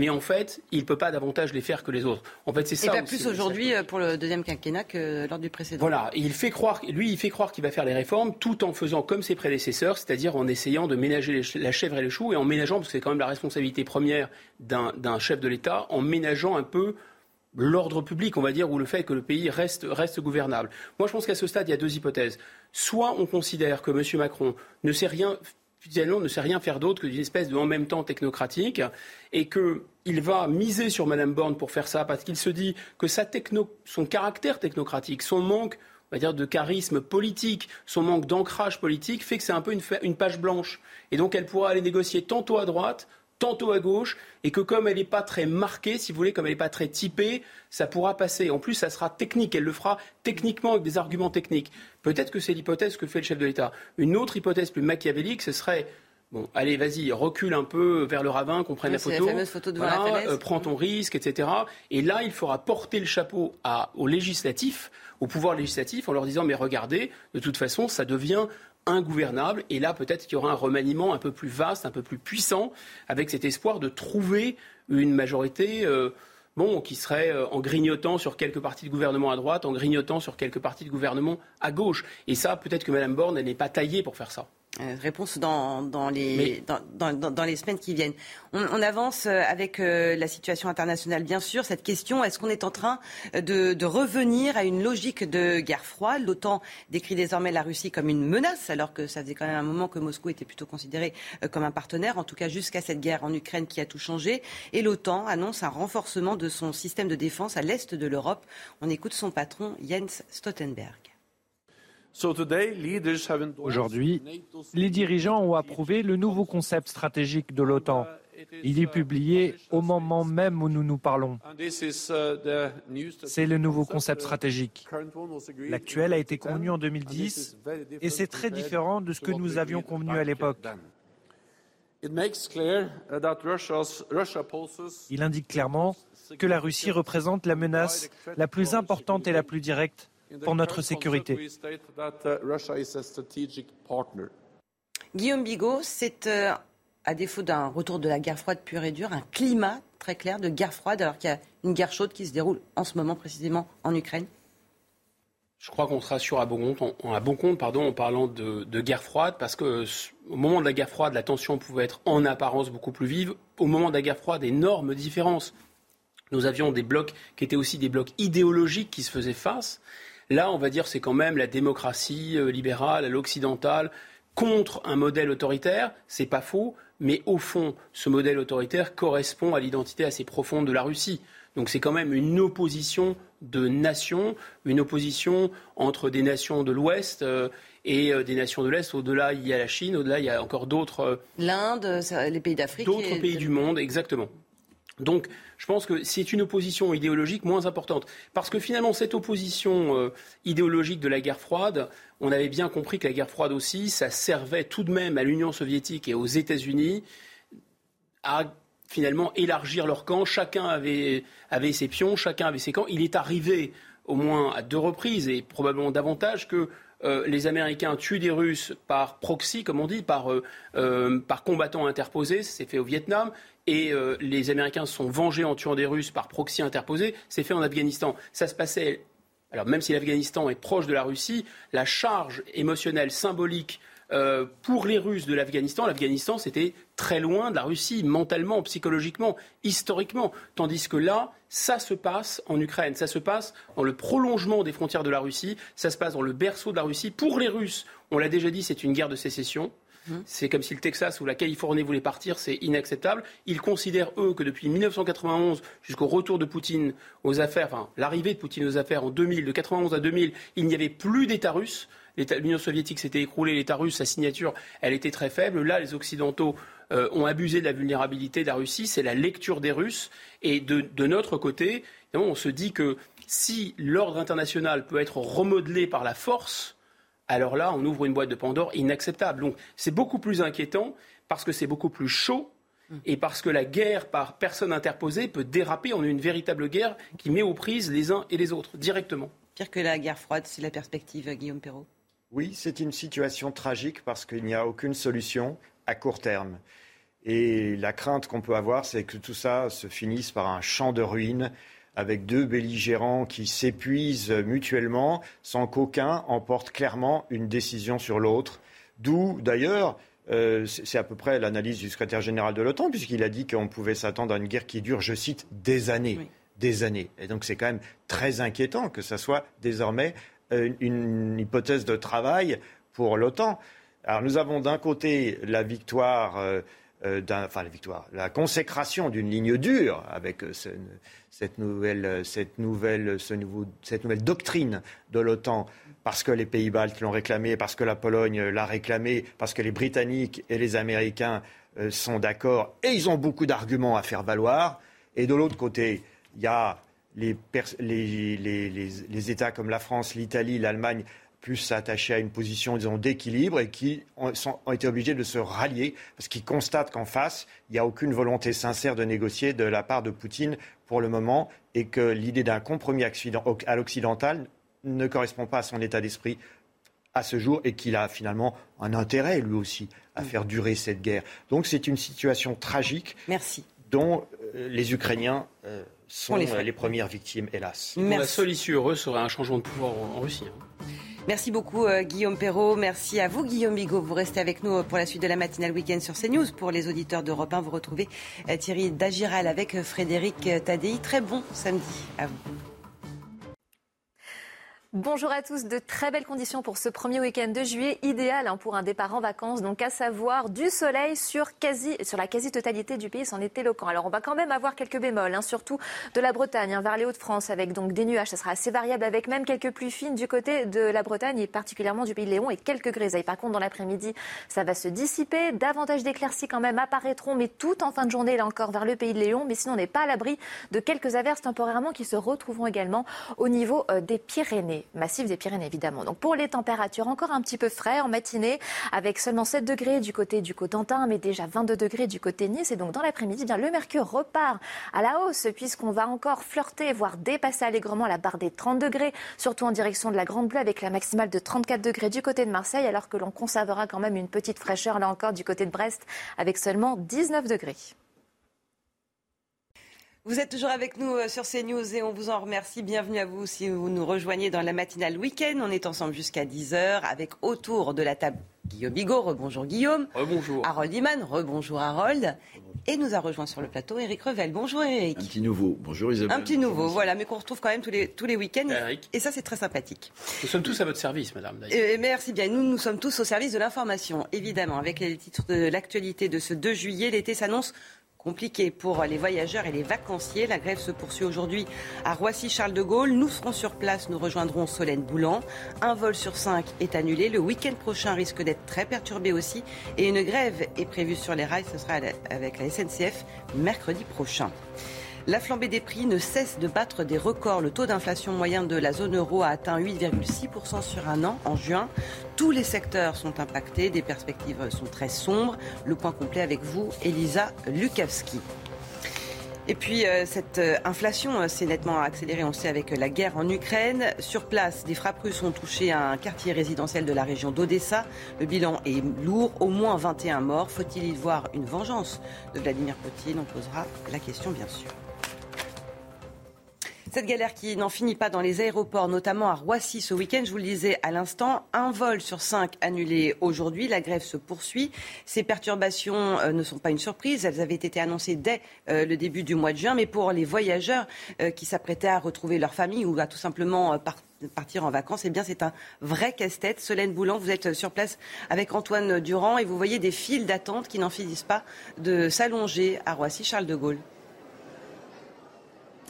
Mais en fait, il ne peut pas davantage les faire que les autres. En fait, c'est ça. Et pas plus aujourd'hui euh, pour le deuxième quinquennat que lors du précédent. Voilà. il fait croire, lui, il fait croire qu'il va faire les réformes tout en faisant comme ses prédécesseurs, c'est-à-dire en essayant de ménager la chèvre et le chou et en ménageant, parce que c'est quand même la responsabilité première d'un chef de l'État, en ménageant un peu l'ordre public, on va dire, ou le fait que le pays reste, reste gouvernable. Moi, je pense qu'à ce stade, il y a deux hypothèses. Soit on considère que M. Macron ne sait rien finalement ne sait rien faire d'autre que d'une espèce de en même temps technocratique et qu'il va miser sur Mme Borne pour faire ça parce qu'il se dit que son caractère technocratique, son manque on va dire, de charisme politique, son manque d'ancrage politique fait que c'est un peu une, page blanche. Et donc elle pourra aller négocier tantôt à droite, tantôt à gauche, et que comme elle n'est pas très marquée, si vous voulez, comme elle n'est pas très typée, ça pourra passer. En plus, ça sera technique, elle le fera techniquement avec des arguments techniques. Peut-être que c'est l'hypothèse que fait le chef de l'État. Une autre hypothèse plus machiavélique, ce serait Bon, allez, vas-y, recule un peu vers le ravin, qu'on prenne la photo. La photo la euh, prends ton risque, etc. Et là, il faudra porter le chapeau à, au législatif, au pouvoir législatif, en leur disant mais regardez, de toute façon, ça devient ingouvernable. Et là, peut-être qu'il y aura un remaniement un peu plus vaste, un peu plus puissant, avec cet espoir de trouver une majorité. Euh, bon, qui serait euh, en grignotant sur quelques parties de gouvernement à droite, en grignotant sur quelques parties de gouvernement à gauche. Et ça, peut-être que Mme Borne, n'est pas taillée pour faire ça. Euh, réponse dans, dans, les, dans, dans, dans, les semaines qui viennent. On, on avance euh, avec euh, la situation internationale, bien sûr. Cette question, est-ce qu'on est en train de, de, revenir à une logique de guerre froide? L'OTAN décrit désormais la Russie comme une menace, alors que ça faisait quand même un moment que Moscou était plutôt considéré comme un partenaire, en tout cas jusqu'à cette guerre en Ukraine qui a tout changé. Et l'OTAN annonce un renforcement de son système de défense à l'est de l'Europe. On écoute son patron, Jens Stoltenberg. Aujourd'hui, les dirigeants ont approuvé le nouveau concept stratégique de l'OTAN. Il est publié au moment même où nous nous parlons. C'est le nouveau concept stratégique. L'actuel a été convenu en 2010 et c'est très différent de ce que nous avions convenu à l'époque. Il indique clairement que la Russie représente la menace la plus importante et la plus directe pour notre sécurité. Guillaume Bigot, c'est, euh, à défaut d'un retour de la guerre froide pure et dure, un climat très clair de guerre froide, alors qu'il y a une guerre chaude qui se déroule en ce moment précisément en Ukraine je crois qu'on se rassure à bon compte, en, bon compte pardon, en parlant de, de, guerre froide, parce que au moment de la guerre froide, la tension pouvait être en apparence beaucoup plus vive. Au moment de la guerre froide, énorme différence. Nous avions des blocs qui étaient aussi des blocs idéologiques qui se faisaient face. Là, on va dire, c'est quand même la démocratie euh, libérale, l'occidentale, contre un modèle autoritaire. C'est pas faux, mais au fond, ce modèle autoritaire correspond à l'identité assez profonde de la Russie. Donc c'est quand même une opposition de nations, une opposition entre des nations de l'Ouest euh, et euh, des nations de l'Est. Au-delà, il y a la Chine, au-delà, il y a encore d'autres. L'Inde, les pays d'Afrique. D'autres pays du monde, exactement. Donc, je pense que c'est une opposition idéologique moins importante. Parce que finalement, cette opposition euh, idéologique de la guerre froide, on avait bien compris que la guerre froide aussi, ça servait tout de même à l'Union soviétique et aux États-Unis à finalement élargir leur camp. Chacun avait, avait ses pions, chacun avait ses camps. Il est arrivé au moins à deux reprises, et probablement davantage, que euh, les Américains tuent des Russes par proxy, comme on dit, par, euh, par combattants interposés, c'est fait au Vietnam, et les Américains sont vengés en tuant des Russes par proxy interposé, c'est fait en Afghanistan. Ça se passait, alors même si l'Afghanistan est proche de la Russie, la charge émotionnelle, symbolique euh, pour les Russes de l'Afghanistan, l'Afghanistan, c'était très loin de la Russie, mentalement, psychologiquement, historiquement. Tandis que là, ça se passe en Ukraine, ça se passe dans le prolongement des frontières de la Russie, ça se passe dans le berceau de la Russie. Pour les Russes, on l'a déjà dit, c'est une guerre de sécession. Mmh. C'est comme si le Texas ou la Californie voulaient partir, c'est inacceptable. Ils considèrent, eux, que depuis 1991 jusqu'au retour de Poutine aux affaires, enfin l'arrivée de Poutine aux affaires en 2000, de 91 à 2000, il n'y avait plus d'État russe l'Union soviétique s'était écroulée, l'État russe, sa signature, elle était très faible. Là, les Occidentaux euh, ont abusé de la vulnérabilité de la Russie. C'est la lecture des Russes. Et de, notre côté, on se dit que si l'ordre international peut être remodelé par la force, alors là, on ouvre une boîte de Pandore inacceptable. Donc, c'est beaucoup plus inquiétant parce que c'est beaucoup plus chaud et parce que la guerre par personne interposée peut déraper en une véritable guerre qui met aux prises les uns et les autres directement. Pire que la guerre froide, c'est la perspective, Guillaume Perrault. Oui, c'est une situation tragique parce qu'il n'y a aucune solution à court terme. Et la crainte qu'on peut avoir, c'est que tout ça se finisse par un champ de ruines avec deux belligérants qui s'épuisent mutuellement sans qu'aucun emporte clairement une décision sur l'autre. D'où, d'ailleurs, euh, c'est à peu près l'analyse du secrétaire général de l'OTAN, puisqu'il a dit qu'on pouvait s'attendre à une guerre qui dure, je cite, des années. Des années. Et donc c'est quand même très inquiétant que ça soit désormais euh, une, hypothèse de travail pour l'OTAN. Alors nous avons d'un côté la victoire, euh, euh, enfin la victoire, la consécration d'une ligne dure avec cette, nouvelle, cette, nouvelle, ce nouveau, cette nouvelle doctrine de l'OTAN, parce que les pays baltes l'ont réclamé, parce que la Pologne l'a réclamé, parce que les Britanniques et les Américains sont d'accord, et ils ont beaucoup d'arguments à faire valoir. Et de l'autre côté, il y a les, États comme la France, l'Italie, l'Allemagne plus s'attacher à une position, disons, d'équilibre et qui ont, été obligés de se rallier parce qu'ils constatent qu'en face, il n'y a aucune volonté sincère de négocier de la part de Poutine pour le moment et que l'idée d'un compromis à l'occidental ne correspond pas à son état d'esprit à ce jour et qu'il a finalement un intérêt lui aussi à faire durer cette guerre. Donc c'est une situation tragique. Merci. Dont euh, les Ukrainiens euh, sont les, premières victimes, hélas. La seule issue heureuse serait un changement de pouvoir en, Russie. Merci beaucoup euh, Guillaume Perrault. Merci à vous Guillaume Bigot. Vous restez avec nous pour la suite de la matinale week-end sur CNews. Pour les auditeurs d'Europe 1, vous retrouvez Thierry Dagiral avec Frédéric Tadei. Très bon samedi à vous. Bonjour à tous, de très belles conditions pour ce premier week-end de juillet, idéal hein, pour un départ en vacances, donc à savoir du soleil sur, quasi, sur la quasi-totalité du pays, c'en est éloquent. Alors on va quand même avoir quelques bémols, hein, surtout de la Bretagne hein, vers les Hauts-de-France, avec donc des nuages, ça sera assez variable, avec même quelques pluies fines du côté de la Bretagne et particulièrement du pays de Léon et quelques grisailles. Par contre, dans l'après-midi, ça va se dissiper, davantage d'éclaircies quand même apparaîtront, mais tout en fin de journée, là encore, vers le pays de Léon, mais sinon on n'est pas à l'abri de quelques averses temporairement qui se retrouveront également au niveau euh, des Pyrénées massif des Pyrénées évidemment. Donc pour les températures, encore un petit peu frais en matinée, avec seulement 7 degrés du côté du Cotentin, mais déjà 22 degrés du côté Nice. Et donc dans l'après-midi, bien le mercure repart à la hausse, puisqu'on va encore flirter, voire dépasser allègrement la barre des 30 degrés, surtout en direction de la Grande Bleue, avec la maximale de 34 degrés du côté de Marseille, alors que l'on conservera quand même une petite fraîcheur là encore du côté de Brest, avec seulement 19 degrés. Vous êtes toujours avec nous euh, sur CNews et on vous en remercie. Bienvenue à vous si vous nous rejoignez dans la matinale week-end. On est ensemble jusqu'à 10h avec autour de la table Guillaume Bigot. Rebonjour Guillaume. Rebonjour. Harold Iman. Rebonjour Harold. Et nous a rejoint sur le plateau Eric Revel. Bonjour Eric. Un petit nouveau. Bonjour Isabelle. Un petit nouveau, voilà, mais qu'on retrouve quand même tous les, tous les week-ends. Eric. Et ça, c'est très sympathique. Nous sommes tous à votre service, madame. Euh, merci bien. Nous, nous sommes tous au service de l'information, évidemment. Avec les titres de l'actualité de ce 2 juillet, l'été s'annonce compliqué pour les voyageurs et les vacanciers. La grève se poursuit aujourd'hui à Roissy-Charles de Gaulle. Nous serons sur place, nous rejoindrons Solène Boulan. Un vol sur cinq est annulé. Le week-end prochain risque d'être très perturbé aussi. Et une grève est prévue sur les rails. Ce sera avec la SNCF mercredi prochain. La flambée des prix ne cesse de battre des records. Le taux d'inflation moyen de la zone euro a atteint 8,6% sur un an en juin. Tous les secteurs sont impactés, des perspectives sont très sombres. Le point complet avec vous, Elisa Lukavski. Et puis euh, cette euh, inflation euh, s'est nettement accélérée, on sait, avec la guerre en Ukraine. Sur place, des frappes russes ont touché un quartier résidentiel de la région d'Odessa. Le bilan est lourd, au moins 21 morts. Faut-il y voir une vengeance de Vladimir Poutine? On posera la question, bien sûr. Cette galère qui n'en finit pas dans les aéroports, notamment à Roissy ce week-end, je vous le disais à l'instant, un vol sur cinq annulé aujourd'hui. La grève se poursuit. Ces perturbations euh, ne sont pas une surprise. Elles avaient été annoncées dès euh, le début du mois de juin. Mais pour les voyageurs euh, qui s'apprêtaient à retrouver leur famille ou à tout simplement partir en vacances, eh bien c'est un vrai casse-tête. Solène Boulan, vous êtes sur place avec Antoine Durand et vous voyez des files d'attente qui n'en finissent pas de s'allonger à Roissy Charles de Gaulle.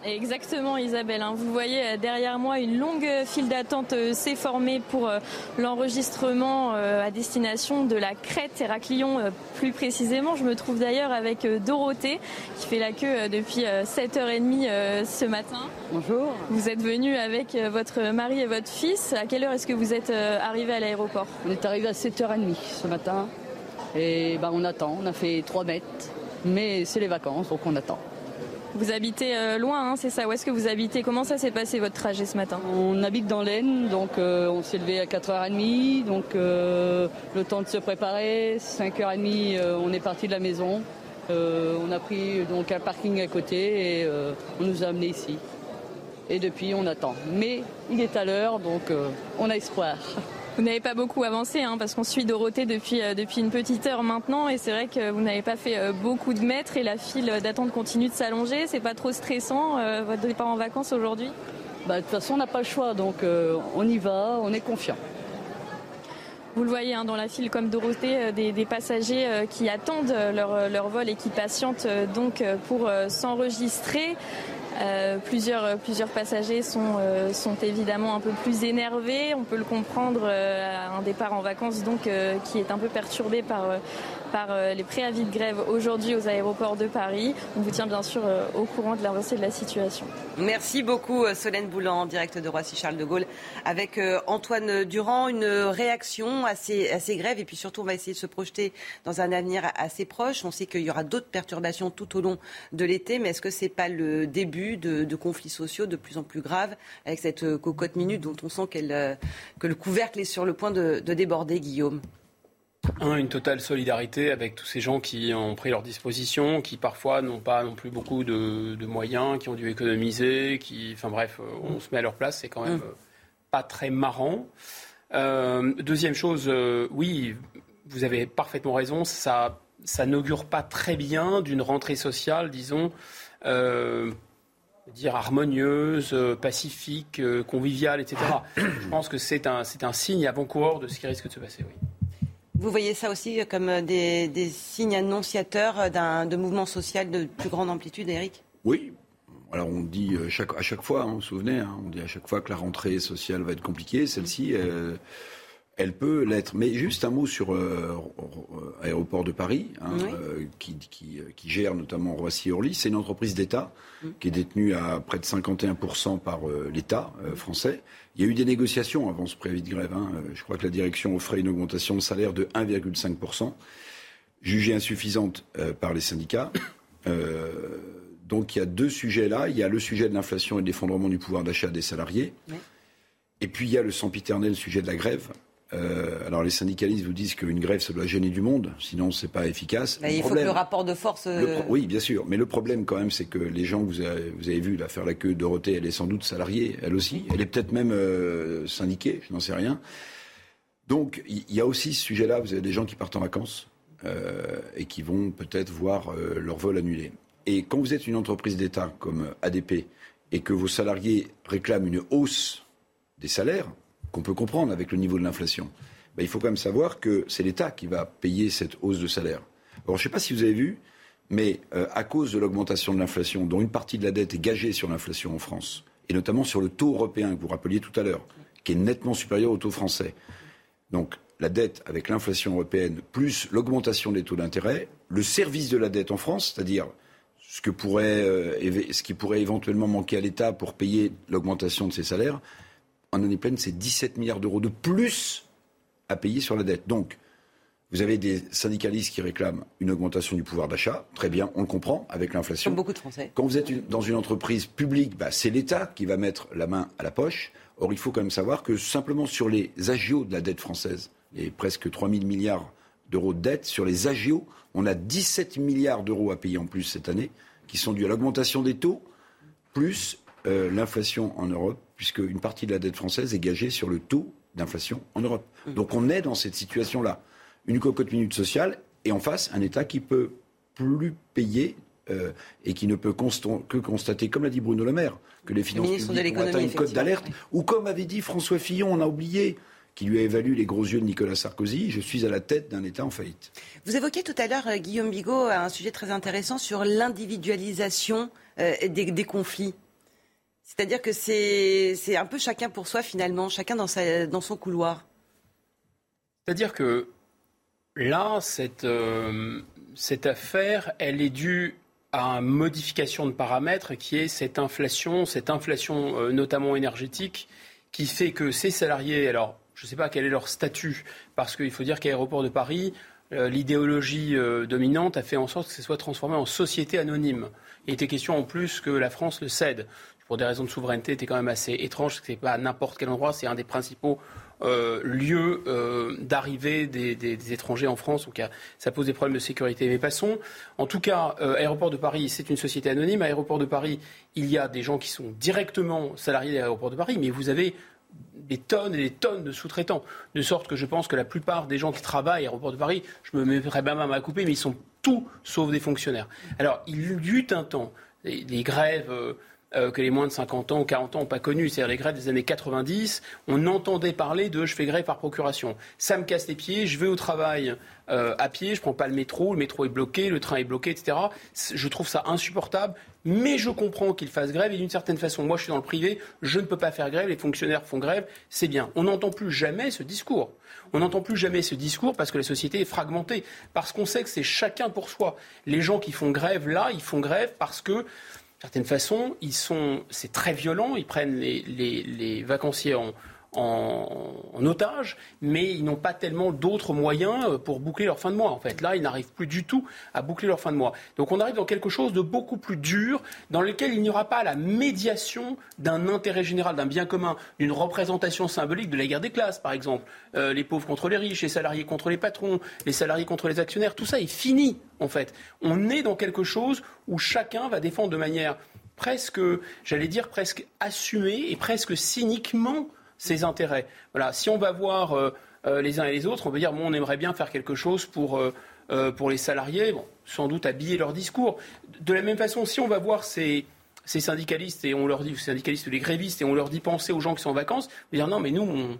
Exactement Isabelle. Hein. Vous voyez euh, derrière moi une longue file d'attente euh, s'est formée pour euh, l'enregistrement à destination de la crête Héraclion plus précisément. Je me trouve d'ailleurs avec Dorothée qui fait la queue depuis 7h30 ce matin. Bonjour. Vous êtes venu avec votre mari et votre fils. À quelle heure est-ce que vous êtes arrivé à l'aéroport? On est arrivé à 7h30 ce matin et ben, on attend. On a fait 3 mètres mais c'est les vacances donc on attend. Vous habitez euh, loin, hein, c'est ça Où est-ce que vous habitez? Comment ça s'est passé votre trajet ce matin? On habite dans l'Aisne, donc euh, on s'est levé à 4h30, donc euh, le temps de se préparer. 5h30, on est parti de la maison. on a pris donc un parking à côté et on nous a amenés ici. Et depuis, on attend. Mais il est à l'heure, donc on a espoir. Vous n'avez pas beaucoup avancé hein, parce qu'on suit Dorothée depuis, euh, depuis une petite heure maintenant et c'est vrai que vous n'avez pas fait euh, beaucoup de mètres et la file d'attente continue de s'allonger. C'est pas trop stressant euh, votre départ en vacances aujourd'hui? Bah, De toute façon, on n'a pas le choix donc on y va, on est confiant. Vous le voyez hein, dans la file comme Dorothée, des, passagers qui attendent leur, leur, vol et qui patientent donc pour s'enregistrer. Euh, plusieurs, plusieurs passagers sont, euh, sont évidemment un peu plus énervés. On peut le comprendre, euh, un départ en vacances donc qui est un peu perturbé par, par euh, les préavis de grève aujourd'hui aux aéroports de Paris. On vous tient bien sûr euh, au courant de l'avancée de la situation. Merci beaucoup Solène Boulan, direct de Roissy-Charles de Gaulle, avec Antoine Durand. Une réaction à ces, grèves et puis surtout on va essayer de se projeter dans un avenir assez proche. On sait qu'il y aura d'autres perturbations tout au long de l'été, mais est-ce que ce n'est pas le début de, conflits sociaux de plus en plus graves avec cette cocotte minute dont on sent que le couvercle est sur le point de déborder, Guillaume? Un, une totale solidarité avec tous ces gens qui ont pris leur disposition, qui parfois n'ont pas non plus beaucoup de, moyens, qui ont dû économiser, qui, enfin bref, euh, on se met à leur place, c'est quand même mm. euh, pas très marrant. Euh, deuxième chose, oui, vous avez parfaitement raison, ça, ça n'augure pas très bien d'une rentrée sociale, disons, dire harmonieuse, pacifique, conviviale, etc. Je pense que c'est un, c'est un signe avant-coureur de ce qui risque de se passer, oui. Vous voyez ça aussi comme des, signes annonciateurs d'un de mouvement social de plus grande amplitude, Eric Oui. Alors on dit euh, à chaque fois, hein, vous vous souvenez, hein, on dit à chaque fois que la rentrée sociale va être compliquée. Celle-ci, euh, elle peut l'être. Mais juste un mot sur euh, Aéroport de Paris, hein, qui, gère notamment Roissy-Orly. C'est une entreprise d'État mm. qui est détenue à près de 51% par l'État français. Il y a eu des négociations avant ce préavis de grève. Hein. Je crois que la direction offrait une augmentation de salaire de 1,5%, jugée insuffisante euh, par les syndicats. Euh, donc il y a deux sujets là. Il y a le sujet de l'inflation et de l'effondrement du pouvoir d'achat des salariés. Et puis il y a le sempiternel sujet de la grève. Euh, alors les syndicalistes vous disent qu'une grève, ça doit gêner du monde, sinon c'est pas efficace. il faut que le rapport de force. Euh, oui, bien sûr. Mais le problème quand même, c'est que les gens que vous avez, vous avez vu là, faire la queue, Dorothée, elle est sans doute salariée, elle aussi. Elle est peut-être même euh, syndiquée, je n'en sais rien. Donc il y, a aussi ce sujet-là. Vous avez des gens qui partent en vacances et qui vont peut-être voir leur vol annulé. Et quand vous êtes une entreprise d'État comme ADP et que vos salariés réclament une hausse des salaires, qu'on peut comprendre avec le niveau de l'inflation, ben, il faut quand même savoir que c'est l'État qui va payer cette hausse de salaire. Alors, je ne sais pas si vous avez vu, mais euh, à cause de l'augmentation de l'inflation, dont une partie de la dette est gagée sur l'inflation en France, et notamment sur le taux européen que vous rappeliez tout à l'heure, qui est nettement supérieur au taux français. Donc, la dette avec l'inflation européenne, plus l'augmentation des taux d'intérêt, le service de la dette en France, c'est-à-dire ce, euh, ce qui pourrait éventuellement manquer à l'État pour payer l'augmentation de ses salaires, en année pleine, c'est 17 milliards d'euros de plus à payer sur la dette. Donc, vous avez des syndicalistes qui réclament une augmentation du pouvoir d'achat. Très bien, on le comprend avec l'inflation. Comme beaucoup de Français. Quand vous êtes dans une entreprise publique, bah, c'est l'État qui va mettre la main à la poche. Or, il faut quand même savoir que simplement sur les agios de la dette française, les presque 3 000 milliards d'euros de dette, sur les agios, on a 17 milliards d'euros à payer en plus cette année, qui sont dus à l'augmentation des taux, plus euh, l'inflation en Europe, puisque une partie de la dette française est gagée sur le taux d'inflation en Europe. Mmh. Donc on est dans cette situation-là. Une cocotte minute sociale et en face un État qui peut plus payer euh, et qui ne peut que constater, comme l'a dit Bruno Le Maire, que les finances publiques ont atteint une cote d'alerte, ou comme avait dit François Fillon, on a oublié, qui lui a évalué les gros yeux de Nicolas Sarkozy, je suis à la tête d'un État en faillite. Vous évoquiez tout à l'heure, euh, Guillaume Bigot, un sujet très intéressant sur l'individualisation des conflits. C'est-à-dire que c'est un peu chacun pour soi finalement, chacun dans, son couloir. C'est-à-dire que là, cette, euh, cette affaire, elle est due à une modification de paramètres qui est cette inflation, cette inflation euh, notamment énergétique, qui fait que ces salariés, alors je ne sais pas quel est leur statut, parce qu'il faut dire qu'Aéroport de Paris, euh, l'idéologie dominante a fait en sorte que ce soit transformé en société anonyme. Il était question en plus que la France le cède pour des raisons de souveraineté, était quand même assez étrange. Ce n'est pas n'importe quel endroit, c'est un des principaux euh, lieux euh, d'arrivée des, étrangers en France. Donc ça pose des problèmes de sécurité. Mais passons. En tout cas, euh, Aéroport de Paris, c'est une société anonyme. Aéroport de Paris, il y a des gens qui sont directement salariés d'Aéroport de Paris, mais vous avez des tonnes et des tonnes de sous-traitants. De sorte que je pense que la plupart des gens qui travaillent à Aéroport de Paris, je me mettrais bien à couper, mais ils sont tous sauf des fonctionnaires. Alors, il y eut un temps, les, grèves euh, que les moins de 50 ans ou 40 ans n'ont pas connu, c'est-à-dire les grèves des années 90, on entendait parler de je fais grève par procuration. Ça me casse les pieds, je vais au travail euh, à pied, je prends pas le métro, le métro est bloqué, le train est bloqué, etc. Je trouve ça insupportable, mais je comprends qu'ils fassent grève et d'une certaine façon, moi je suis dans le privé, je ne peux pas faire grève, les fonctionnaires font grève, c'est bien. On n'entend plus jamais ce discours. On n'entend plus jamais ce discours parce que la société est fragmentée, parce qu'on sait que c'est chacun pour soi. Les gens qui font grève là, ils font grève parce que certaine façon, ils sont, c'est très violent, ils prennent les, les vacanciers en, en, otage, mais ils n'ont pas tellement d'autres moyens euh, pour boucler leur fin de mois. En fait, là, ils n'arrivent plus du tout à boucler leur fin de mois. Donc, on arrive dans quelque chose de beaucoup plus dur, dans lequel il n'y aura pas la médiation d'un intérêt général, d'un bien commun, d'une représentation symbolique de la guerre des classes, par exemple. Euh, les pauvres contre les riches, les salariés contre les patrons, les salariés contre les actionnaires. Tout ça est fini, en fait. On est dans quelque chose où chacun va défendre de manière presque, j'allais dire, presque assumée et presque cyniquement ses intérêts. Voilà, si on va voir euh, euh, les uns et les autres, on peut dire bon, on aimerait bien faire quelque chose pour, euh, pour les salariés, bon, sans doute habiller leur discours. De la même façon, si on va voir ces ces syndicalistes et on leur dit, syndicalistes ou les grévistes, et on leur dit penser aux gens qui sont en vacances, dire non, mais nous, on...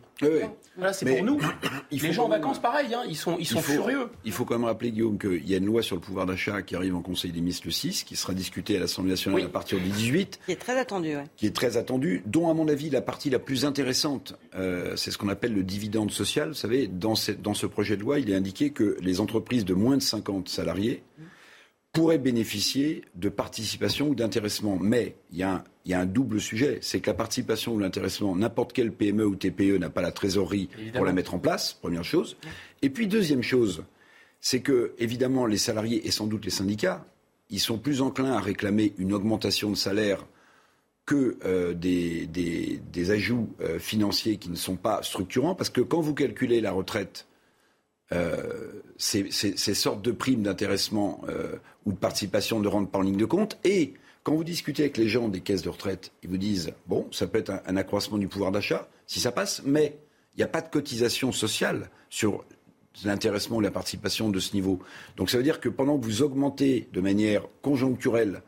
voilà, c'est pour nous. les gens en vacances, pareil, hein, ils sont, ils sont furieux. Il faut quand même rappeler, Guillaume, qu'il y a une loi sur le pouvoir d'achat qui arrive en Conseil des ministres le 6, qui sera discutée à l'Assemblée nationale à partir du 18. Qui est très attendue, oui. Qui est très attendue, dont, à mon avis, la partie la plus intéressante, euh, c'est ce qu'on appelle le dividende social. Vous savez, dans, dans ce projet de loi, il est indiqué que les entreprises de moins de 50 salariés pourraient bénéficier de participation ou d'intéressement. Mais il y, a un, double sujet, c'est que la participation ou l'intéressement, n'importe quelle PME ou TPE n'a pas la trésorerie pour la mettre en place, première chose. Et puis deuxième chose, c'est que évidemment les salariés et sans doute les syndicats, ils sont plus enclins à réclamer une augmentation de salaire que euh, des, ajouts euh, financiers qui ne sont pas structurants, parce que quand vous calculez la retraite euh, ces, sortes de primes d'intéressement euh, ou de participation ne rentrent pas en ligne de compte. Et quand vous discutez avec les gens des caisses de retraite, ils vous disent bon, ça peut être un, accroissement du pouvoir d'achat si ça passe, mais il n'y a pas de cotisation sociale sur l'intéressement ou la participation de ce niveau. Donc ça veut dire que pendant que vous augmentez de manière conjoncturelle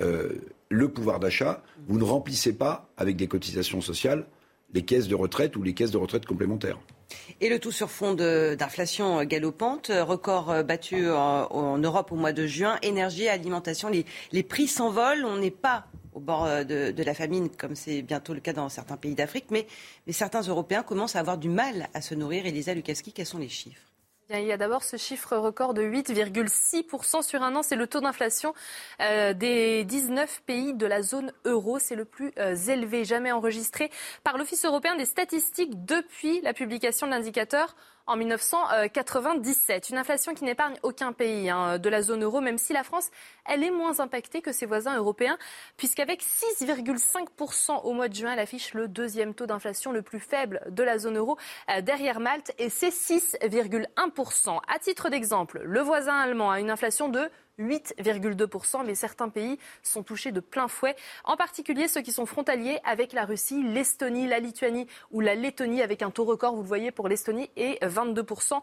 euh, le pouvoir d'achat, vous ne remplissez pas avec des cotisations sociales les caisses de retraite ou les caisses de retraite complémentaires. Et le tout sur fond d'inflation galopante, record battu en, Europe au mois de juin, énergie, alimentation, les, prix s'envolent. On n'est pas au bord de, la famine comme c'est bientôt le cas dans certains pays d'Afrique, mais, mais, certains Européens commencent à avoir du mal à se nourrir. Elisa Lukaski, quels sont les chiffres? Il y a d'abord ce chiffre record de 8,6% sur un an. C'est le taux d'inflation euh, des 19 pays de la zone euro. C'est le plus euh, élevé jamais enregistré par l'Office européen des statistiques depuis la publication de l'indicateur en 1997. Une inflation qui n'épargne aucun pays hein, de la zone euro, même si la France, elle est moins impactée que ses voisins européens, puisqu'avec 6,5% au mois de juin, elle affiche le deuxième taux d'inflation le plus faible de la zone euro, euh, derrière Malte, et c'est 6,1%. À titre d'exemple, le voisin allemand a une inflation de 8,2%, mais certains pays sont touchés de plein fouet, en particulier ceux qui sont frontaliers avec la Russie, l'Estonie, la Lituanie ou la Lettonie, avec un taux record, vous le voyez, pour l'Estonie, et 22%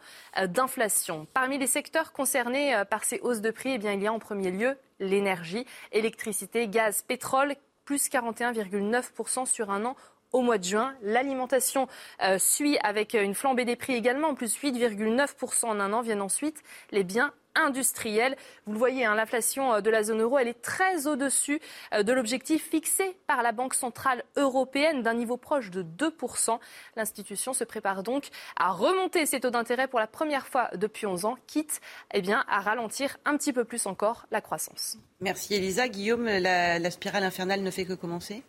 d'inflation. Parmi les secteurs concernés euh, par ces hausses de prix, eh il y a en premier lieu l'énergie, électricité, gaz, pétrole, plus 41,9% sur un an au mois de juin. L'alimentation euh, suit avec une flambée des prix également, plus 8,9% en un an. Viennent ensuite les biens industrielle. Vous le voyez, hein, l'inflation euh, de la zone euro, elle est très au-dessus euh, de l'objectif fixé par la Banque centrale européenne d'un niveau proche de 2%. L'institution se prépare donc à remonter ses taux d'intérêt pour la première fois depuis 11 ans, quitte eh bien, à ralentir un petit peu plus encore la croissance. Merci Elisa. Guillaume, la, spirale infernale ne fait que commencer?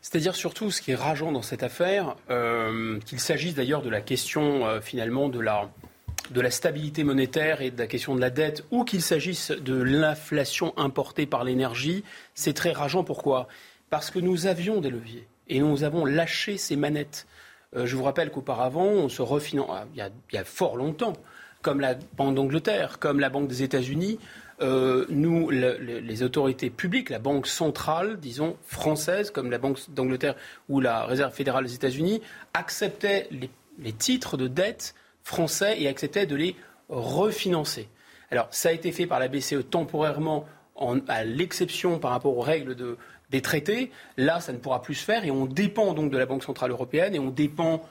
C'est-à-dire surtout ce qui est rageant dans cette affaire, euh, qu'il s'agisse d'ailleurs de la question finalement de la, de la stabilité monétaire et de la question de la dette, ou qu'il s'agisse de l'inflation importée par l'énergie, c'est très rageant. Pourquoi? Parce que nous avions des leviers et nous avons lâché ces manettes. Euh, je vous rappelle qu'auparavant, on se ah, il, y a, fort longtemps, comme la Banque d'Angleterre, comme la Banque des États-Unis, euh, nous, les autorités publiques, la Banque centrale, disons, française, comme la Banque d'Angleterre ou la Réserve fédérale des États-Unis, acceptaient les titres de dette français et acceptait de les refinancer. Alors, ça a été fait par la BCE temporairement à l'exception par rapport aux règles des traités, là, ça ne pourra plus se faire et on dépend donc de la Banque Centrale Européenne et on dépend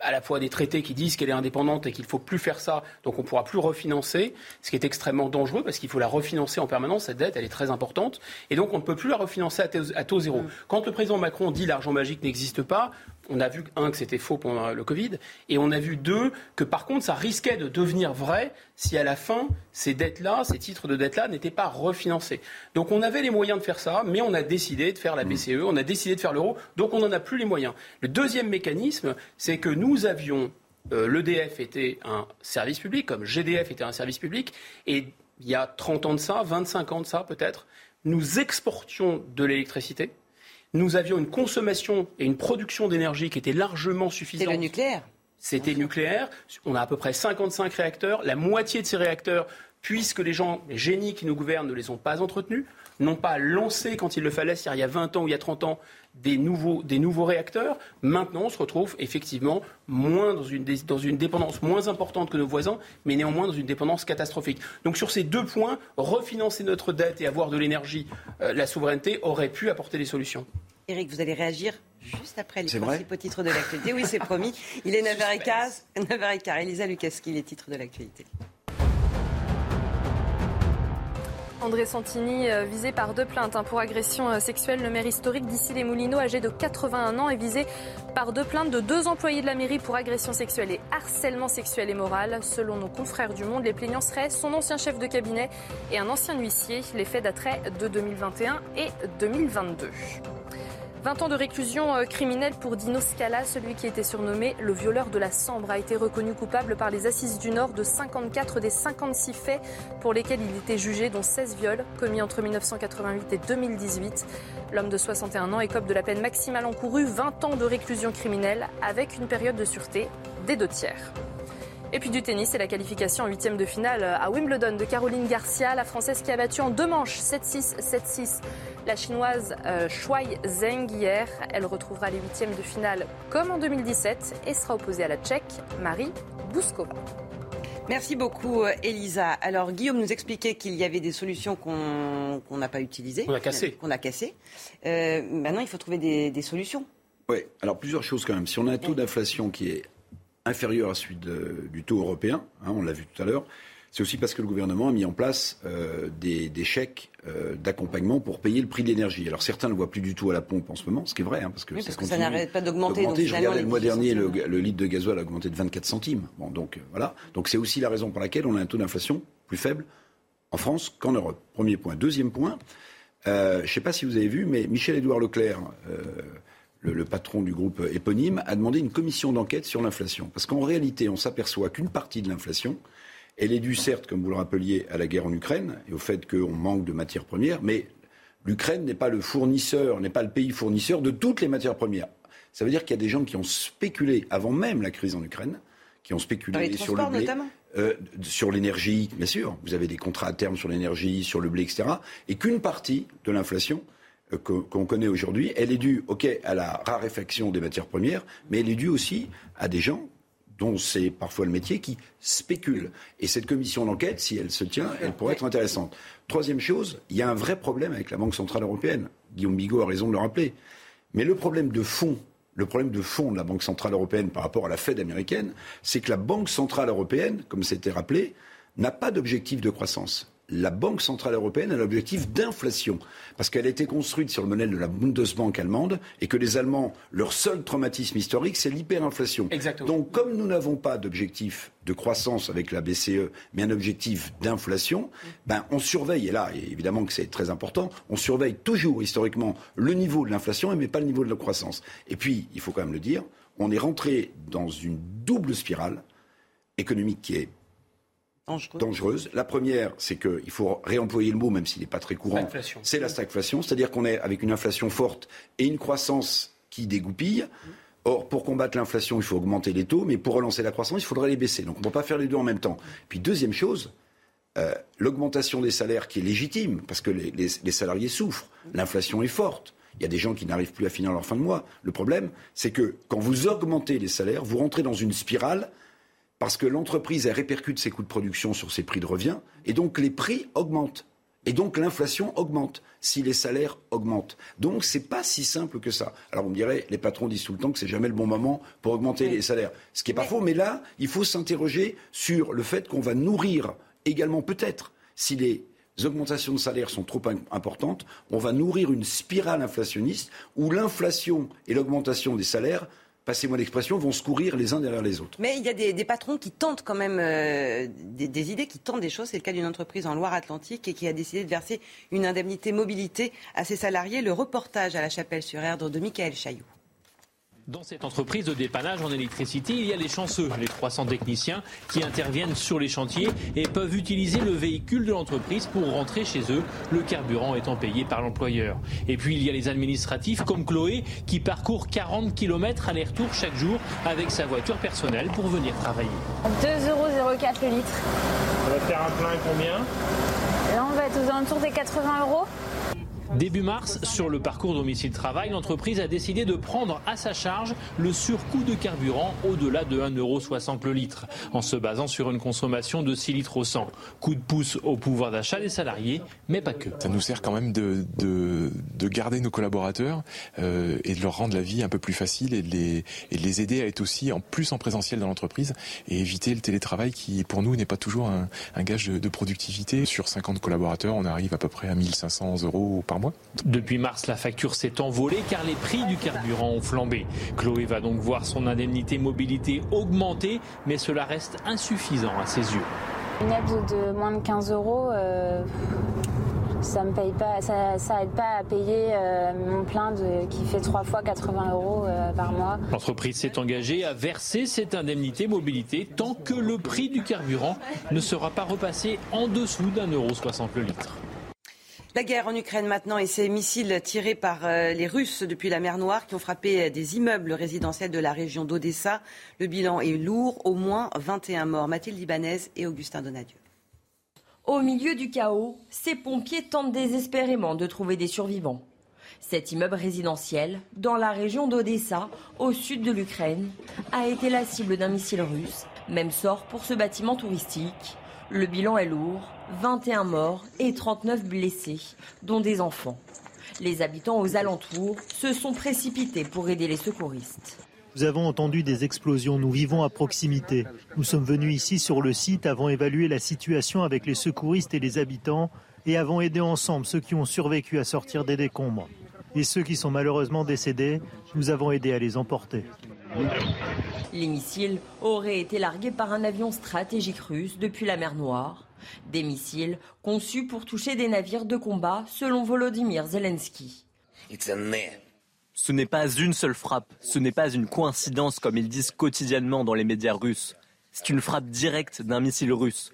à la fois des traités qui disent qu'elle est indépendante et qu'il ne faut plus faire ça, donc on ne pourra plus refinancer, ce qui est extrêmement dangereux parce qu'il faut la refinancer en permanence, cette dette, elle est très importante, et donc on ne peut plus la refinancer à taux, zéro. Mm. Quand le président Macron dit l'argent magique n'existe pas, on a vu, un, que c'était faux pendant le Covid, et on a vu, deux, que par contre, ça risquait de devenir vrai si à la fin, ces dettes-là, ces titres de dette-là, n'étaient pas refinancés. Donc on avait les moyens de faire ça, mais on a décidé de faire la mm. BCE, on a décidé de faire l'euro, donc on n'en a plus les moyens. Le deuxième mécanisme, c'est que nous avions, euh, l'EDF était un service public, comme GDF était un service public, et il y a 30 ans de ça, 25 ans de ça peut-être, nous exportions de l'électricité nous avions une consommation et une production d'énergie qui étaient largement suffisantes. C'était le nucléaire C'était nucléaire. On a à peu près 55 réacteurs. La moitié de ces réacteurs, puisque les gens, les génies qui nous gouvernent ne les ont pas entretenus, n'ont pas lancé quand il le fallait, c'est-à-dire il y a 20 ans ou il y a 30 ans, des nouveaux, des nouveaux réacteurs. Maintenant, on se retrouve effectivement moins dans une, dans une dépendance moins importante que nos voisins, mais néanmoins dans une dépendance catastrophique. Donc sur ces deux points, refinancer notre dette et avoir de l'énergie, euh, la souveraineté aurait pu apporter des solutions. Éric, vous allez réagir juste après les principaux titres de l'actualité. Oui, c'est promis. Il est 9h15. 9h15. Elisa Lukaski, les titres de l'actualité. André Santini, euh, visé par deux plaintes hein, pour agression euh, sexuelle. Le maire historique d'Issy-les Moulineaux, âgé de 81 ans, est visé par deux plaintes de deux employés de la mairie pour agression sexuelle et harcèlement sexuel et moral. Selon nos confrères du Monde, les plaignants seraient son ancien chef de cabinet et un ancien huissier. Les faits dateraient de 2021 et 2022. 20 ans de réclusion euh, criminelle pour Dino Scala, celui qui était surnommé le violeur de la Sambre, a été reconnu coupable par les Assises du Nord de 54 des 56 faits pour lesquels il était jugé, dont 16 viols commis entre 1988 et 2018. L'homme de 61 ans écope de la peine maximale encourue, 20 ans de réclusion criminelle avec une période de sûreté des deux tiers. Et puis du tennis, c'est la qualification en huitième de finale à Wimbledon de Caroline Garcia, la Française qui a battu en deux manches 7-6, 7-6 la Chinoise euh, Shuai Zheng hier. Elle retrouvera les huitièmes de finale comme en 2017 et sera opposée à la Tchèque Marie Bouskova. Merci beaucoup, euh, Elisa. Alors, Guillaume nous expliquait qu'il y avait des solutions qu'on n'a pas utilisées. Qu'on a cassées. Qu'on a cassées. Euh, maintenant, il faut trouver des, solutions. Oui, alors plusieurs choses quand même. Si on a un taux d'inflation qui est inférieur à celui du taux européen, hein, on l'a vu tout à l'heure, c'est aussi parce que le gouvernement a mis en place euh, des, chèques euh, d'accompagnement pour payer le prix de l'énergie. Alors certains ne le voient plus du tout à la pompe en ce moment, ce qui est vrai, hein, parce que, oui, parce que ça n'arrête pas d'augmenter. Je regardais le mois dernier, le, litre de gasoil a augmenté de 24 centimes. Bon, donc euh, voilà. Donc c'est aussi la raison pour laquelle on a un taux d'inflation plus faible en France qu'en Europe. Premier point. Deuxième point, je ne sais pas si vous avez vu, mais Michel-Édouard Leclerc. Le, le, patron du groupe éponyme, a demandé une commission d'enquête sur l'inflation. Parce qu'en réalité, on s'aperçoit qu'une partie de l'inflation, elle est due, certes, comme vous le rappeliez, à la guerre en Ukraine et au fait qu'on manque de matières premières, mais l'Ukraine n'est pas le fournisseur, n'est pas le pays fournisseur de toutes les matières premières. Ça veut dire qu'il y a des gens qui ont spéculé avant même la crise en Ukraine, qui ont spéculé sur le blé, euh, sur l'énergie, bien sûr. Vous avez des contrats à terme sur l'énergie, sur le blé, etc. Et qu'une partie de l'inflation qu'on connaît aujourd'hui, elle est due, ok, à la raréfaction des matières premières, mais elle est due aussi à des gens dont c'est parfois le métier, qui spécule. Et cette commission d'enquête, si elle se tient, elle pourrait être intéressante. Troisième chose, il y a un vrai problème avec la Banque Centrale Européenne. Guillaume Bigot a raison de le rappeler. Mais le problème de fond, le problème de fond de la Banque Centrale Européenne par rapport à la Fed américaine, c'est que la Banque Centrale Européenne, comme c'était rappelé, n'a pas d'objectif de croissance la Banque Centrale Européenne a l'objectif d'inflation, parce qu'elle a été construite sur le modèle de la Bundesbank allemande, et que les Allemands, leur seul traumatisme historique, c'est l'hyperinflation. Donc, comme nous n'avons pas d'objectif de croissance avec la BCE, mais un objectif d'inflation, ben, on surveille, et là, évidemment que c'est très important, on surveille toujours, historiquement, le niveau de l'inflation, mais pas le niveau de la croissance. Et puis, il faut quand même le dire, on est rentré dans une double spirale économique qui est dangereuse. La première, c'est qu'il faut réemployer le mot, même s'il n'est pas très courant. C'est la stagflation, c'est-à-dire qu'on est avec une inflation forte et une croissance qui dégoupille. Or, pour combattre l'inflation, il faut augmenter les taux, mais pour relancer la croissance, il faudrait les baisser. Donc on ne peut pas faire les deux en même temps. Puis deuxième chose, euh, l'augmentation des salaires qui est légitime, parce que les, les salariés souffrent. L'inflation est forte. Il y a des gens qui n'arrivent plus à finir leur fin de mois. Le problème, c'est que quand vous augmentez les salaires, vous rentrez dans une spirale parce que l'entreprise répercute ses coûts de production sur ses prix de revient, et donc les prix augmentent. Et donc l'inflation augmente si les salaires augmentent. Donc c'est pas si simple que ça. Alors on me dirait, les patrons disent tout le temps que c'est jamais le bon moment pour augmenter les salaires. Ce qui n'est pas faux, mais là, il faut s'interroger sur le fait qu'on va nourrir également peut-être, si les augmentations de salaires sont trop importantes, on va nourrir une spirale inflationniste où l'inflation et l'augmentation des salaires passez-moi l'expression, vont se courir les uns derrière les autres. Mais il y a des, patrons qui tentent quand même euh, des, idées, qui tentent des choses. C'est le cas d'une entreprise en Loire-Atlantique et qui a décidé de verser une indemnité mobilité à ses salariés. Le reportage à la Chapelle-sur-Erdre de Michael Chailloux. Dans cette entreprise de dépannage en électricité, il y a les chanceux, les 300 techniciens qui interviennent sur les chantiers et peuvent utiliser le véhicule de l'entreprise pour rentrer chez eux, le carburant étant payé par l'employeur. Et puis il y a les administratifs comme Chloé qui parcourt 40 km aller-retour chaque jour avec sa voiture personnelle pour venir travailler. 2,04 euros le litre. Ça va faire un plein combien? Là on va être aux alentours des 80 euros. Début mars, sur le parcours domicile-travail, l'entreprise a décidé de prendre à sa charge le surcoût de carburant au-delà de 1,60€ le litre, en se basant sur une consommation de 6 litres au 100. Coup de pouce au pouvoir d'achat des salariés, mais pas que. Ça nous sert quand même de, de, de garder nos collaborateurs euh, et de leur rendre la vie un peu plus facile et de, les, aider à être aussi en plus en présentiel dans l'entreprise et éviter le télétravail qui, pour nous, n'est pas toujours un, gage de, de productivité. Sur 50 collaborateurs, on arrive à peu près à 1500 euros par depuis mars, la facture s'est envolée car les prix du carburant ont flambé. Chloé va donc voir son indemnité mobilité augmenter, mais cela reste insuffisant à ses yeux. Une aide de moins de 15 euros, euh, ça me paye pas, ça, aide pas à payer euh, mon plein de, qui fait trois fois 80 euros euh, par mois. L'entreprise s'est engagée à verser cette indemnité mobilité tant que le prix du carburant ne sera pas repassé en dessous d'un euro 60 le litre. La guerre en Ukraine maintenant et ces missiles tirés par euh, les Russes depuis la mer Noire qui ont frappé euh, des immeubles résidentiels de la région d'Odessa. Le bilan est lourd, au moins 21 morts. Mathilde Libanaise et Augustin Donadieu. Au milieu du chaos, ces pompiers tentent désespérément de trouver des survivants. Cet immeuble résidentiel, dans la région d'Odessa, au sud de l'Ukraine, a été la cible d'un missile russe. Même sort pour ce bâtiment touristique. Le bilan est lourd, 21 morts et 39 blessés, dont des enfants. Les habitants aux alentours se sont précipités pour aider les secouristes. Nous avons entendu des explosions, nous vivons à proximité. Nous sommes venus ici sur le site, avons évalué la situation avec les secouristes et les habitants et avons aidé ensemble ceux qui ont survécu à sortir des décombres. Et ceux qui sont malheureusement décédés, nous avons aidé à les emporter. Les missiles auraient été largués par un avion stratégique russe depuis la mer Noire. Des missiles conçus pour toucher des navires de combat, selon Volodymyr Zelensky. Ce n'est pas une seule frappe, ce n'est pas une coïncidence comme ils disent quotidiennement dans les médias russes. C'est une frappe directe d'un missile russe.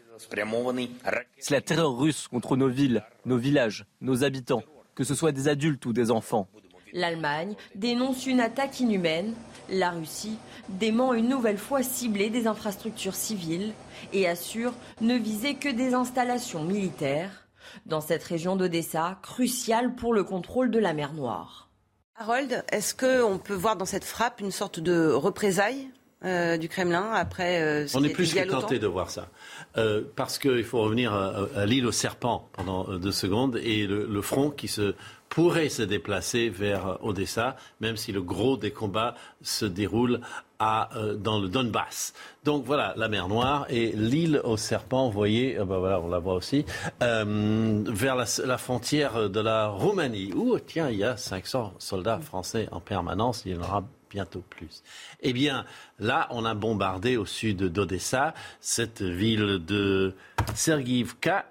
C'est la terreur russe contre nos villes, nos villages, nos habitants, que ce soit des adultes ou des enfants. L'Allemagne dénonce une attaque inhumaine. La Russie dément une nouvelle fois cibler des infrastructures civiles et assure ne viser que des installations militaires dans cette région d'Odessa, cruciale pour le contrôle de la mer Noire. Harold, est-ce qu'on peut voir dans cette frappe une sorte de représailles euh, du Kremlin après euh, On est plus que tenté de voir ça. Euh, parce qu'il faut revenir à, l'île aux serpents pendant deux secondes et le front qui se pourrait se déplacer vers Odessa, même si le gros des combats se déroule à, euh, dans le Donbass. Donc voilà, la mer Noire et l'île aux serpents, vous voyez, euh, ben voilà, on la voit aussi, euh, vers la, la, frontière de la Roumanie, où, tiens, il y a 500 soldats français en permanence, il y en aura bientôt plus. Eh bien, là, on a bombardé au sud d'Odessa, cette ville de Sergivka,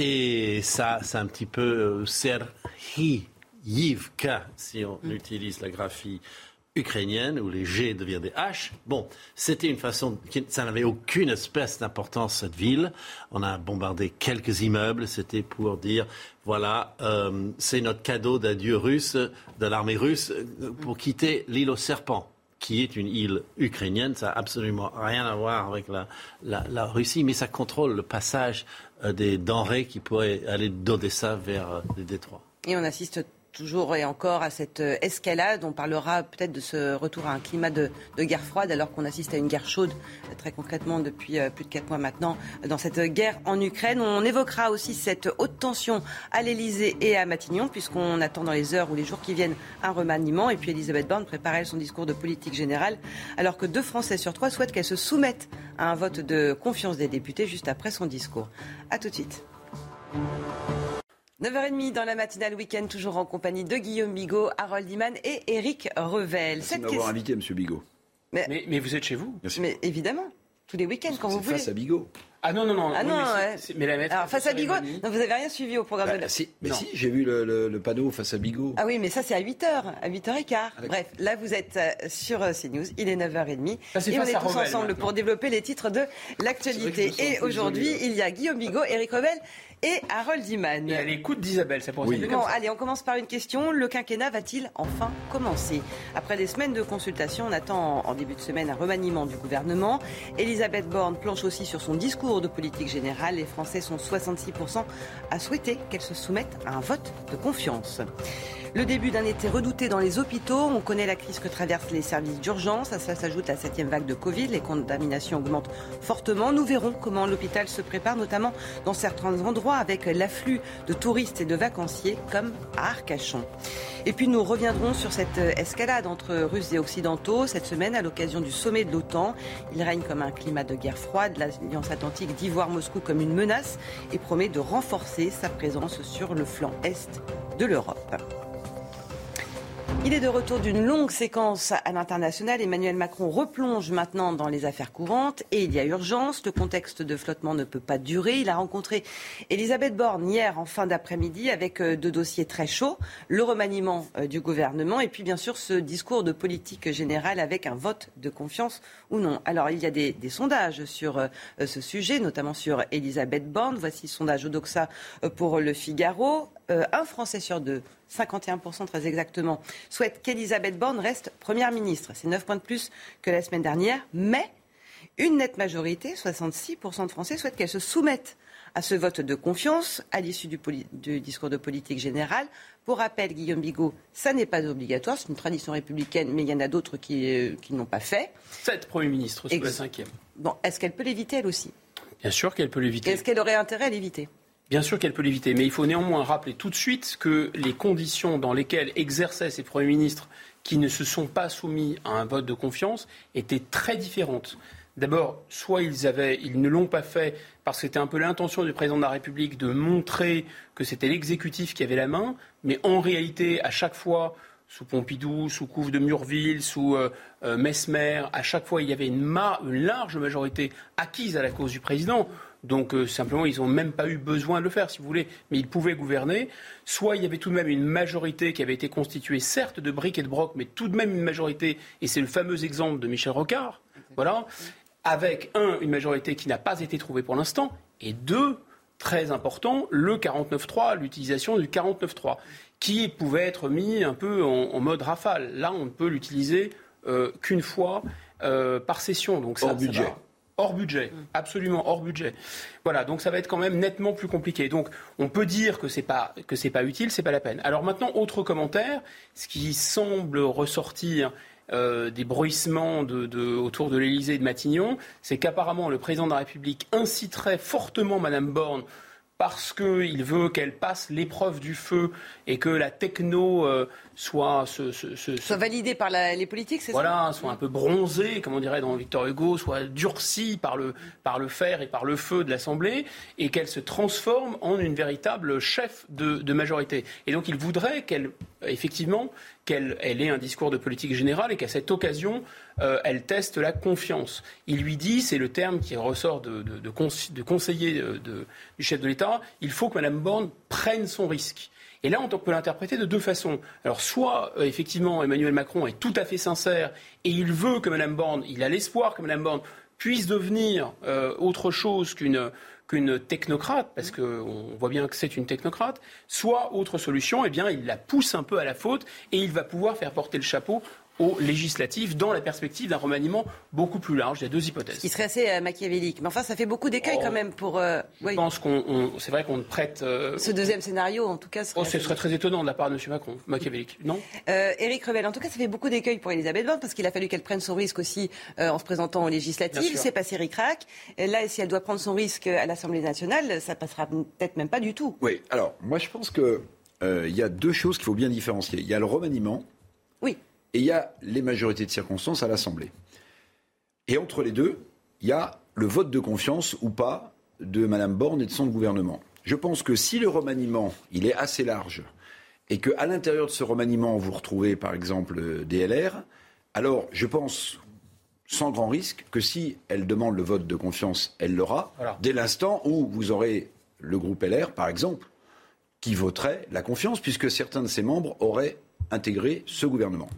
et ça, c'est un petit peu euh, Serhiyivka, si on mm. utilise la graphie ukrainienne, où les G deviennent des H. Bon, c'était une façon, ça n'avait aucune espèce d'importance, cette ville. On a bombardé quelques immeubles, c'était pour dire, voilà, euh, c'est notre cadeau d'adieu russe, de l'armée russe, euh, pour quitter l'île aux serpents qui est une île ukrainienne. Ça n'a absolument rien à voir avec la, Russie, mais ça contrôle le passage euh, des denrées qui pourraient aller d'Odessa vers euh, les détroits. On assiste toujours et encore à cette euh, escalade. On parlera peut-être de ce retour à un climat de, guerre froide alors qu'on assiste à une guerre chaude très concrètement depuis euh, plus de quatre mois maintenant dans cette guerre en Ukraine. On évoquera aussi cette haute tension à l'Elysée et à Matignon puisqu'on attend dans les heures ou les jours qui viennent un remaniement. Et puis Elisabeth Borne préparait son discours de politique générale alors que deux Français sur trois souhaitent qu'elle se soumette à un vote de confiance des députés juste après son discours. A tout de suite. 9h30 dans la matinale week-end, toujours en compagnie de Guillaume Bigot, Harold Iman et Eric Revel. Merci de m'avoir invité, M. Bigot. Mais, mais, vous êtes chez vous Mais évidemment, tous les week-ends quand vous voulez. face à Bigot. Ah non, non, non. Ah non, mais, la Alors, face à Bigot, non, vous n'avez rien suivi au programme bah, de la... si, Mais si, j'ai vu le, panneau face à Bigot. Ah oui, mais ça, c'est à 8h, à 8h15. Ah, Bref, là, vous êtes euh, sur euh, CNews, il est 9h30. et on est tous ensemble pour développer les titres de l'actualité. Et aujourd'hui, il y a Guillaume Bigot, Eric Revel et Harold Iman. Et à l'écoute d'Isabelle, ça pourrait oui. Bon, allez, on commence par une question. Le quinquennat va-t-il enfin commencer? Après des semaines de consultation, on attend en début de semaine un remaniement du gouvernement. Elisabeth Borne planche aussi sur son discours de politique générale. Les Français sont 66% à souhaiter qu'elle se soumette à un vote de confiance. Le début d'un été redouté dans les hôpitaux. On connaît la crise que traversent les services d'urgence. À cela s'ajoute la septième vague de Covid. Les contaminations augmentent fortement. Nous verrons comment l'hôpital se prépare, notamment dans certains endroits, avec l'afflux de touristes et de vacanciers, comme à Arcachon. Et puis nous reviendrons sur cette escalade entre Russes et Occidentaux cette semaine à l'occasion du sommet de l'OTAN. Il règne comme un climat de guerre froide. L'Alliance Atlantique dit voir Moscou comme une menace et promet de renforcer sa présence sur le flanc est de l'Europe. Il est de retour d'une longue séquence à l'international. Emmanuel Macron replonge maintenant dans les affaires courantes et il y a urgence. Le contexte de flottement ne peut pas durer. Il a rencontré Elisabeth Borne hier en fin d'après-midi avec euh, deux dossiers très chauds. Le remaniement euh, du gouvernement et puis bien sûr ce discours de politique générale avec un vote de confiance ou non. Alors il y a des, sondages sur euh, ce sujet, notamment sur Elisabeth Borne. Voici le sondage Odoxa pour le Figaro. Un Français sur deux 51% très exactement, souhaitent qu'Elisabeth Borne reste Première ministre. C'est 9 points de plus que la semaine dernière. Mais une nette majorité, 66% de Français, souhaitent qu'elle se soumette à ce vote de confiance à l'issue du, discours de politique générale. Pour rappel, Guillaume Bigot, ça n'est pas obligatoire, c'est une tradition républicaine, mais il y en a d'autres qui, euh, qui n'ont pas fait. Sept Premier ministre sous la cinquième. Bon, est-ce qu'elle peut l'éviter elle aussi? Bien sûr qu'elle peut l'éviter. Est-ce qu'elle aurait intérêt à l'éviter? Bien sûr qu'elle peut l'éviter, mais il faut néanmoins rappeler tout de suite que les conditions dans lesquelles exerçaient ces premiers ministres qui ne se sont pas soumis à un vote de confiance étaient très différentes. D'abord, soit ils, avaient, ils ne l'ont pas fait parce que c'était un peu l'intention du président de la République de montrer que c'était l'exécutif qui avait la main, mais en réalité, à chaque fois, sous Pompidou, sous Couve de Murville, sous euh, euh, Mesmer, à chaque fois, il y avait une, une large majorité acquise à la cause du président. Donc euh, simplement, ils n'ont même pas eu besoin de le faire, si vous voulez, mais ils pouvaient gouverner. Soit il y avait tout de même une majorité qui avait été constituée, certes, de briques et de brocs, mais tout de même une majorité, et c'est le fameux exemple de Michel Rocard, voilà, avec, un, une majorité qui n'a pas été trouvée pour l'instant, et deux, très important, le 49.3, l'utilisation du 49.3, qui pouvait être mis un peu en, mode rafale. Là, on ne peut l'utiliser euh, qu'une fois euh, par session. Donc ça, budget. Hors budget, absolument hors budget. Voilà, donc ça va être quand même nettement plus compliqué. Donc on peut dire que c'est pas que c'est pas utile, c'est pas la peine. Alors maintenant, autre commentaire, ce qui semble ressortir euh, des bruissements autour de l'Élysée et de Matignon, c'est qu'apparemment le président de la République inciterait fortement Madame Borne parce qu'il veut qu'elle passe l'épreuve du feu et que la techno euh, soit, soit validée par les politiques, c'est ça Voilà, soit un peu bronzée, comme on dirait dans Victor Hugo, soit durcie par le, par le fer et par le feu de l'Assemblée, et qu'elle se transforme en une véritable chef de, majorité. Et donc il voudrait qu'elle, effectivement, qu'elle ait un discours de politique générale et qu'à cette occasion, euh, elle teste la confiance. Il lui dit, c'est le terme qui ressort de, de, conseiller euh, du chef de l'État, il faut que Mme Borne prenne son risque. Et là, on peut l'interpréter de deux façons. Alors, soit, euh, effectivement, Emmanuel Macron est tout à fait sincère et il veut que Mme Borne, il a l'espoir que Mme Borne puisse devenir autre chose qu'une qu'une technocrate, parce qu'on voit bien que c'est une technocrate, soit autre solution, eh bien, il la pousse un peu à la faute et il va pouvoir faire porter le chapeau aux législatives dans la perspective d'un remaniement beaucoup plus large. Il y a deux hypothèses. Ce qui serait assez euh, machiavélique. Mais enfin, ça fait beaucoup d'écueils Oh. quand même pour. euh, oui. Je pense qu'on, on- c'est vrai qu'on prête. euh, Ce deuxième scénario, en tout cas, serait oh, ce assez- serait très étonnant de la part de M. Macron, machiavélique, non Euh, Éric Revel, en tout cas, ça fait beaucoup d'écueils pour Elisabeth Borne parce qu'il a fallu qu'elle prenne son risque aussi euh, en se présentant aux législatives. C'est passé ric-rac. Là, si elle doit prendre son risque à l'Assemblée nationale, ça passera peut-être même pas du tout. Oui, alors moi je pense que euh, il y a deux choses qu'il faut bien différencier. Il y a le remaniement. Oui. Et il y a les majorités de circonstances à l'Assemblée. Et entre les deux, il y a le vote de confiance ou pas de Mme Borne et de son gouvernement. Je pense que si le remaniement, il est assez large, et qu'à l'intérieur de ce remaniement, vous retrouvez par exemple euh, des LR, alors je pense, sans grand risque, que si elle demande le vote de confiance, elle l'aura, Voilà. dès l'instant où vous aurez le groupe LR, par exemple, qui voterait la confiance, puisque certains de ses membres auraient intégré ce gouvernement.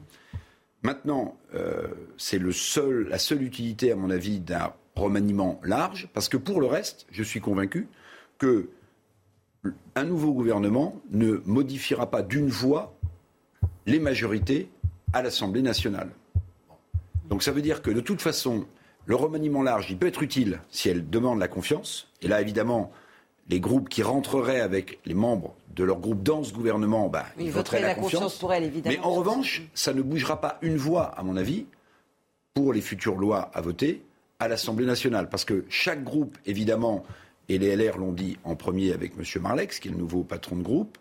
Maintenant, euh, c'est la seule utilité, à mon avis, d'un remaniement large, parce que pour le reste, je suis convaincu que un nouveau gouvernement ne modifiera pas d'une voix les majorités à l'Assemblée nationale. Donc ça veut dire que de toute façon, le remaniement large, peut être utile si elle demande la confiance. Et là, évidemment, les groupes qui rentreraient avec les membres de leur groupe dans ce gouvernement, bah, Il ils voteraient la confiance pour elle, évidemment. Mais en revanche, ça ne bougera pas une voix, à mon avis, pour les futures lois à voter à l'Assemblée nationale. Parce que chaque groupe, évidemment, et les LR l'ont dit en premier avec M. Marlex, qui est le nouveau patron de groupe,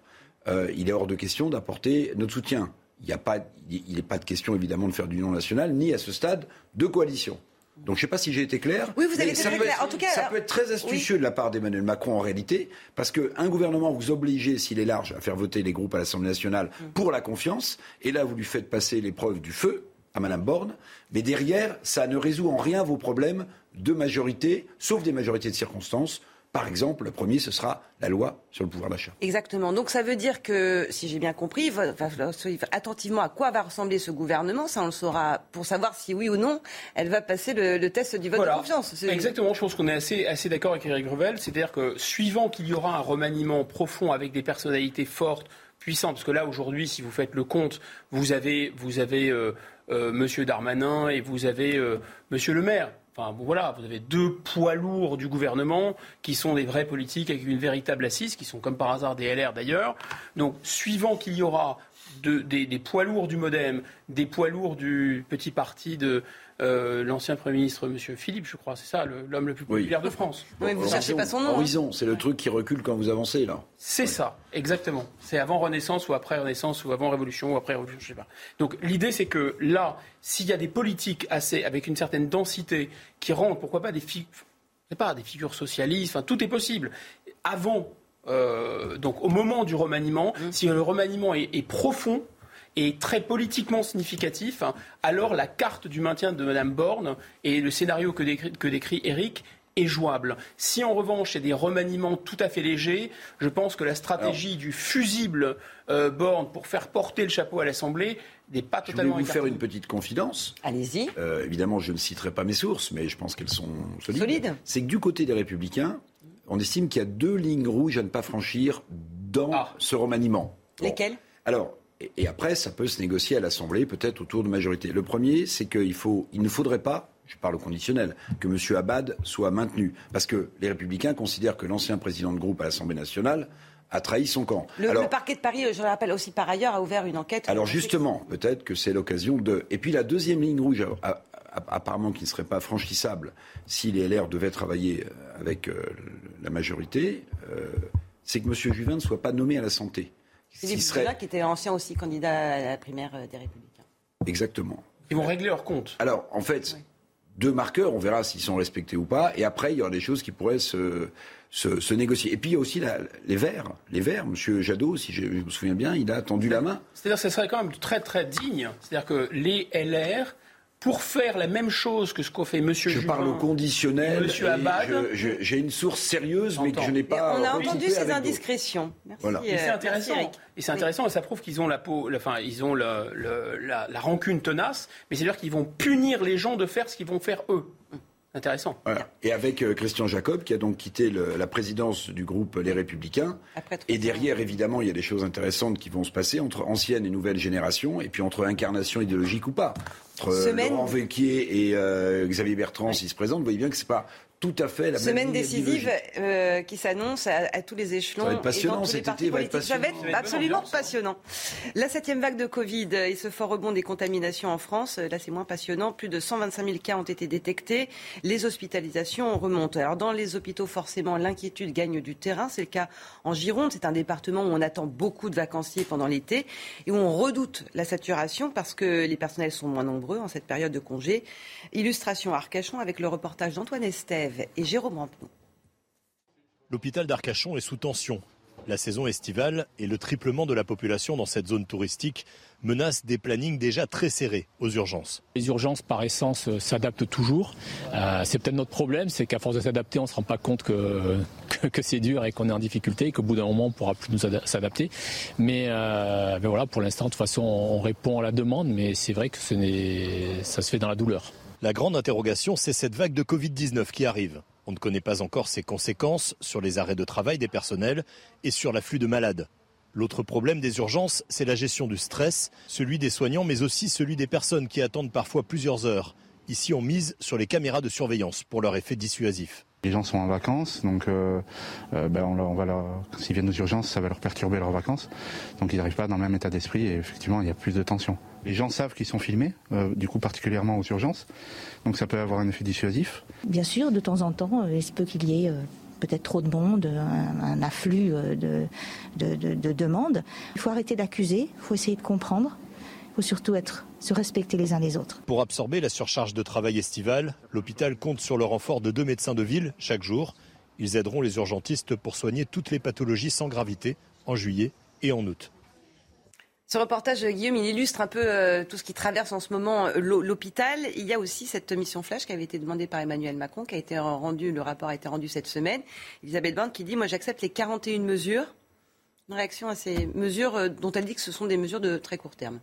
euh, il est hors de question d'apporter notre soutien. Il n'est pas, il n'est pas de question, évidemment, de faire du non national, ni à ce stade de coalition. Donc je ne sais pas si j'ai été clair. Oui, vous avez mais été très peut clair. être- En tout cas, ça alors- peut être très astucieux de la part d'Emmanuel Macron en réalité, parce qu'un gouvernement vous obligez, s'il est large, à faire voter les groupes à l'Assemblée nationale Mm. pour la confiance, et là vous lui faites passer l'épreuve du feu à Madame Borne, mais derrière, ça ne résout en rien vos problèmes de majorité, sauf des majorités de circonstances. Par exemple, le premier, ce sera la loi sur le pouvoir d'achat. Exactement. Donc ça veut dire que, si j'ai bien compris, il va falloir suivre attentivement à quoi va ressembler ce gouvernement. Ça, on le saura pour savoir si oui ou non elle va passer le, le test du vote Voilà. de confiance. C'est- Exactement, je pense qu'on est assez, assez d'accord avec Eric Revel. C'est-à-dire que suivant qu'il y aura un remaniement profond avec des personnalités fortes, puissantes, parce que là aujourd'hui, si vous faites le compte, vous avez, vous avez euh, euh, Monsieur Darmanin et vous avez euh, Monsieur Le Maire. Enfin voilà, vous avez deux poids lourds du gouvernement qui sont des vrais politiques avec une véritable assise, qui sont comme par hasard des LR d'ailleurs. Donc suivant qu'il y aura de- des, des poids lourds du MoDem, des poids lourds du petit parti de euh, l'ancien Premier ministre, M. Philippe, je crois, c'est ça, l'homme le plus populaire de France. Horizon, Horizon, c'est le truc qui recule quand vous avancez, là. C'est ça, exactement. C'est avant Renaissance ou après Renaissance ou avant Révolution ou après Révolution, je sais pas. Donc l'idée c'est que là, s'il y a des politiques assez avec une certaine densité qui rentrent, pourquoi pas des fi- pas, des figures socialistes, enfin tout est possible. Avant, euh, donc au moment du remaniement, si le remaniement est, est profond et très politiquement significatif, hein, alors la carte du maintien de Mme Borne et le scénario que décrit, que décrit Eric est jouable. Si en revanche c'est des remaniements tout à fait légers, je pense que la stratégie du fusible euh, Borne pour faire porter le chapeau à l'Assemblée n'est pas Je voulais totalement vous faire une petite confidence. Allez-y. Euh, évidemment, je ne citerai pas mes sources, mais je pense qu'elles sont solides. Solides. C'est que du côté des Républicains, on estime qu'il y a deux lignes rouges à ne pas franchir dans Ah. ce remaniement. Lesquels Alors, et, et après, ça peut se négocier à l'Assemblée, peut-être autour de majorité. Le premier, c'est qu'il faut, il ne faudrait pas, je parle au conditionnel, que M. Abad soit maintenu. Parce que les Républicains considèrent que l'ancien président de groupe à l'Assemblée nationale a trahi son camp. le, Alors, le parquet de Paris, je le rappelle aussi par ailleurs, a ouvert une enquête. alors justement, peut-être que c'est l'occasion de... Et puis la deuxième ligne rouge, apparemment qui ne serait pas franchissable si les LR devaient travailler euh, avec euh, la majorité, euh, c'est que M. Juvin ne soit pas nommé à la santé. Philippe serait- qui était ancien aussi candidat à la primaire euh, des Républicains. Exactement. Ils vont régler leur compte. Alors, en fait, deux marqueurs, on verra s'ils sont respectés ou pas. Et après, il y aura des choses qui pourraient se, se, se négocier. Et puis, il y a aussi la- les Verts. Les Verts, M. Jadot, si je, je me souviens bien, il a tendu la main. C'est-à-dire que ce serait quand même très très digne. C'est-à-dire que les LR, pour faire la même chose que ce qu'ont fait M. Je Juvin parle au conditionnel. et M. Abad, J'ai une source sérieuse, mais que je n'ai Et pas. on a entendu ces indiscrétions. Merci. Voilà. Et c'est euh, intéressant. merci. Et c'est intéressant, et ça prouve qu'ils ont la peau, la- enfin, ils ont la, la rancune tenace, mais c'est-à-dire qu'ils vont punir les gens de faire ce qu'ils vont faire eux. Intéressant. Et avec euh, Christian Jacob, qui a donc quitté le, la présidence du groupe Les Républicains. et derrière, évidemment, il y a des choses intéressantes qui vont se passer entre ancienne et nouvelle génération, et puis entre incarnation idéologique ou pas. Entre Semaine... Laurent Wauquiez et euh, Xavier Bertrand, s'ils se présentent, vous voyez bien que c'est pas tout à fait la Semaine même décisive euh, qui s'annonce à, à, tous les échelons. Ça va être passionnant, cet été va être Ça va être absolument passionnant. La septième vague de Covid et ce fort rebond des contaminations en France, là c'est moins passionnant. Plus de 125 000 cas ont été détectés. Les hospitalisations remontent. Alors dans les hôpitaux, forcément, l'inquiétude gagne du terrain. C'est le cas en Gironde. C'est un département où on attend beaucoup de vacanciers pendant l'été et où on redoute la saturation parce que les personnels sont moins nombreux en cette période de congé. Illustration à Arcachon avec le reportage d'Antoine Estève et Jérôme Rampenou. L'hôpital d'Arcachon est sous tension. La saison estivale et le triplement de la population dans cette zone touristique menacent des plannings déjà très serrés aux urgences. Les urgences, par essence, euh, s'adaptent toujours. Euh, c'est peut-être notre problème, c'est qu'à force de s'adapter, on ne se rend pas compte que, que, que c'est dur et qu'on est en difficulté et qu'au bout d'un moment, on ne pourra plus nous s'adapter. Mais, euh, mais, voilà, pour l'instant, de toute façon, on répond à la demande, mais c'est vrai que ce ça se fait dans la douleur. La grande interrogation, c'est cette vague de Covid-19 qui arrive. On ne connaît pas encore ses conséquences sur les arrêts de travail des personnels et sur l'afflux de malades. L'autre problème des urgences, c'est la gestion du stress, celui des soignants, mais aussi celui des personnes qui attendent parfois plusieurs heures. Ici, on mise sur les caméras de surveillance pour leur effet dissuasif. Les gens sont en vacances, donc euh, euh, ben s'ils viennent aux urgences, ça va leur perturber leurs vacances. Donc ils n'arrivent pas dans le même état d'esprit et effectivement, il y a plus de tension. Les gens savent qu'ils sont filmés, euh, du coup particulièrement aux urgences, donc ça peut avoir un effet dissuasif. Bien sûr, de temps en temps, il se peut qu'il y ait peut-être trop de monde, un, un afflux de, de, de, de demandes. Il faut arrêter d'accuser, il faut essayer de comprendre. Il faut surtout être, se respecter les uns les autres. Pour absorber la surcharge de travail estivale, l'hôpital compte sur le renfort de deux médecins de ville chaque jour. Ils aideront les urgentistes pour soigner toutes les pathologies sans gravité en juillet et en août. Ce reportage, Guillaume, il illustre un peu euh, tout ce qui traverse en ce moment euh, l'hôpital. Il y a aussi cette mission flash qui avait été demandée par Emmanuel Macron, qui a été rendu, le rapport a été rendu cette semaine. Elisabeth Borne qui dit, moi j'accepte les 41 mesures. Une réaction à ces mesures euh, dont elle dit que ce sont des mesures de très court terme.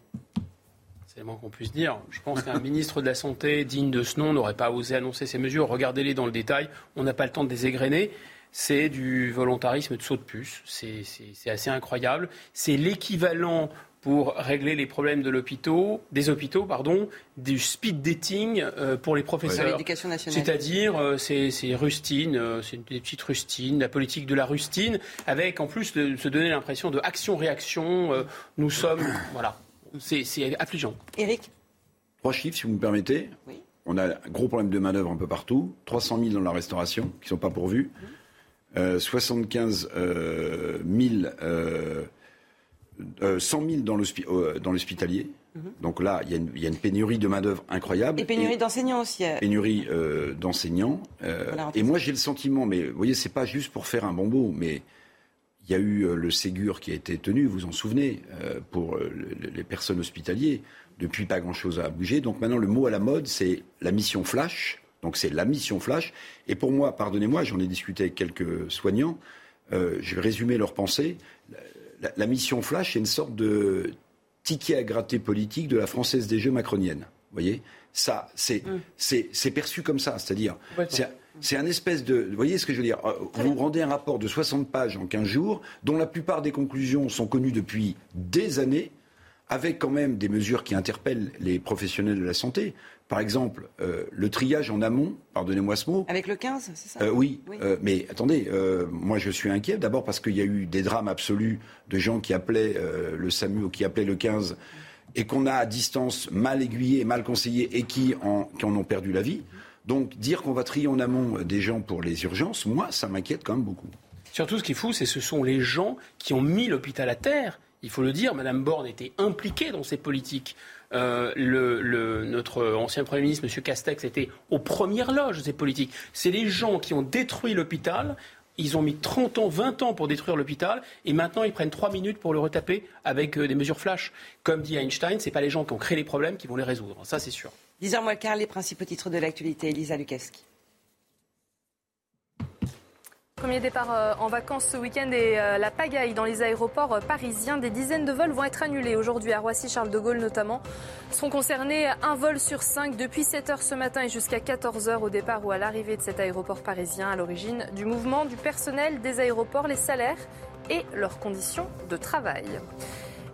C'est le moins qu'on puisse dire. Je pense qu'un ministre de la Santé digne de ce nom n'aurait pas osé annoncer ces mesures. Regardez-les dans le détail. On n'a pas le temps de les égrener. C'est du volontarisme de saut de puce. C'est assez incroyable. C'est l'équivalent pour régler les problèmes de l'hôpital, des hôpitaux, pardon, du speed dating euh, pour les professeurs. l'éducation nationale. C'est-à-dire, euh, c'est rustine, euh, c'est des petites rustines, la politique de la rustine, avec en plus de se donner l'impression de action-réaction. Euh, nous sommes, voilà, c'est affligeant. Eric Trois chiffres, si vous me permettez. Oui. On a un gros problème de main-d'œuvre un peu partout. 300 000 dans la restauration, qui ne sont pas pourvus. Euh, 75 euh, 000, euh, 100 000 dans l'hospitalier. Mmh. Donc là, il y, y, a une pénurie de main-d'œuvre incroyable. Et pénurie d'enseignants aussi. Pénurie euh, d'enseignants. Voilà, et moi, j'ai le sentiment, mais vous voyez, c'est pas juste pour faire un bon mot, mais il y a eu le Ségur qui a été tenu, vous vous en souvenez, euh, pour euh, les personnes hospitalières. Depuis, pas grand-chose a bougé. Donc maintenant, le mot à la mode, c'est la mission flash. Donc c'est la mission flash. Et pour moi, pardonnez-moi, j'en ai discuté avec quelques soignants. Euh, je vais résumer leurs pensées. La, la, mission flash est une sorte de ticket à gratter politique de la française des jeux macronienne. Vous voyez? Ça, c'est Mmh. c'est perçu comme ça. C'est-à-dire, c'est un espèce de. Vous voyez ce que je veux dire? Vous rendez un rapport de 60 pages en 15 jours, dont la plupart des conclusions sont connues depuis des années, avec quand même des mesures qui interpellent les professionnels de la santé. Par exemple, euh, le triage en amont, pardonnez-moi ce mot. Avec le 15, c'est ça? Euh, Oui, oui. Euh, mais attendez, moi je suis inquiet d'abord parce qu'il y a eu des drames absolus de gens qui appelaient le SAMU ou qui appelaient le 15 et qu'on a à distance mal aiguillé, mal conseillé et qui en, qui en ont perdu la vie. Donc dire qu'on va trier en amont des gens pour les urgences, moi ça m'inquiète quand même beaucoup. Surtout ce qui est fou, c'est ce sont les gens qui ont mis l'hôpital à terre. Il faut le dire, Madame Borne était impliquée dans ces politiques. Euh, le, notre ancien Premier ministre, M. Castex, était aux premières loges de ces politiques. C'est les gens qui ont détruit l'hôpital. Ils ont mis 30 ans, 20 ans pour détruire l'hôpital, et maintenant ils prennent 3 minutes pour le retaper avec euh, des mesures flash. Comme dit Einstein, ce pas les gens qui ont créé les problèmes qui vont les résoudre. Ça, c'est sûr. 10h moins les principaux titres de l'actualité. Elisa Lukaski. Premier départ euh, en vacances ce week-end et euh, la pagaille dans les aéroports euh, parisiens. Des dizaines de vols vont être annulés aujourd'hui à Roissy-Charles de Gaulle notamment. Seront concernés un vol sur cinq depuis 7 heures ce matin et jusqu'à 14 heures au départ ou à l'arrivée de cet aéroport parisien à l'origine du mouvement du personnel des aéroports, les salaires et leurs conditions de travail.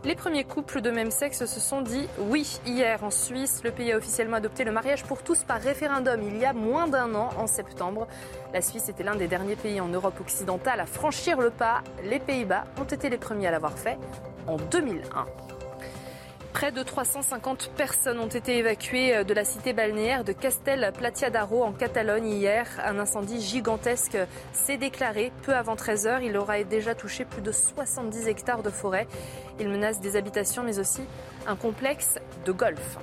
Les premiers couples de même sexe se sont dit oui hier en Suisse. Le pays a officiellement adopté le mariage pour tous par référendum il y a moins d'un an, en septembre. La Suisse était l'un des derniers pays en Europe occidentale à franchir le pas. Les Pays-Bas ont été les premiers à l'avoir fait en 2001. Près de 350 personnes ont été évacuées euh, de la cité balnéaire de Castel Platiadaro en Catalogne hier. Un incendie gigantesque s'est déclaré peu avant 13 heures. Il aura déjà touché plus de 70 hectares de forêt. Il menace des habitations mais aussi un complexe de golf.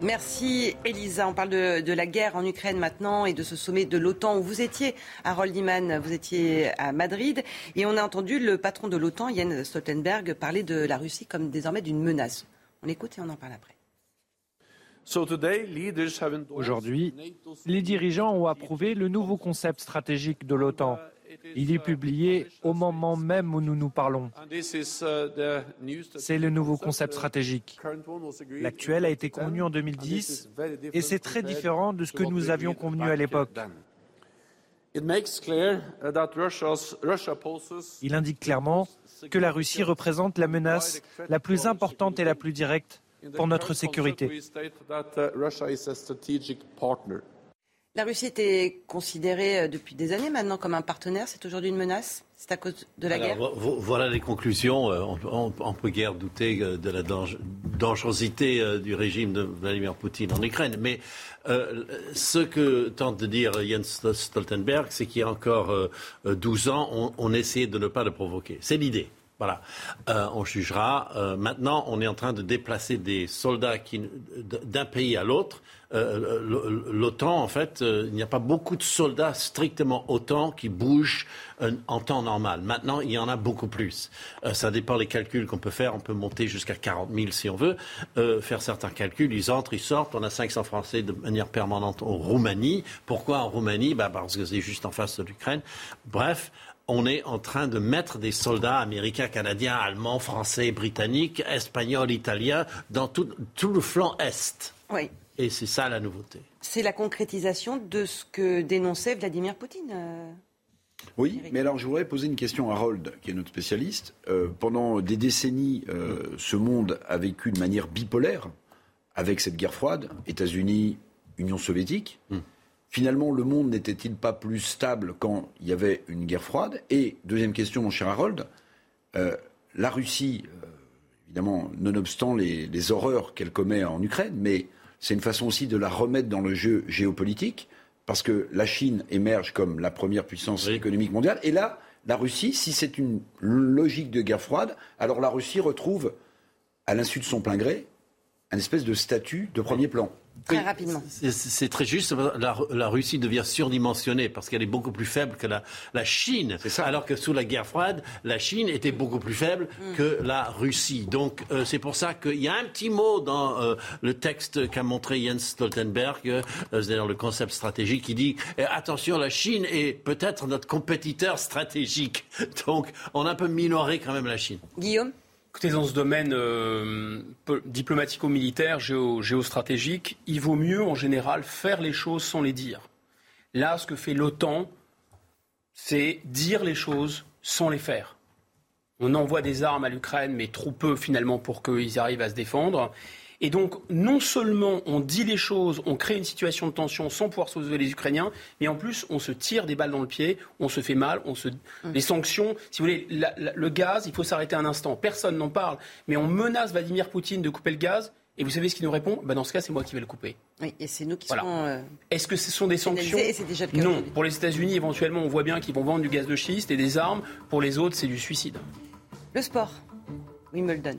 Merci Elisa. On parle de, de, la guerre en Ukraine maintenant et de ce sommet de l'OTAN où vous étiez, Harold Iman, vous étiez à Madrid et on a entendu le patron de l'OTAN, Jens Stoltenberg, parler de la Russie comme désormais d'une menace. On écoute et on en parle après. Aujourd'hui, les dirigeants ont approuvé le nouveau concept stratégique de l'OTAN. Il est publié au moment même où nous nous parlons. C'est le nouveau concept stratégique. L'actuel a été convenu en 2010 et c'est très différent de ce que nous avions convenu à l'époque. Il indique clairement que la Russie représente la menace la plus importante et la plus directe pour notre sécurité. La Russie était considérée depuis des années maintenant comme un partenaire. C'est aujourd'hui une menace C'est à cause de la Alors, guerre Voilà les conclusions. Euh, on, on, peut guère douter euh, de la dangerosité du régime de Vladimir Poutine en Ukraine. Mais euh, ce que tente de dire Jens Stoltenberg, c'est qu'il y a encore euh, 12 ans, on, on essayait de ne pas le provoquer. C'est l'idée. Voilà, euh, on jugera. Euh, maintenant, on est en train de déplacer des soldats d'un pays à l'autre. Euh, L'OTAN, en fait, il n'y a pas beaucoup de soldats strictement OTAN qui bougent en temps normal. Maintenant, il y en a beaucoup plus. ça dépend des calculs qu'on peut faire. On peut monter jusqu'à 40 000 si on veut. faire certains calculs, ils entrent, ils sortent. On a 500 Français de manière permanente en Roumanie. Pourquoi en Roumanie? Bah Parce que c'est juste en face de l'Ukraine. Bref on est en train de mettre des soldats américains, canadiens, allemands, français, britanniques, espagnols, italiens dans tout, tout le flanc Est. Oui. Et c'est ça la nouveauté. C'est la concrétisation de ce que dénonçait Vladimir Poutine. Euh... Oui, mais alors je voudrais poser une question à Harold, qui est notre spécialiste. Euh, pendant des décennies, euh, ce monde a vécu de manière bipolaire avec cette guerre froide, États-Unis, Union soviétique. Mm. Finalement, le monde n'était-il pas plus stable quand il y avait une guerre froide? Et deuxième question, mon cher Harold, euh, la Russie, euh, évidemment, nonobstant les, les horreurs qu'elle commet en Ukraine, mais c'est une façon aussi de la remettre dans le jeu géopolitique, parce que la Chine émerge comme la première puissance oui. économique mondiale, et là, la Russie, si c'est une logique de guerre froide, alors la Russie retrouve, à l'insu de son plein gré, un espèce de statut de premier plan. Très rapidement. C'est très juste. La, la, Russie devient surdimensionnée parce qu'elle est beaucoup plus faible que la, la Chine. Alors que sous la guerre froide, la Chine était beaucoup plus faible mm. que la Russie. Donc euh, c'est pour ça qu'il y a un petit mot dans euh, le texte qu'a montré Jens Stoltenberg, euh, c'est-à-dire le concept stratégique, qui dit eh, attention, la Chine est peut-être notre compétiteur stratégique. Donc on a un peu minoré quand même la Chine. Guillaume? Écoutez, dans ce domaine euh, diplomatico-militaire, géo, géostratégique, il vaut mieux en général faire les choses sans les dire. Là, ce que fait l'OTAN, c'est dire les choses sans les faire. On envoie des armes à l'Ukraine, mais trop peu finalement pour qu'ils arrivent à se défendre. Et donc, non seulement on dit les choses, on crée une situation de tension sans pouvoir sauver les Ukrainiens, mais en plus, on se tire des balles dans le pied, on se fait mal, on se... Mmh. les sanctions, si vous voulez, la, la, le gaz, il faut s'arrêter un instant. Personne n'en parle, mais on menace Vladimir Poutine de couper le gaz. Et vous savez ce qu'il nous répond? Ben Dans ce cas, c'est moi qui vais le couper. Oui, et c'est nous qui voilà. serons. Euh, Est-ce que ce sont des sanctions? déjà le cas Non. Pour les États-Unis, éventuellement, on voit bien qu'ils vont vendre du gaz de schiste et des armes. Pour les autres, c'est du suicide. Le sport. Wimbledon.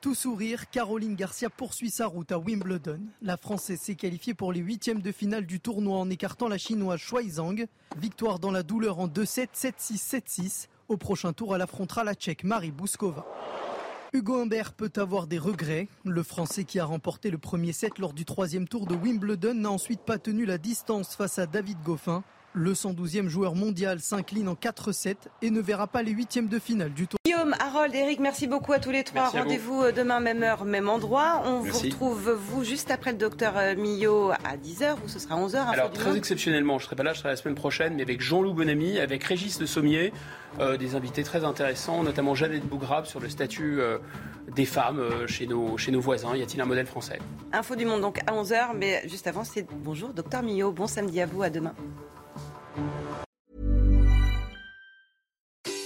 Tout sourire, Caroline Garcia poursuit sa route à Wimbledon. La Française s'est qualifiée pour les huitièmes de finale du tournoi en écartant la Chinoise Shuai Zhang. Victoire dans la douleur en 2-7, 7-6, 7-6. Au prochain tour, elle affrontera la Tchèque Marie Bouskova. Hugo Humbert peut avoir des regrets. Le Français qui a remporté le premier set lors du troisième tour de Wimbledon n'a ensuite pas tenu la distance face à David Goffin. Le 112e joueur mondial s'incline en 4-7 et ne verra pas les huitièmes de finale du tour. Guillaume, Harold, Eric, merci beaucoup à tous les trois. Rendez-vous euh, demain, même heure, même endroit. On vous retrouve, vous, juste après le docteur euh, Millot à 10h, ou ce sera 11h. Alors, très exceptionnellement, je ne serai pas là, je serai la semaine prochaine, mais avec Jean-Loup Bonamy, avec Régis Le Sommier, euh, des invités très intéressants, notamment Jeannette Bougrab sur le statut des femmes chez, nos, chez nos voisins. Y a-t-il un modèle français? Info du monde, donc à 11h, mais juste avant, c'est bonjour, docteur Millot. Bon samedi à vous, à demain.